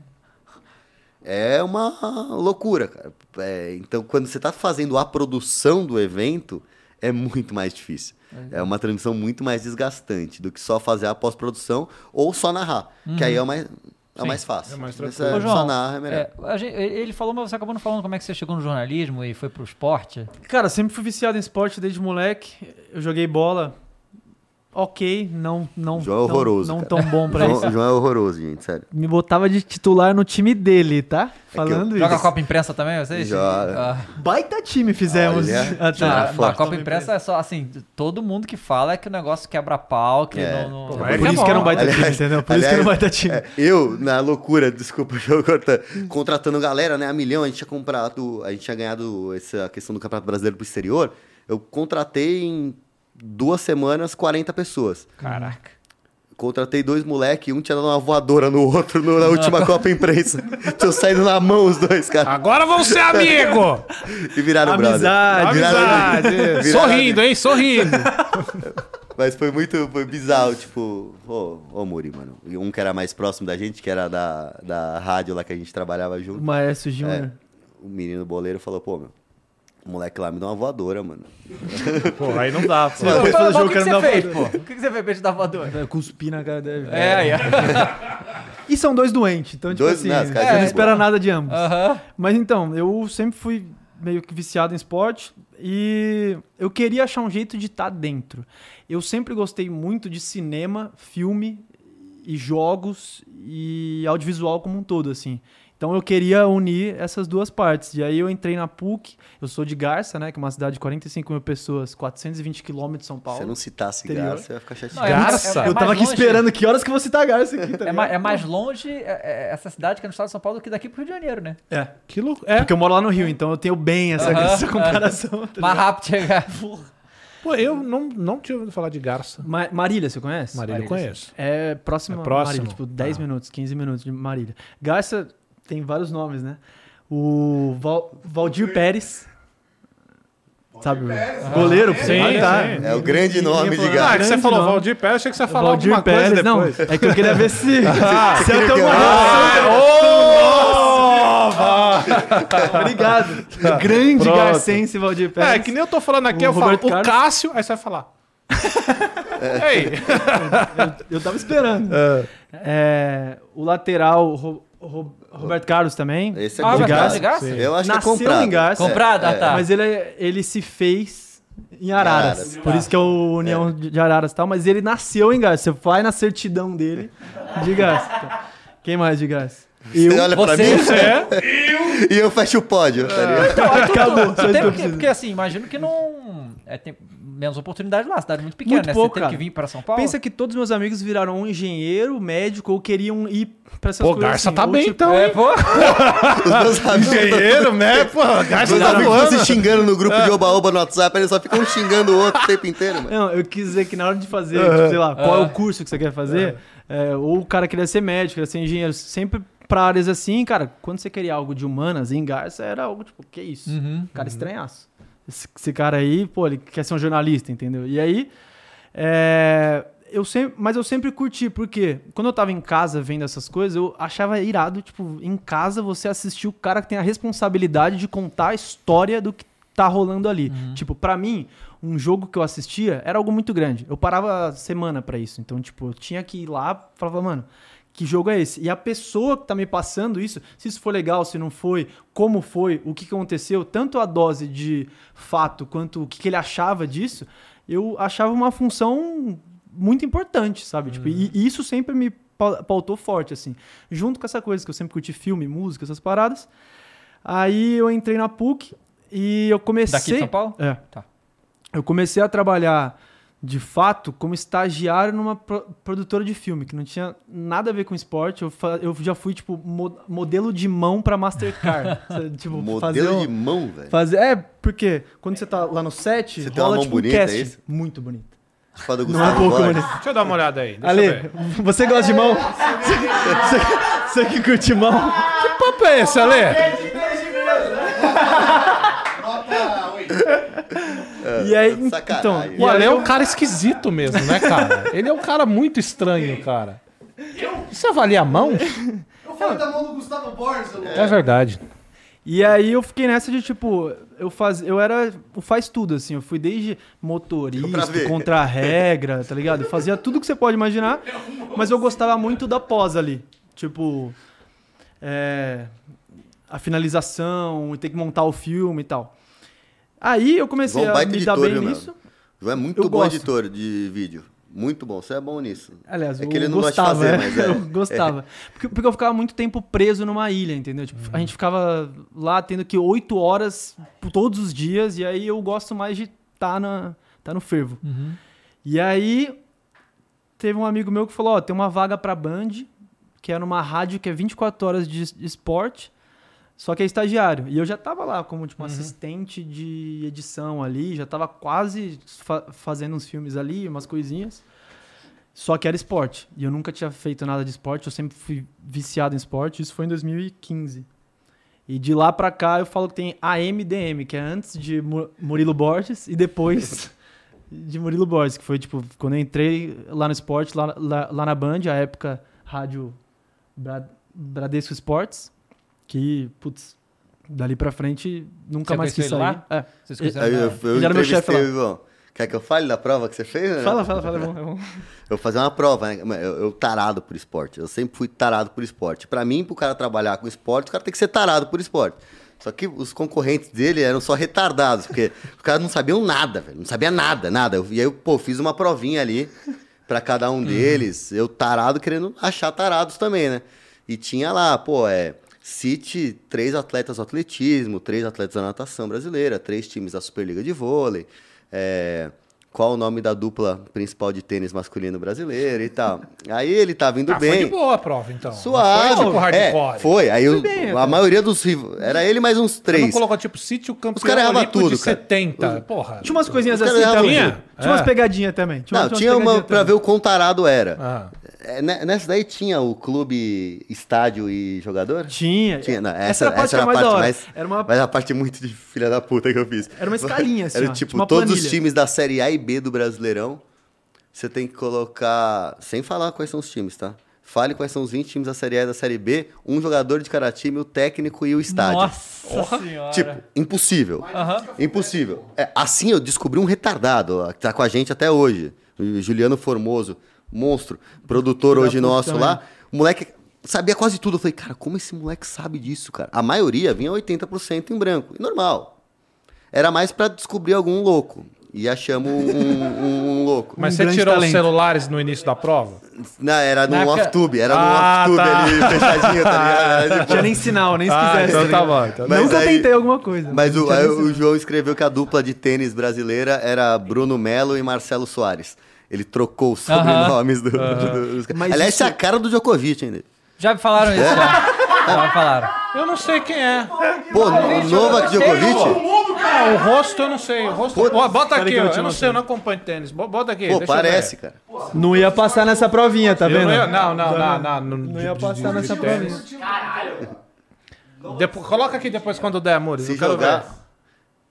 É uma loucura, cara. É, então, quando você está fazendo a produção do evento, é muito mais difícil. É uma transmissão muito mais desgastante do que só fazer a pós-produção ou só narrar. Que aí é o mais, é o mais fácil. é mais tranquilo. Ô, João, só narra é melhor. é, a gente- ele falou, mas você acabou não falando como é que você chegou no jornalismo e foi pro esporte. Cara, sempre fui viciado em esporte desde moleque. Eu joguei bola. Ok, não não João é não- horroroso, Não, cara. tão bom pra João, isso. João é horroroso, gente, sério. Me botava de titular no time dele, tá? Falando Joga a isso. Copa Imprensa também, vocês? Joga. Ah, Baita time fizemos. Olha, até. não, Cara, a forte. Copa Imprensa é só assim, todo mundo que fala é que o negócio quebra pau, que É. não, não... Pô, Por é isso bom. que era um baita time, Aliás- entendeu? Por isso que aliás, era um baita time. É, eu, na loucura, desculpa, eu cortando, contratando galera, né? A milhão, a gente tinha comprado, a gente tinha ganhado essa questão do Campeonato Brasileiro pro exterior. Eu contratei em duas semanas 40 pessoas. Caraca. Contratei dois moleques, um tinha dado uma voadora no outro no- na última Copa Imprensa. Tinham saído na mão os dois, cara. Agora vão ser amigo! E viraram brother. Amizade. Viraram- Amizade! viraram- Sorrindo, hein? Sorrindo! Mas foi muito foi bizarro, tipo, ô, ô Muri, mano. Um que era mais próximo da gente, que era da, da rádio lá que a gente trabalhava junto. O Maestro Júnior. O menino boleiro falou, pô, meu, o moleque lá me dá uma voadora, mano. Pô, aí não dá, pô. Depois Mas do o jogo, que, quero que dar você fez, pô? O que, que você fez pra te dar voadora? Eu Cuspi na cara dele. É, aí. ó. E são dois doentes, então, tipo Dois- assim, caras você não espera boa. nada de ambos. Aham. Mas então, eu sempre fui meio que viciado em esporte e eu queria achar um jeito de estar dentro. Eu sempre gostei muito de cinema, filme e jogos e audiovisual como um todo, assim. Então eu queria unir essas duas partes. E aí eu entrei na PUC, eu sou de Garça, né? Que é uma cidade de 45 mil pessoas, 420 quilômetros de São Se Paulo. você não citasse Interior. Garça, eu ia ficar Não, chateado. é- Garça? é- é eu tava aqui longe- esperando que horas que eu vou citar Garça aqui, tá É, é mais longe é- é essa cidade que é no estado de São Paulo do que daqui pro Rio de Janeiro, né? É. Que louco. É. Porque eu moro lá no Rio, então eu tenho bem essa, Aham, essa comparação. tá Mais rápido chegar. Pô, eu não, não tinha ouvido falar de garça. Ma- Marília, você conhece? Marília eu conheço. É próximo, É a próximo? Marília, tipo 10 Tá. minutos, 15 minutos de Marília. Garça tem vários nomes, né? O Val- Valdir Pérez. Sabe? o Goleiro, pô. Sim, Ah, tá. sim. É o grande nome de Ah, Garça. que você grande falou nome. Valdir Pérez, achei que você ia falar Valdir alguma Pérez, coisa não. depois. É que eu queria ver se, se ia ter queria alguma que- relação. Obrigado. Grande Pronto. garcense Valdir Pérez. É, que nem eu tô falando aqui, O eu falo Roberto o Carlos. Cássio, aí você vai falar. Ei, Eu tava esperando. É, o lateral, o Ro- o Ro- Roberto Carlos também. Esse é Ah, de Garça. de Garça? Sim. Eu acho que é Nasceu comprado. em Garça. Comprado, ah, tá. Mas ele, ele se fez em Araras. Araras, por isso que é o União de Araras e tal. Mas ele nasceu em Garça. Você vai na certidão dele de Garça. Então, Quem mais de Garça? Você olha pra Você- mim é. e eu fecho o pódio. tá ligado? Então, Acabou, tu- só tu isso teve que eu que- preciso. porque assim, imagino que não. É, tem menos oportunidade lá, cidade muito pequena, Muito né? pouco, Você teve cara. que vir para São Paulo. Pensa que todos meus amigos viraram um engenheiro, médico ou queriam ir pra essas Pô, coisas Garça assim, tá bem tipo- então, É, pô. Os meus amigos, Engenheiro, né? Pô, Garça meus tá amigos ficam se voando. xingando no grupo de oba-oba no WhatsApp, eles só ficam xingando o outro o tempo inteiro, mano. Não, eu quis dizer que na hora de fazer, tipo, sei lá, qual é o curso que você quer fazer, é, ou o cara queria ser médico, queria ser engenheiro, sempre pra áreas assim, cara, quando você queria algo de humanas em Garça, era algo tipo, que isso? Cara estranhaço. Esse, esse cara aí, pô, ele quer ser um jornalista, entendeu? E aí, é, eu sempre, mas eu sempre curti, porque quando eu tava em casa vendo essas coisas, eu achava irado, tipo, em casa você assistir o cara que tem a responsabilidade de contar a história do que tá rolando ali. Tipo, pra mim, um jogo que eu assistia era algo muito grande. Eu parava semana pra isso. Então, tipo, eu tinha que ir lá e falava, mano, que jogo é esse? E a pessoa que tá me passando isso, se isso foi legal, se não foi, como foi, o que aconteceu, tanto a dose de fato quanto o que, ele achava disso, eu achava uma função muito importante, sabe? Tipo, e, e isso sempre me pau- pautou forte, assim. Junto com essa coisa que eu sempre curti filme, música, essas paradas. Aí eu entrei na PUC e eu comecei. Daqui de São Paulo? É. Tá. Eu comecei a trabalhar de fato como estagiário numa pro- produtora de filme, que não tinha nada a ver com esporte. Eu, eu já fui, tipo, mo- modelo de mão pra Mastercard. Tipo, fazer Modelo um- de mão, velho. Fazer, é, porque quando você tá lá no set, Você tem uma rola mão tipo um bonita, é isso? Muito bonito. Do Não é pouco bonito. Deixa eu dar uma olhada aí. Deixa eu Ale, ver. você gosta de mão? Você, você que curte mão? Que papo é esse, Ale? E aí, sacanagem. então, O Ale é eu- um cara esquisito mesmo, né, cara? Ele é um cara muito estranho, cara. Você avalia a mão? Eu falei da mão do Gustavo Borges, eu É verdade. E aí eu fiquei nessa de tipo, eu faz, eu era o faz tudo assim, eu fui desde motorista, contra a regra, tá ligado? Eu fazia tudo que você pode imaginar, mas eu gostava muito da pós ali, tipo é, a finalização, e ter que montar o filme e tal. Aí eu comecei João, a baita me dar bem nisso. João é muito Eu bom gosto. editor de vídeo. Muito bom. Você é bom nisso. Aliás, É eu que ele não gosta de gostava, fazer, é. mas é. eu gostava. Porque, porque eu ficava muito tempo preso numa ilha, entendeu? Tipo, A gente ficava lá tendo que oito horas todos os dias, e aí eu gosto mais de estar na, tá no fervo. E aí teve um amigo meu que falou, ó, tem uma vaga pra Band, que é numa rádio que é 24 horas de, de esporte, só que é estagiário. E eu já tava lá como tipo, um assistente de edição ali, já tava quase fa- fazendo uns filmes ali, umas coisinhas. Só que era esporte. E eu nunca tinha feito nada de esporte, eu sempre fui viciado em esporte. Isso foi em 2015. E de lá pra cá eu falo que tem AMDM, que é antes de Mu- Murilo Borges e depois de Murilo Borges, que foi tipo, quando eu entrei lá no esporte, lá, lá, lá na Band, a época rádio Bra- Bradesco Esportes, que, putz, dali pra frente nunca Você mais quis sair. lá? É. Vocês conheceram? eu, na- eu Ele era meu chefe entrevistei lá. o Ivan. Quer que eu fale da prova que você fez? né? Fala, fala, fala, é bom, é bom. Eu vou fazer uma prova, né? Eu, eu tarado por esporte. Eu sempre fui tarado por esporte. Pra mim, pro cara trabalhar com esporte, o cara tem que ser tarado por esporte. Só que os concorrentes dele eram só retardados, porque os caras não sabiam nada, velho. Não sabia nada, nada. Eu- E aí eu, pô, fiz uma provinha ali pra cada um deles. Eu tarado querendo achar tarados também, né? E tinha lá, pô, é cite três atletas do atletismo, três atletas da natação brasileira, três times da Superliga de vôlei, é, qual o nome da dupla principal de tênis masculino brasileiro e tal. Aí ele tá vindo Ah, foi de bem. boa a prova, então. Não Suave. Foi tipo é, hardcore. foi. Aí o- bem, a maioria dos rivais. Era ele mais uns Você não três. colocou tipo sítio campeão Os caras erravam olímpico tudo, de cara. 70. Porra. Tinha umas coisinhas assim também. Tinha umas É. pegadinhas também. Tinha, Não, umas tinha uma pra também. ver o quão tarado era. Ah. É, ne- nessa daí tinha o clube, estádio e jogador? Tinha. Tinha, não, essa, essa, era a parte, essa era a mais parte da hora. mais. Era uma Mas a parte muito de filha da puta que eu fiz. Era uma escalinha, assim, Era ó, tipo, tipo uma todos os times da Série A e B do Brasileirão. Você tem que colocar. Sem falar quais são os times, tá? Fale quais são os 20 times da Série A e da Série B, um jogador de cada time, o técnico e o estádio. Nossa senhora. Tipo, impossível. Aham. Impossível. É, assim eu descobri um retardado, ó, que tá com a gente até hoje. O Juliano Formoso, monstro, produtor hoje nosso também. lá. O moleque sabia quase tudo. Eu falei, cara, como esse moleque sabe disso, cara? A maioria vinha 80% em branco. E normal. Era mais pra descobrir algum louco. E achamos um, um- um louco. Mas Um você tirou os talento. celulares no início da prova? Não, era no época- off-tube. Era Ah, no off-tube tá. ali, fechadinho, tá ligado? Era tipo- Tinha nem sinal, nem se Ah, quisesse. então tá tá bom. Então Mas Nunca aí- tentei alguma coisa. Mas o, aí o. João escreveu que a dupla de tênis brasileira era Bruno Melo e Marcelo Soares. Ele trocou os sobrenomes do, do- dos caras. Mas Aliás, isso- essa é a cara do Djokovic ainda. Já me falaram isso, já. Já me falaram. Eu não sei quem é. Pô, o Novak Djokovic? Ah, o rosto eu não sei. O rosto... Pô, bota aqui, eu Eu não sei, eu não acompanho tênis. Bo- Bota aqui. Pô, deixa eu parece, ver. cara. Não ia passar nessa provinha, tá vendo? não, ia- não, não, não, não, não, Não ia passar nessa provinha. Depois, coloca aqui depois quando der, amores. Se eu quero jogar. ver.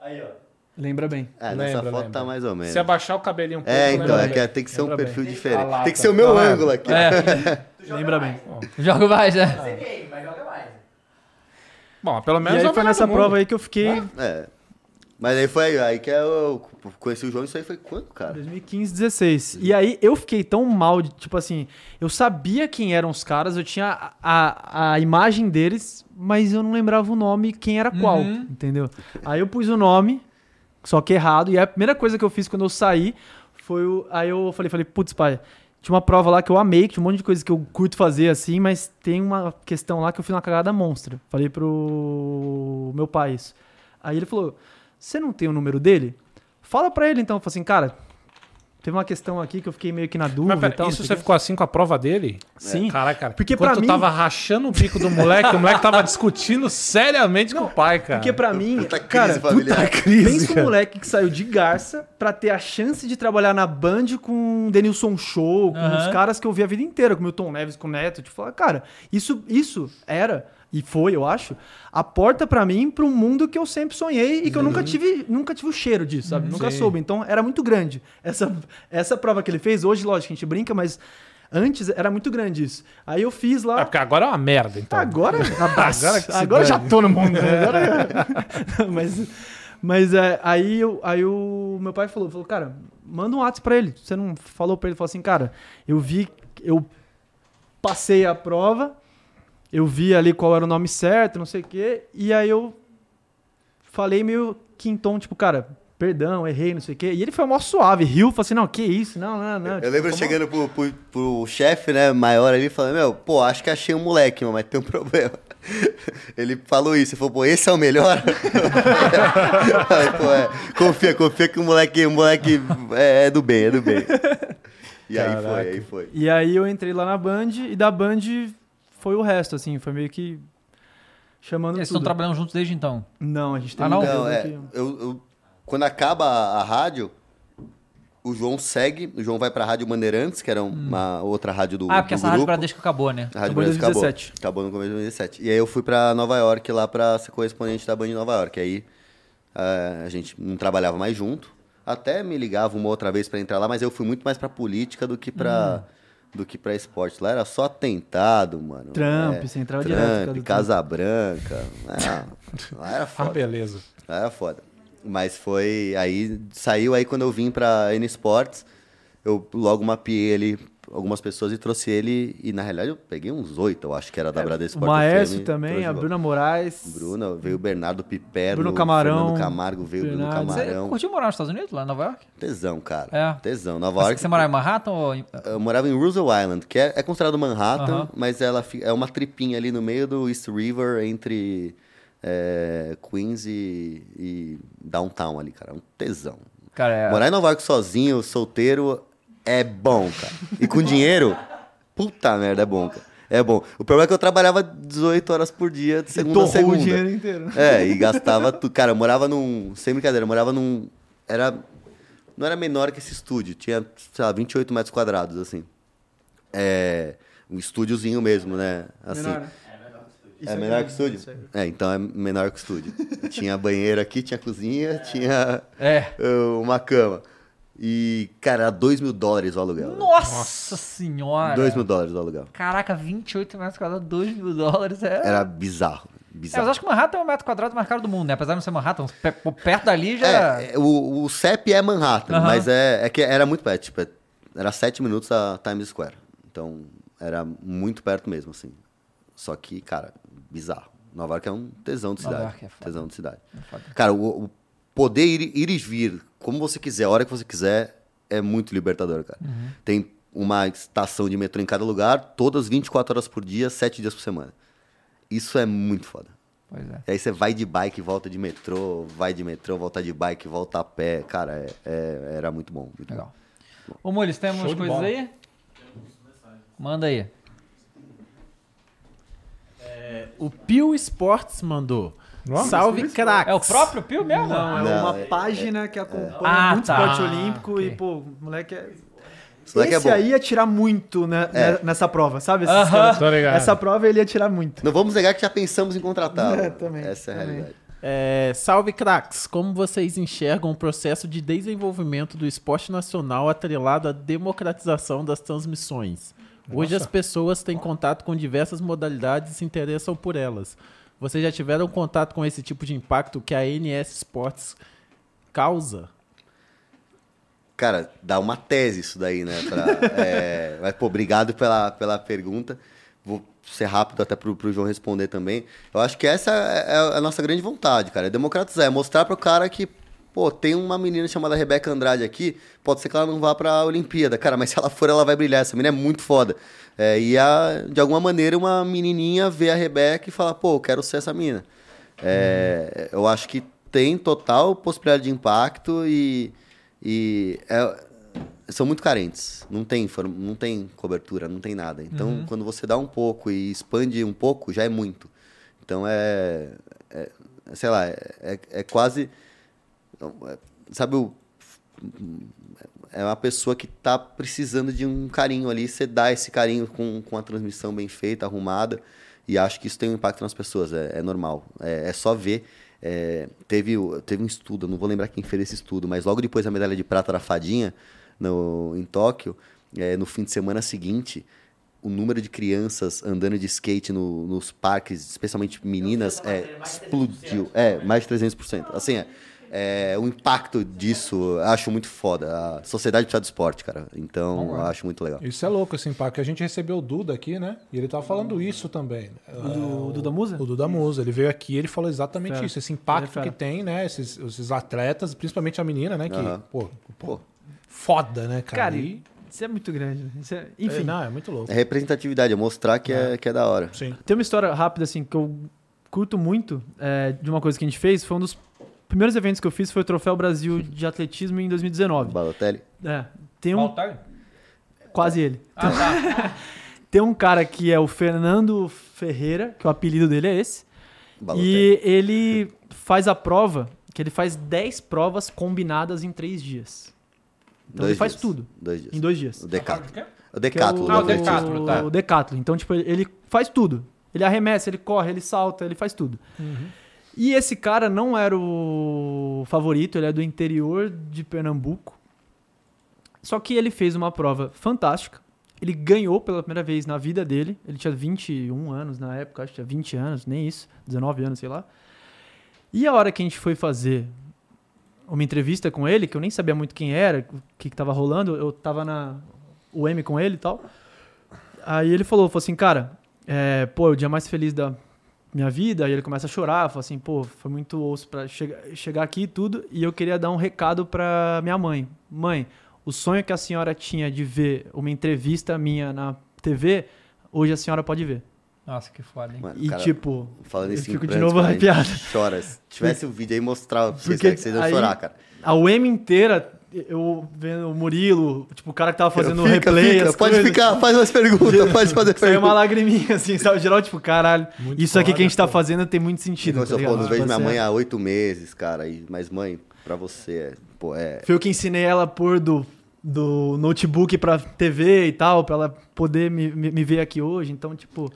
Aí, ó. Lembra bem. Ah, nessa Lembra, foto lembra. tá mais ou menos. Se abaixar o cabelinho um pouco. É, então, é que tem que ser um Lembra perfil bem. diferente. Tem que ser o meu Tá ângulo aqui. É, Lembra bem. jogo mais, né? Mas joga mais. Bom, pelo E menos aí é o foi nessa prova aí que eu fiquei É. Mas aí foi aí que eu conheci o João, isso aí foi quando, cara? 2015, 16. E aí eu fiquei tão mal, de, tipo assim, eu sabia quem eram os caras, eu tinha a, a, a imagem deles, mas eu não lembrava o nome, quem era qual, Uhum. entendeu? Aí eu pus o nome, só que errado, e a primeira coisa que eu fiz quando eu saí foi o. Aí eu falei, falei, putz, pai. Tinha uma prova lá que eu amei, que tinha um monte de coisa que eu curto fazer assim, mas tem uma questão lá que eu fiz uma cagada monstra. Falei pro meu pai isso. Aí ele falou: Você não tem o número dele? Fala pra ele então. Eu falei assim, cara, teve uma questão aqui que eu fiquei meio que na dúvida Mas pera, e tal. isso não você quê. ficou assim com a prova dele? Sim. Caraca, cara. Porque Enquanto pra mim- tava rachando o bico do moleque, o moleque tava discutindo seriamente com o pai, cara. Porque pra mim, Puta crise cara, familiar. pensa um cara. moleque que saiu de Garça pra ter a chance de trabalhar na Band com o Denilson Show, com os caras que eu vi a vida inteira, com o Milton Neves, com o Neto. Tipo, falar, cara, isso, isso era, e foi, eu acho, a porta pra mim pra um mundo que eu sempre sonhei e que eu nunca tive, nunca tive o cheiro disso, sabe? Nunca Sim. soube. Então era muito grande. Essa, essa prova que ele fez, hoje, lógico, a gente brinca, mas antes era muito grande isso. Aí eu fiz lá. É porque agora é uma merda, então. Agora. Agora agora já tô no mundo. né? Agora... mas mas é, aí, eu, aí o meu pai falou, falou, cara, manda um WhatsApp pra ele. Você não falou pra ele, falou assim, cara, eu vi, eu passei a prova, eu vi ali qual era o nome certo, não sei o quê, e aí eu falei meio que em tom, tipo, cara, perdão, errei, não sei o quê. E ele foi mó suave, riu, falou assim, não, que isso, não, não, não. Eu lembro chegando pro, pro, pro chefe, né, maior ali, falando, meu, pô, acho que achei um moleque, mas tem um problema. Ele falou isso, ele falou, pô, esse é o melhor? Aí, pô, é, confia, confia que o moleque, o moleque é, é do bem, é do bem. E aí foi, aí foi. E aí eu entrei lá na Band e da Band foi o resto, assim, foi meio que chamando Eles tudo. estão trabalhando juntos desde então. Não, a gente tem Ah, não? um Não, é, que- eu, eu- quando acaba a, a rádio, o João segue, o João vai pra Rádio Bandeirantes, que era uma outra rádio do ah, porque do essa rádio grupo. Bradesco acabou, né? A Rádio Acabou em Bandeirantes acabou. 2017. Acabou no começo de 2017. E aí eu fui pra Nova York lá pra ser correspondente da Band de Nova York. Aí eh, a gente não trabalhava mais junto. Até me ligava uma outra vez pra entrar lá, mas eu fui muito mais pra política do que pra, Hum. Do que pra esporte. Lá era só atentado, mano. Trump, É, você entrava direto por causa Trump, Casa Branca. Ah, lá era Ah, foda. beleza. Lá era foda. Mas foi. Aí saiu aí quando eu vim pra N Sports. eu logo mapeei ali algumas pessoas e trouxe ele. E na realidade eu peguei uns oito, eu acho que era da Bradesco O Maestro também, a. Bruna Moraes. Bruno, veio o Bernardo Piperno, Bruno Camarão, Fernando Camargo, veio o Bruno Bernardo. Você Camarão. curtiu morar nos Estados Unidos, lá em Nova York? Tesão, cara. É. Tesão. Nova York. você morava em Manhattan ou... Eu morava em Roosevelt Island, que é, é considerado Manhattan, Aham. mas ela é uma tripinha ali no meio do East River, entre é, Queens e, e Downtown ali, cara. É um tesão. Cara, é... Morar em Nova York sozinho, solteiro, é bom, cara. E com dinheiro, puta merda, é bom, cara. É bom. O problema é que eu trabalhava 18 horas por dia, de segunda a segunda. o dinheiro inteiro. É, e gastava tudo. Cara, eu morava num. Sem brincadeira, eu morava num. Era. Não era menor que esse estúdio, tinha, sei lá, 28 metros quadrados, assim. É. Um estúdiozinho mesmo, né? Assim. Menor, né? É menor que o estúdio? É, então é menor que o estúdio. tinha banheiro aqui, tinha cozinha, tinha É. uh, uma cama. E, cara, era 2 mil dólares o aluguel. Nossa senhora! 2 mil dólares o aluguel. Caraca, 28 metros quadrados, 2 mil dólares. É... Era bizarro. É, mas Bizarro. acho que Manhattan é o metro quadrado mais caro do mundo, né? Apesar de não ser Manhattan, perto dali já... É, é, o, o CEP é Manhattan, mas é, é que era muito perto. Tipo, é- era 7 minutos a Times Square. Então, era muito perto mesmo, assim. Só que, cara, bizarro. Nova York é um tesão de Nova cidade. York é foda. tesão de cidade. foda. Cara, o, o poder ir, ir e vir como você quiser, a hora que você quiser, é muito libertador, cara. Uhum. Tem uma estação de metrô em cada lugar, todas 24 horas por dia, 7 dias por semana. Isso é muito foda. Pois é. E aí você vai de bike, volta de metrô, vai de metrô, volta de bike, volta a pé. Cara, é- é- era muito bom. Muito Legal. Ô, Mules, temos Show de coisas bola. aí? Manda aí. O Pio Sports mandou. Nossa, Salve, craques. É o próprio Pio mesmo? Não, é Não, uma é- página que acompanha Ah, muito tá. esporte olímpico Ok. e, pô, o moleque é. Esse é Esse bom. aí ia tirar muito né, É. ne- nessa prova, sabe? Tô ligado. Essa prova ele ia tirar muito. Não vamos negar que já pensamos em contratá-lo. É, também, Essa é a também. realidade. É, salve, craques. Como vocês enxergam o processo de desenvolvimento do esporte nacional atrelado à democratização das transmissões? Hoje as pessoas têm contato com diversas modalidades e se interessam por elas. Vocês já tiveram contato com esse tipo de impacto que a NS Sports causa? Cara, dá uma tese isso daí, né? Pra, é, mas, pô, obrigado pela, pela pergunta. Vou ser rápido até pro, pro João responder também. Eu acho que essa é a nossa grande vontade, cara. É democratizar, é mostrar pro cara que, pô, tem uma menina chamada Rebeca Andrade aqui, pode ser que ela não vá pra Olimpíada, cara, mas se ela for, ela vai brilhar. Essa menina é muito foda. É, e, a, de alguma maneira, uma menininha vê a Rebeca e fala, pô, eu quero ser essa mina. É, Eu acho que tem total possibilidade de impacto e, e é- são muito carentes. Não tem, não tem cobertura, não tem nada. Então, quando você dá um pouco e expande um pouco, já é muito. Então, é, é- sei lá, é, é- é quase... é- Sabe o é uma pessoa que tá precisando de um carinho ali, você dá esse carinho com, com a transmissão bem feita, arrumada, e acho que isso tem um impacto nas pessoas, é, é normal. É, é só ver. é, teve, teve um estudo, não vou lembrar quem fez esse estudo, mas logo depois da medalha de prata da Fadinha, no, em Tóquio, é, no fim de semana seguinte, o número de crianças andando de skate no- nos parques, especialmente meninas, é, explodiu. É, mais de 300%. Assim, é, é, o impacto disso, eu acho muito foda. A sociedade precisa do esporte, cara. Então, eu acho muito legal. Isso é louco, esse impacto. A gente recebeu o Duda aqui, né? E ele tava falando isso também. O do, o Duda Musa? O Duda Musa, ele veio aqui e ele falou exatamente Fera. isso, esse é impacto fera. que tem, né? Esses, esses atletas, principalmente a menina, né? Que, Aham. pô, pô, Pô, foda, né, cara? Cara, E- isso é muito grande. né? Isso é- Enfim. Enfim, não, é muito louco. é representatividade, é mostrar que é, que é da hora. Sim. tem uma história rápida assim que eu curto muito é, de uma coisa que a gente fez. Foi um dos primeiros eventos que eu fiz foi o Troféu Brasil de Atletismo em 2019. Balotelli. É, tem um Walter? quase ele. Ah, tá. Tem um cara que é o Fernando Ferreira, que o apelido dele é esse. Balotelli. E ele faz a prova, que ele faz 10 provas combinadas em 3 dias. Então Dois ele faz dias. tudo Dois dias. em dois dias. O Decathlon. O é Decathlon. o, do Ah, o. Decathlon, tá. o Decathlon. Então, tipo, ele faz tudo. Ele arremessa, ele corre, ele salta, ele faz tudo. E esse cara não era o favorito, ele é do interior de Pernambuco. Só que ele fez uma prova fantástica. Ele ganhou pela primeira vez na vida dele. Ele tinha 21 anos na época, acho que tinha 20 anos, nem isso, 19 anos, sei lá. E a hora que a gente foi fazer uma entrevista com ele, que eu nem sabia muito quem era, o que, que tava rolando. Eu tava na UM com ele e tal. Aí ele falou, falou assim, cara, é, pô, é o dia mais feliz da minha vida. Aí ele começa a chorar, fala assim, pô, foi muito osso pra chegar, chegar aqui e tudo. E eu queria dar um recado pra minha mãe. Mãe, o sonho que a senhora tinha de ver uma entrevista minha na TV, hoje a senhora pode ver. Nossa, que foda, hein? Mano, E cara, tipo, falando eu isso fico de novo arrepiado. Chora. Se tivesse o vídeo aí, mostrava pra vocês, Porque cara, que vocês iam aí- chorar, cara. A UM inteira, eu vendo o Murilo, tipo, o cara que tava fazendo o Fica, replay, fica, pode coisas, ficar, faz umas perguntas, pode fazer Saiu uma perguntas. lagriminha, assim, sabe? Geral, tipo, caralho, Muito isso aqui que a gente tá fazendo tem muito sentido. Então, tá não vejo Tipo, minha assim, mãe há oito meses, cara, e- mas mãe, pra você, é, pô, é... Foi eu que ensinei ela a pôr do, do notebook pra TV e tal, pra ela poder me, me, me ver aqui hoje. Então, tipo,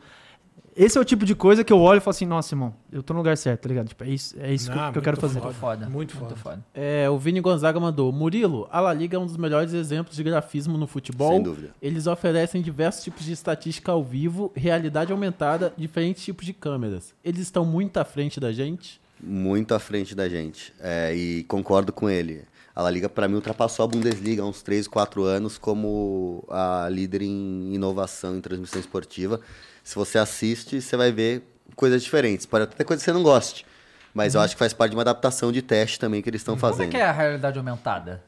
esse é o tipo de coisa que eu olho e falo assim, nossa, irmão, eu tô no lugar certo, tá ligado? Tipo, é isso, é isso que eu- Ah, que eu quero muito fazer. foda. Foda. Muito foda. foda. É, o Vini Gonzaga mandou. Murilo, a La Liga é um dos melhores exemplos de grafismo no futebol. Sem dúvida. Eles oferecem diversos tipos de estatística ao vivo, realidade aumentada, diferentes tipos de câmeras. Eles estão muito à frente da gente. muito à frente da gente. É, e concordo com ele. A La Liga, para mim, ultrapassou a Bundesliga há uns 3, 4 anos como a líder em inovação em transmissão esportiva. Se você assiste, você vai ver coisas diferentes. Pode até ter coisa que você não goste. Mas eu acho que faz parte de uma adaptação de teste também que eles estão Como é fazendo. que é a realidade aumentada?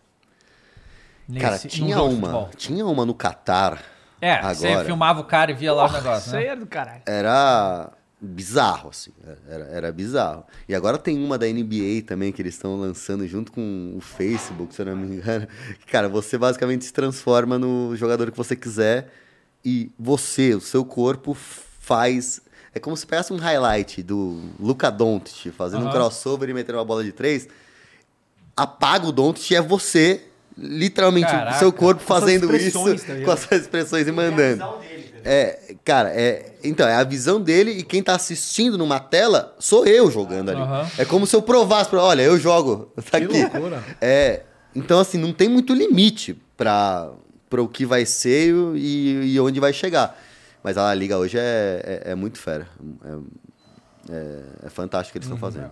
Cara, Nesse- num tinha uma, tinha uma no Catar. É, você agora. filmava o cara e via lá o negócio, Isso aí né? é do caralho. era bizarro, assim. Era, era bizarro. E agora tem uma da NBA também que eles estão lançando junto com o Facebook, se eu não me engano. Cara, você basicamente se transforma no jogador que você quiser e você, o seu corpo faz. É como se pegasse um highlight do Luca Doncic fazendo um Aham. crossover e metendo uma bola de três. Apaga o Doncic e é você, literalmente, Caraca. o seu corpo fazendo isso tá com as suas expressões e mandando. É, cara, é. Então, é a visão dele e quem tá assistindo numa tela sou eu jogando ali. Aham. É como se eu provasse pra. Olha, eu jogo. Tá Que aqui. loucura. É. Então, assim, não tem muito limite pra, pra o que vai ser e, e onde vai chegar. Mas a Liga hoje é, é, é muito fera. É, é, é fantástico o que eles estão fazendo.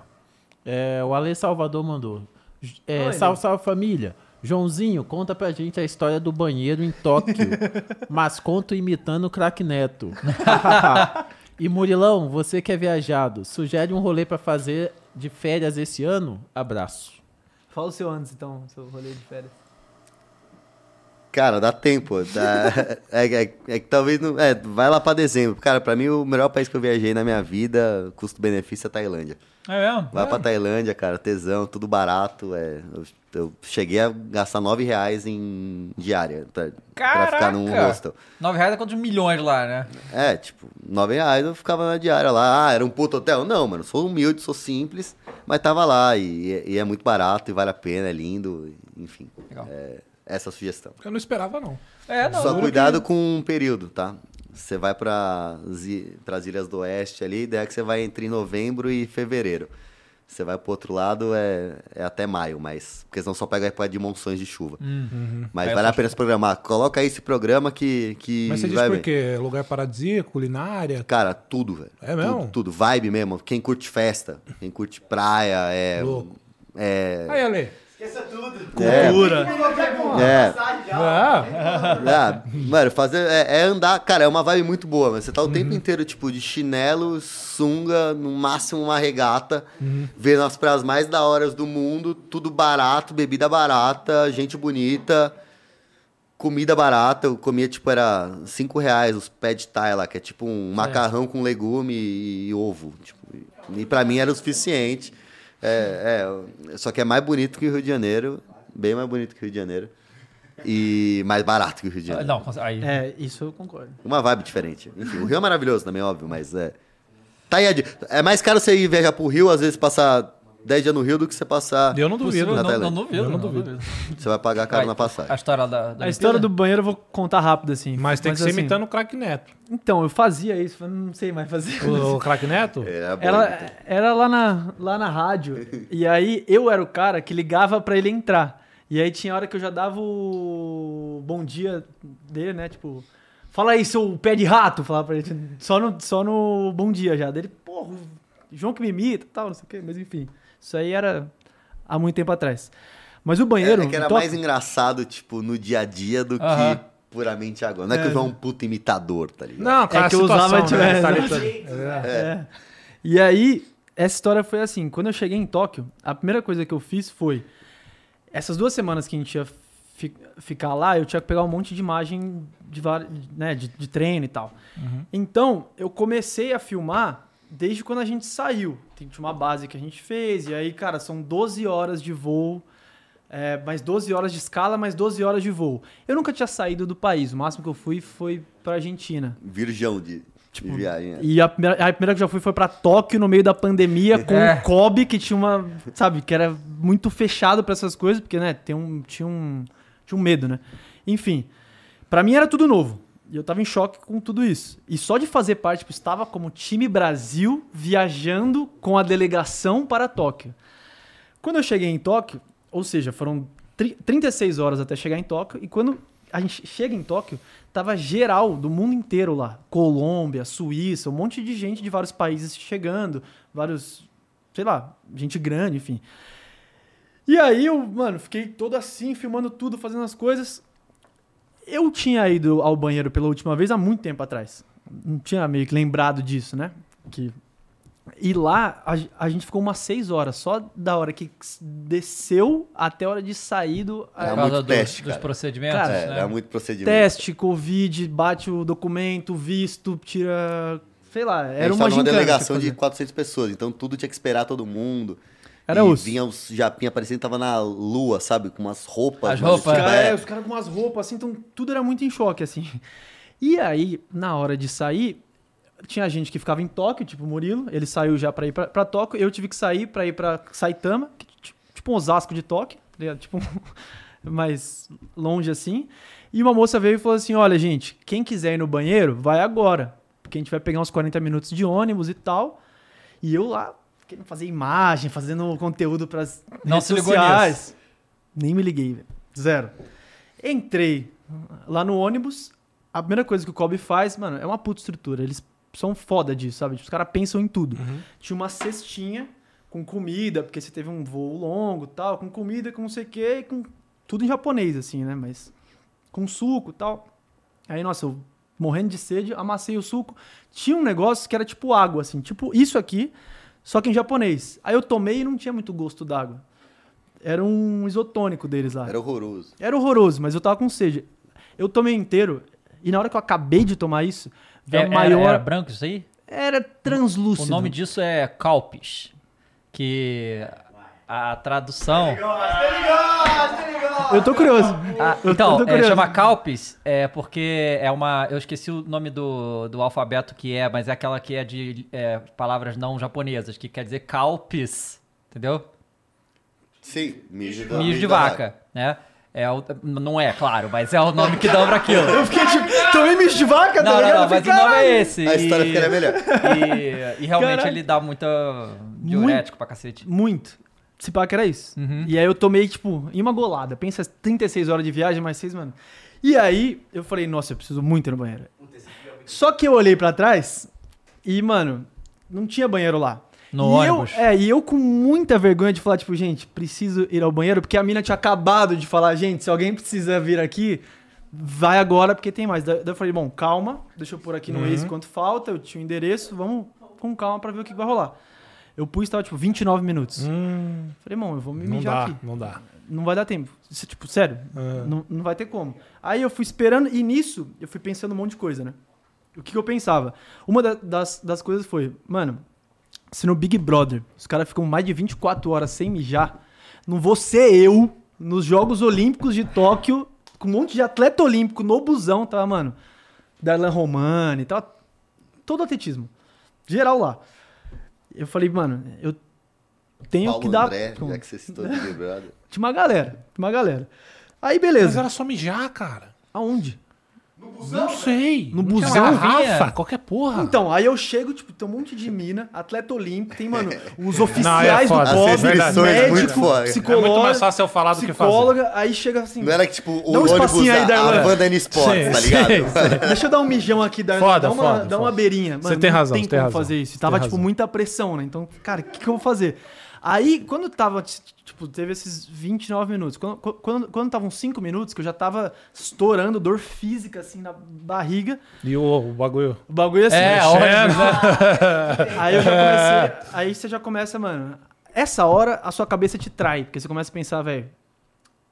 É, o Ale Salvador mandou. É, Oi, salve, salve família. Joãozinho, conta pra gente a história do banheiro em Tóquio, mas conto imitando o craque Neto. e Murilão, você que é viajado, sugere um rolê pra fazer de férias esse ano? Abraço. Fala o seu antes, então, seu rolê de férias. Cara, dá tempo. Dá- é, é- é que talvez não. É, vai lá pra dezembro. Cara, pra mim, o melhor país que eu viajei na minha vida, custo-benefício, é a Tailândia. É mesmo? Vai pra Tailândia, cara, tesão, tudo barato. É, eu, eu cheguei a gastar nove reais em diária pra, pra ficar num hostel. 9 reais é quantos milhões lá, né? É, tipo, nove reais eu ficava na diária lá. Ah, era um puto hotel? Não, mano, sou humilde, sou simples, mas tava lá e, e é muito barato e vale a pena, é lindo, enfim. Legal. É, essa é a sugestão. Eu não esperava, não. É, não. Só cuidado com um período, tá? Você vai para as Ilhas do Oeste ali, ideia é que você vai entre novembro e fevereiro. Você vai pro outro lado é, é até maio, mas. Porque senão só pega a época de monções de chuva. Mas Aí vale a pena se programar. Coloca aí esse programa que, que Mas você diz vai por ver. quê? Lugar paradisíaco, culinária? Cara, tudo, velho. É mesmo? Tudo, tudo. Vibe mesmo. Quem curte festa, quem curte praia, é. Louco. É. Aí, Ale. Esqueça tudo. é, Cultura. é. Ah, Ah, mano, fazer. É, é andar. Cara, é uma vibe muito boa, mas você tá o tempo inteiro, tipo, de chinelo, sunga, no máximo uma regata, vendo as praias mais da horas do mundo, tudo barato, bebida barata, gente bonita, comida barata. Eu comia, tipo, era 5 reais os pad thai lá, que é tipo um macarrão com legume e, e ovo. Tipo, e pra mim era o suficiente. É, é, só que é mais bonito que o Rio de Janeiro, bem mais bonito que o Rio de Janeiro. E mais barato que o Rio de Janeiro. Não, aí. É, isso eu concordo. Uma vibe diferente. Enfim, o Rio é maravilhoso também, óbvio, mas é. Tá aí É mais caro você ir viajar pro Rio, às vezes passar 10 dias no Rio do que você passar. eu não duvido. Na não, Tailândia. não duvido. Eu não duvido. Você vai pagar caro Vai, na passagem. A história da, da A história do banheiro eu vou contar rápido, assim. Mas tem que ser assim, imitando o craque Neto. Então, eu fazia isso, mas não sei mais fazer. O, o craque Neto? É, bom, Era, então. era lá, na, lá na rádio. e aí eu era o cara que ligava pra ele entrar. E aí tinha hora que eu já dava o bom dia dele, né? Tipo, fala aí, seu pé de rato, falava pra ele. Só no, só no bom dia já. Dele, porra, o João que me imita e tal, não sei o quê. Mas enfim, isso aí era há muito tempo atrás. Mas o banheiro. É, é que era Tóquio- mais engraçado, tipo, no dia a dia do Aham. que puramente agora. Não é que eu sou um puto imitador, tá ligado? Não, cara, É que eu situação, usava, né? é, Tá não, ligado? É. E aí, essa história foi assim: quando eu cheguei em Tóquio, a primeira coisa que eu fiz foi. Essas duas semanas que a gente ia fi- ficar lá, eu tinha que pegar um monte de imagem de, né, de, de treino e tal. Então, eu comecei a filmar desde quando a gente saiu. Tem- Tinha uma base que a gente fez, e aí, cara, são 12 horas de voo. É, mais 12 horas de escala, mais 12 horas de voo. Eu nunca tinha saído do país. O máximo que eu fui foi pra Argentina. Virgão de, de viagem. é. E a primeira, a primeira que eu já fui foi pra Tóquio no meio da pandemia com É. o Kobe, que tinha uma. Sabe, que era muito fechado pra essas coisas, porque, né, tem um, tinha, um, tinha um medo, né? Enfim, pra mim era tudo novo. E eu tava em choque com tudo isso. E só de fazer parte, tipo, estava como time Brasil viajando com a delegação para Tóquio. Quando eu cheguei em Tóquio, ou seja, foram tri- 36 horas até chegar em Tóquio, e quando a gente chega em Tóquio, tava geral do mundo inteiro lá. Colômbia, Suíça, um monte de gente de vários países chegando, vários, sei lá, gente grande, enfim. E aí eu, mano, fiquei todo assim, filmando tudo, fazendo as coisas. Eu tinha ido ao banheiro pela última vez há muito tempo atrás. Não tinha meio que lembrado disso, né? Que e lá a, a gente ficou umas seis horas, só da hora que desceu até a hora de sair do É muito teste, dos cara. procedimentos, Cara, É, né? era muito procedimento. teste, Covid, bate o documento, visto, tira. Sei lá, A era gente uma gincana delegação de fazia. 400 pessoas, então tudo tinha que esperar todo mundo. Era e osso. vinha os japinha parecendo que tava na lua, sabe? Com umas roupas. As mas, roupas. tipo, Cara, é, é, os caras com umas roupas assim, então tudo era muito em choque, assim. E aí, na hora de sair, tinha gente que ficava em Tóquio, tipo o Murilo, ele saiu já pra ir pra, pra Tóquio, eu tive que sair pra ir pra Saitama, que, ti- tipo um Osasco de Tóquio, tá ligado? tipo mais longe assim. E uma moça veio e falou assim: Olha, gente, quem quiser ir no banheiro, vai agora. Porque a gente vai pegar uns 40 minutos de ônibus e tal. E eu lá, querendo fazer imagem, fazendo conteúdo pras Não redes sociais. Nem me liguei, velho. Zero. Entrei lá no ônibus. A primeira coisa que o Kobe faz, mano, é uma puta estrutura. Eles são foda disso, sabe? Os caras pensam em tudo. Tinha uma cestinha com comida, porque você teve um voo longo e tal, com comida, com não sei o quê, com tudo em japonês, assim, né? Mas com suco e tal. Aí, nossa, eu morrendo de sede, amassei o suco. Tinha um negócio que era tipo água, assim, tipo isso aqui, só que em japonês. Aí eu tomei e não tinha muito gosto d'água. Era um isotônico deles lá. era horroroso. Era horroroso, mas eu tava com sede. Eu tomei inteiro, e na hora que eu acabei de tomar isso, É, veio a era, maior. era branco isso aí? Era translúcido. O nome disso é calpis. Que a tradução. Eu tô curioso. Ah, Eu tô- então, tô é, curioso. chama calpis é porque é uma. Eu esqueci o nome do, do alfabeto que é, mas é aquela que é de é, palavras não japonesas, que quer dizer calpis. Entendeu? Sim, mijo, da- Mijo de vaca, né? É o, não é, claro, mas é o nome que dão pra aquilo. Eu fiquei tipo, tomei mijo de vaca, Não, tá não, ligado? não, Eu mas o falei, nome é "Caralho". esse. A história e- ficaria melhor. E, e realmente Caralho. ele dá muita diurético pra cacete. Muito. Se pá que era isso. Uhum. E aí eu tomei, tipo, em uma golada. Pensa 36 horas de viagem, mais 6, mano. E aí eu falei, nossa, eu preciso muito ir no banheiro. Só que eu olhei pra trás e, mano, não tinha banheiro lá. No e eu, é, e eu com muita vergonha de falar, tipo, gente, preciso ir ao banheiro, porque a mina tinha acabado de falar, gente, se alguém precisa vir aqui, vai agora, porque tem mais. Daí eu falei, bom, calma, deixa eu pôr aqui no Waze quanto falta, eu tinha o endereço, vamos com calma pra ver o que vai rolar. Eu pus, tava, tipo, 29 minutos. Falei, bom, eu vou me Não mijar dá, aqui. não dá. Não vai dar tempo. Isso, Tipo, sério, Ah. não, não vai ter como. Aí eu fui esperando, e nisso eu fui pensando um monte de coisa, né? O que, que eu pensava? Uma da- das, das coisas foi, mano, se no Big Brother os caras ficam mais de 24 horas sem mijar, não vou ser eu nos Jogos Olímpicos de Tóquio, com um monte de atleta olímpico no busão, tá, mano? Darlan Romani, tá? Todo atletismo. Geral lá. Eu falei, mano, eu tenho Paulo que dar. André, já que você citou Big Brother. Tinha uma galera, tinha uma galera. Aí, beleza. Mas era só mijar, cara. Aonde? Não sei. No busão? garrafa, qualquer porra. Então, aí eu chego, tipo, tem um monte de mina, atleta olímpico, tem, mano, os Não, oficiais é foda. do COB, médico. É psicólogo, É muito mais fácil eu falar do que fazer. psicóloga, aí chega assim, Não era que, tipo, o Dá um ônibus espacinho aí, da Darlan. a Wanda N Sports, Sim, tá sim, ligado? deixa eu dar um mijão aqui, Darlan, Foda, dá uma, foda, dá foda. uma beirinha. Mano, Você tem razão, tem como razão. fazer isso. Tava, tipo, muita pressão, né? Então, cara, o que eu vou fazer? Aí, quando tava, tipo, teve esses 29 minutos, quando, quando, quando tava uns 5 minutos, que eu já tava estourando dor física, assim, na barriga, E o, o bagulho. o bagulho assim, É, né? ônibus, né? Aí eu já comecei. Aí você já começa, mano. Essa hora a sua cabeça te trai, porque você começa a pensar, velho,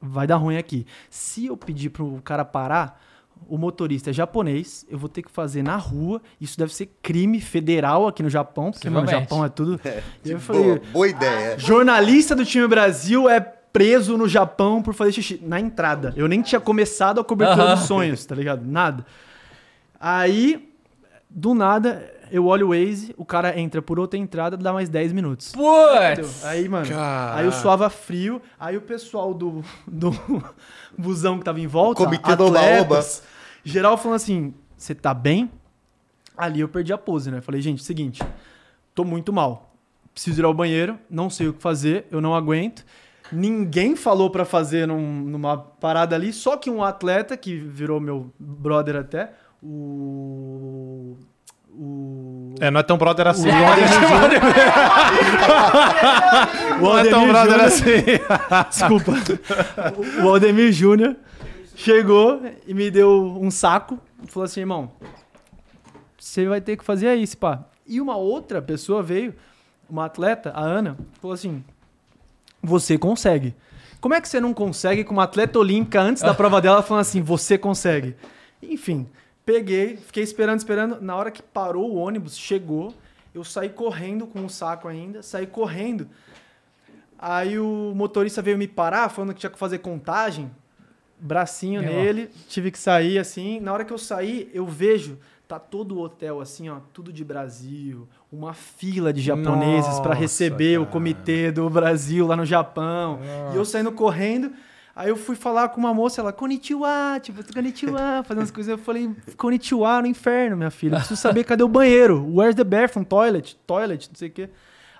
vai dar ruim aqui. Se eu pedir pro cara parar, o motorista é japonês, eu vou ter que fazer na rua. Isso deve ser crime federal aqui no Japão, porque mano, o Possivelmente. Japão é tudo. e eu Boa, falei, boa ideia. jornalista do time Brasil é preso no Japão por fazer xixi na entrada. Eu nem tinha começado a cobertura Aham. dos sonhos, tá ligado? Nada. Aí, do nada, eu olho o Waze, o cara entra por outra entrada, dá mais 10 minutos. Putz! Aí, mano, Caraca. aí eu suava frio, aí o pessoal do, do busão que tava em volta, O comitê do Oba-Oba. geral falando assim, você tá bem? Ali eu perdi a pose, né? Falei, gente, seguinte, tô muito mal. Preciso ir ao banheiro, não sei o que fazer, eu não aguento. Ninguém falou pra fazer num- numa parada ali, só que um atleta que virou meu brother até, o o É, não é tão brother assim. o Não é tão brother assim. Desculpa. O Aldemir Júnior chegou e me deu um saco e falou assim, irmão, você vai ter que fazer isso, pá. E uma outra pessoa veio, uma atleta, a Ana, falou assim, você consegue. Como é que você não consegue com uma atleta olímpica antes da prova dela falando assim, você consegue? Enfim, peguei, fiquei esperando, esperando. Na hora que parou o ônibus, chegou, eu saí correndo com o saco ainda, saí correndo. Aí o motorista veio me parar, falando que tinha que fazer contagem. Bracinho Meu. nele, tive que sair assim. Na hora que eu saí, eu vejo, tá todo o hotel assim, ó, tudo de Brasil, uma fila de japoneses para Nossa, receber o cara. comitê do Brasil lá no Japão. E eu saindo correndo, aí eu fui falar com uma moça, ela, konnichiwa, tipo, konnichiwa, fazendo as coisas. Eu falei, konnichiwa no inferno, minha filha. Preciso saber cadê o banheiro. Where's the bathroom? Toilet, toilet, não sei o quê.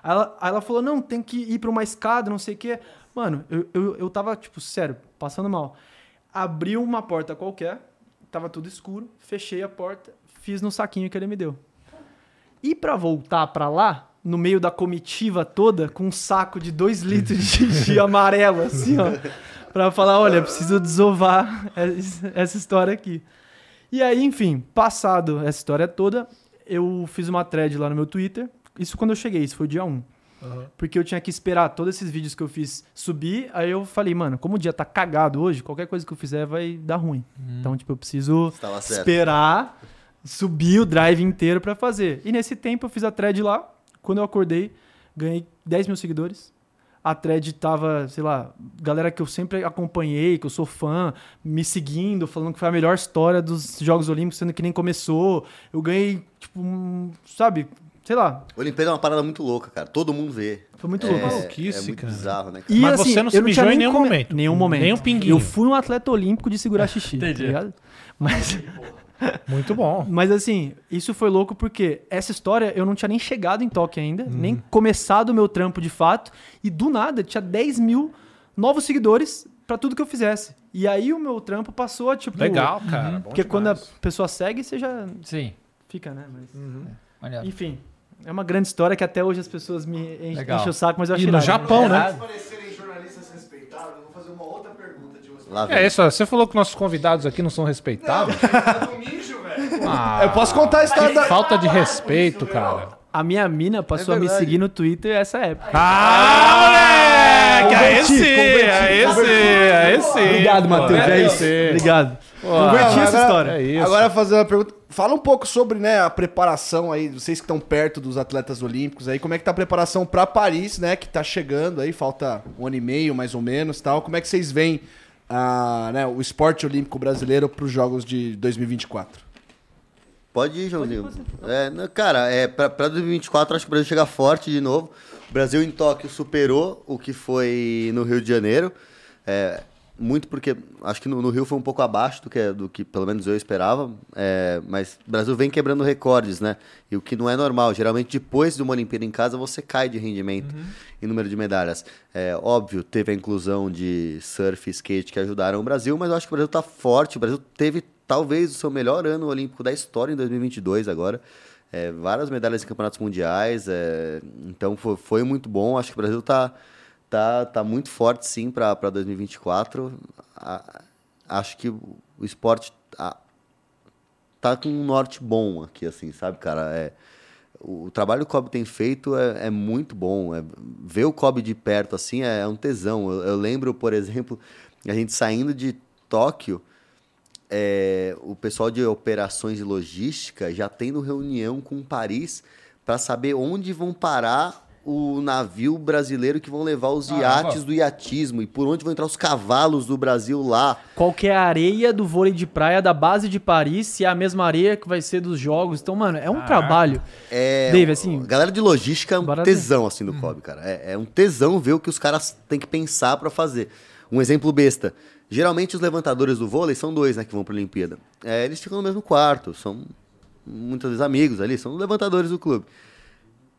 Aí ela, aí ela falou, não, tem que ir pra uma escada, não sei o quê. Mano, eu, eu, eu tava, tipo, sério, passando mal. Abri uma porta qualquer, tava tudo escuro, fechei a porta, fiz no saquinho que ele me deu. E pra voltar pra lá, no meio da comitiva toda, com um saco de dois litros de xixi amarelo, assim, ó. Pra falar, olha, preciso desovar es- essa história aqui. E aí, enfim, passado essa história toda, eu fiz uma thread lá no meu Twitter. Isso quando eu cheguei, isso foi dia 1. Porque eu tinha que esperar todos esses vídeos que eu fiz subir. Aí eu falei, mano, como o dia tá cagado hoje, qualquer coisa que eu fizer vai dar ruim. Então, tipo, eu preciso esperar subir o drive inteiro pra fazer. E nesse tempo eu fiz a thread lá. Quando eu acordei, ganhei 10 mil seguidores. A thread tava, sei lá, galera que eu sempre acompanhei, que eu sou fã, me seguindo, falando que foi a melhor história dos Jogos Olímpicos, sendo que nem começou. Eu ganhei, tipo, um, sabe, sei lá, Olimpíada é uma parada muito louca, cara. Todo mundo vê. foi muito É, louco. maluquice, é muito cara. bizarro, né? cara? E, Mas assim, você não se mijou em nenhum come- momento. Nenhum momento. Nem um pinguinho. Eu fui um atleta olímpico de segurar xixi, tá Entendi. ligado? Mas, Muito bom. mas assim, isso foi louco porque essa história eu não tinha nem chegado em Tóquio ainda, nem começado o meu trampo de fato, e do nada tinha 10 mil novos seguidores pra tudo que eu fizesse. E aí o meu trampo passou a tipo. Legal, cara. bom Porque quando a demais. pessoa segue, você já Sim. fica, né? Mas, Maneiro. Enfim, é uma grande história que até hoje as pessoas me enchem o saco, mas eu E achei no. Japão, né? parecerem jornalistas respeitáveis, eu vou fazer uma outra pergunta de você. Lá vem. É isso, ó, você falou que nossos convidados aqui não são respeitados. velho. Ah, Eu posso contar a história da. falta de respeito, cara. A minha mina passou É a me verdade. seguir no Twitter essa época. Ah, moleque! Aí sim, aí sim, aí sim. Obrigado, Matheus. É isso. Obrigado. Converti essa história. É isso. Agora fazer uma pergunta. Fala um pouco sobre né, a preparação aí, vocês que estão perto dos atletas olímpicos aí, como é que tá a preparação pra Paris, né? Que tá chegando aí, falta um ano e meio mais ou menos tal. Como é que vocês veem ah, né, o esporte olímpico brasileiro pros Jogos de 2024? Pode ir, Joãozinho. É, não, cara, é, pra, pra 2024 acho que o Brasil chega forte de novo. O Brasil em Tóquio superou o que foi no Rio de Janeiro. É, muito porque acho que no, no Rio foi um pouco abaixo do que, do que pelo menos eu esperava. É, mas o Brasil vem quebrando recordes, né? E o que não é normal. Geralmente, depois de uma Olimpíada em casa, você cai de rendimento em número de medalhas. É, óbvio, teve a inclusão de surf e skate que ajudaram o Brasil, mas eu acho que o Brasil tá forte. O Brasil teve talvez o seu melhor ano olímpico da história em 2022 agora. é, várias medalhas em campeonatos mundiais. é, então foi, foi muito bom. Acho que o Brasil tá, tá, tá muito forte sim para 2024. A- acho que o esporte tá, tá com um norte bom aqui, assim, sabe, cara? É, o trabalho que o Kobe tem feito é, é muito bom. É, ver o Kobe de perto, assim, é, um tesão. Eu, eu lembro, por exemplo, a gente saindo de Tóquio, é, o pessoal de operações e logística já tendo reunião com Paris para saber onde vão parar o navio brasileiro que vão levar os Caramba. iates do iatismo e por onde vão entrar os cavalos do Brasil lá. Qual que é a areia do vôlei de praia da base de Paris, se é a mesma areia que vai ser dos jogos. Então, mano, é um trabalho. É, Dave, assim, a galera de logística é um tesão, assim, do Kobe, cara. É, é um tesão ver o que os caras têm que pensar pra fazer. Um exemplo besta. Geralmente os levantadores do vôlei são dois, né, que vão pra Olimpíada. É, eles ficam no mesmo quarto, são muitas vezes amigos ali, são levantadores do clube.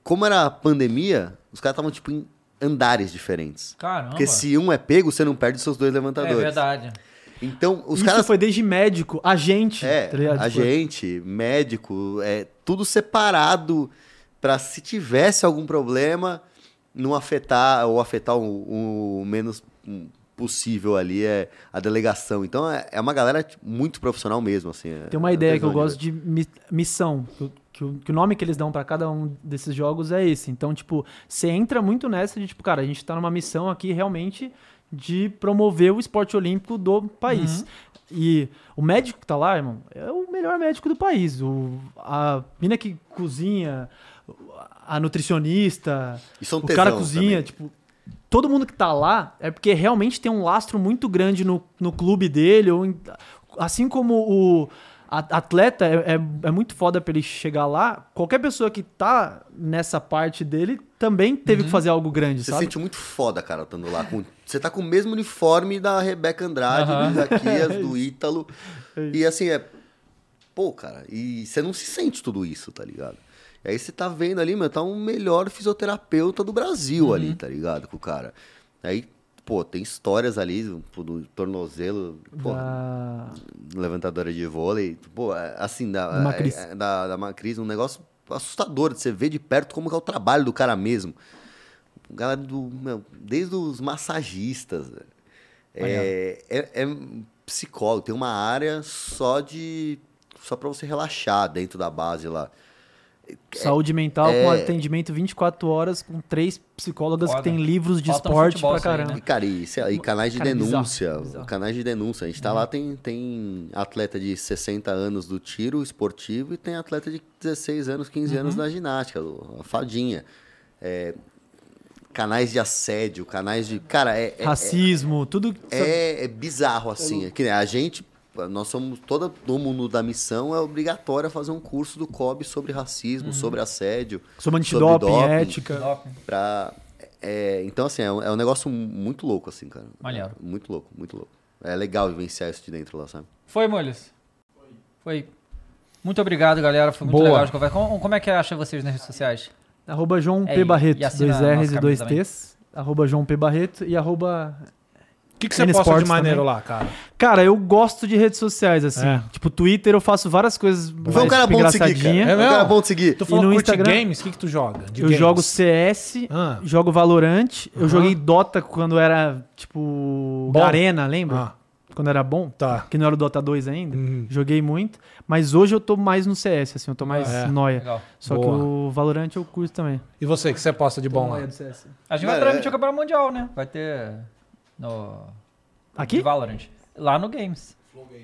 Como era a pandemia, os caras estavam, tipo, em andares diferentes. Caramba. Porque se um é pego, você não perde os seus dois É levantadores. verdade. Então, os Isso caras foi desde médico, agente. é, tá Tipo, gente, médico, é tudo separado para se tivesse algum problema não afetar ou afetar o, o menos possível ali é a delegação. Então é, é uma galera tipo, muito profissional mesmo, assim. é- Tem uma é ideia que eu gosto de mi- missão. Que, o- que o, nome que eles dão pra cada um desses jogos é esse. Então, tipo, você entra muito nessa de, tipo, cara, a gente tá numa missão aqui realmente de promover o esporte olímpico do país. E o médico que tá lá, irmão, é o melhor médico do país. O, a mina que cozinha, a nutricionista, são o cara cozinha, também. tipo, todo mundo que tá lá é porque realmente tem um lastro muito grande no, no clube dele, ou em- assim como o atleta é, é, é muito foda pra ele chegar lá, qualquer pessoa que tá nessa parte dele também teve que fazer algo grande, Você sabe? sente muito foda, cara, estando lá. Com... Você tá com o mesmo uniforme da Rebeca Andrade, Aham. do Isaquias, do Ítalo. E assim, é. Pô, cara, e você não se sente tudo isso, tá ligado? E aí você tá vendo ali, meu, tá um melhor fisioterapeuta do Brasil Uhum. ali, tá ligado? Com o cara. Aí, pô, tem histórias ali pô, do tornozelo, pô, Da- levantadora de vôlei, pô, é, assim, da, Da Macris. é, é, da, da Macris, um negócio assustador de você ver de perto como que é o trabalho do cara mesmo. Galera do, meu, desde os massagistas, velho. é, é, é psicólogo, tem uma área só de, só pra você relaxar dentro da base lá. Saúde mental é- com atendimento 24 horas com três psicólogas Foda. que têm livros de Falta esporte futebol pra isso aí, caramba. né? E, cara, e, e canais de Cara, bizarro, denúncia. bizarro. Canais de denúncia. A gente tá lá, tem, tem atleta de 60 anos do tiro esportivo e tem atleta de 16 anos, 15 anos Uhum. da ginástica, a fadinha. É, canais de assédio, canais de. Cara, é. é- Racismo, tudo. é, é bizarro, assim. É que nem a gente, nós somos, todo mundo da missão é obrigatório a fazer um curso do COB sobre racismo, Uhum. sobre assédio. Sobre antidoping, doping. ética. Pra, é, então, assim, é um, é um negócio muito louco, assim, cara. Maneiro. Muito louco, muito louco. É legal vivenciar isso de dentro lá, sabe? Foi, Molhos? Foi. Muito obrigado, galera. Foi muito Boa. legal de conversa. Como, como é que acha vocês nas redes sociais? Arroba João É, P. e- Barreto, dois R's e dois T's. Arroba João P. Barreto e arroba. O que, que você N posta de maneiro também. lá, cara? Cara, eu gosto de redes sociais, assim. É. Tipo, Twitter eu faço várias coisas. Foi um mais, cara bom de seguir, cara. É É um cara mesmo? bom de seguir. Tu falou no Instagram? games? O que, que tu joga? De Eu games? jogo CS, Ah. jogo Valorant. Eu joguei Dota quando era, tipo, Bom. Arena, lembra? Ah, Quando era bom. tá. Que não era o Dota 2 ainda. Uhum. Joguei muito. Mas hoje eu tô mais no CS, assim. Eu tô mais É. noia. Legal. Só Boa. que o Valorant eu curto também. E você, o que você posta de bom lá? Do CS. A gente vai transmitir o Campeonato Mundial, né? Vai ter no... Aqui? De Valorant. Lá no Games.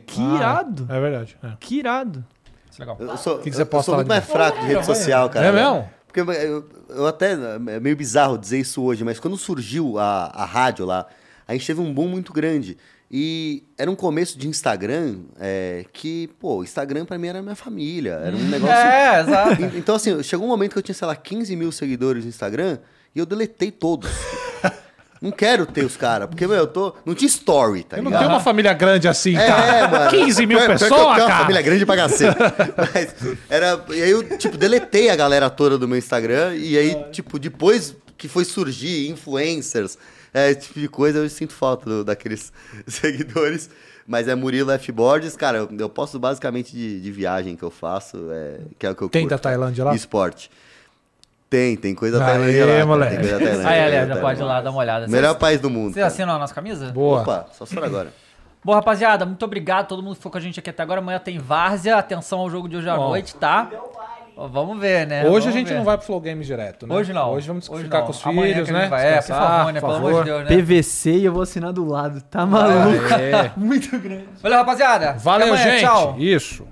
Que Ah, irado. É verdade. é. Que irado. Isso é legal. Eu sou, que você eu posta sou lá muito de mais fraco de rede social, cara. É mesmo? Porque eu, eu até. É meio bizarro dizer isso hoje, mas quando surgiu a, a rádio lá, a gente teve um boom muito grande. E era um começo de Instagram é, que, pô, Instagram pra mim era minha família. Era um negócio. É, exato. En- Então, assim, chegou um momento que eu tinha, sei lá, 15 mil seguidores no Instagram e eu deletei todos. Não quero ter os caras, porque, meu, eu tô. Não tinha story, tá Eu não ligado? tenho uma família grande assim, É, cara. mano. 15 mil pessoas, tenho uma cara. família grande pra cacete. Mas era. E aí eu, tipo, deletei a galera toda do meu Instagram. E aí, tipo, depois que foi surgir influencers, é, esse tipo de coisa, eu sinto falta do- daqueles seguidores. Mas é Murilo F-Boards, cara, eu, eu posto basicamente de, de viagem que eu faço, é, que é o que eu Tem curto, da cara. Tailândia lá? Esporte. Tem, tem coisa da Aê, Tailândia lá. moleque. Tem coisa da Tailândia. Aí, aliás, já pode ir lá dar uma olhada. Melhor Vocês- país do mundo. Vocês cara. assinam a nossa camisa? Boa. Opa, só se for agora. Bom, rapaziada, muito obrigado. Todo mundo que ficou com a gente aqui até agora. Amanhã tem Várzea. Atenção ao jogo de hoje à Bom. noite, tá? Ó, Vamos ver, né? Hoje a Vamos gente ver. não vai pro Flow Games direto, né? Hoje não. Hoje vamos Hoje ficar não. com os Amanhã filhos, que a gente né? vai. É, por Descansar, favor, né? Pelo amor de Deus, né? PVC e eu vou assinar do lado. Tá maluco? É. Muito grande. Valeu, rapaziada. Até Valeu, amanhã, gente. Tchau. Isso.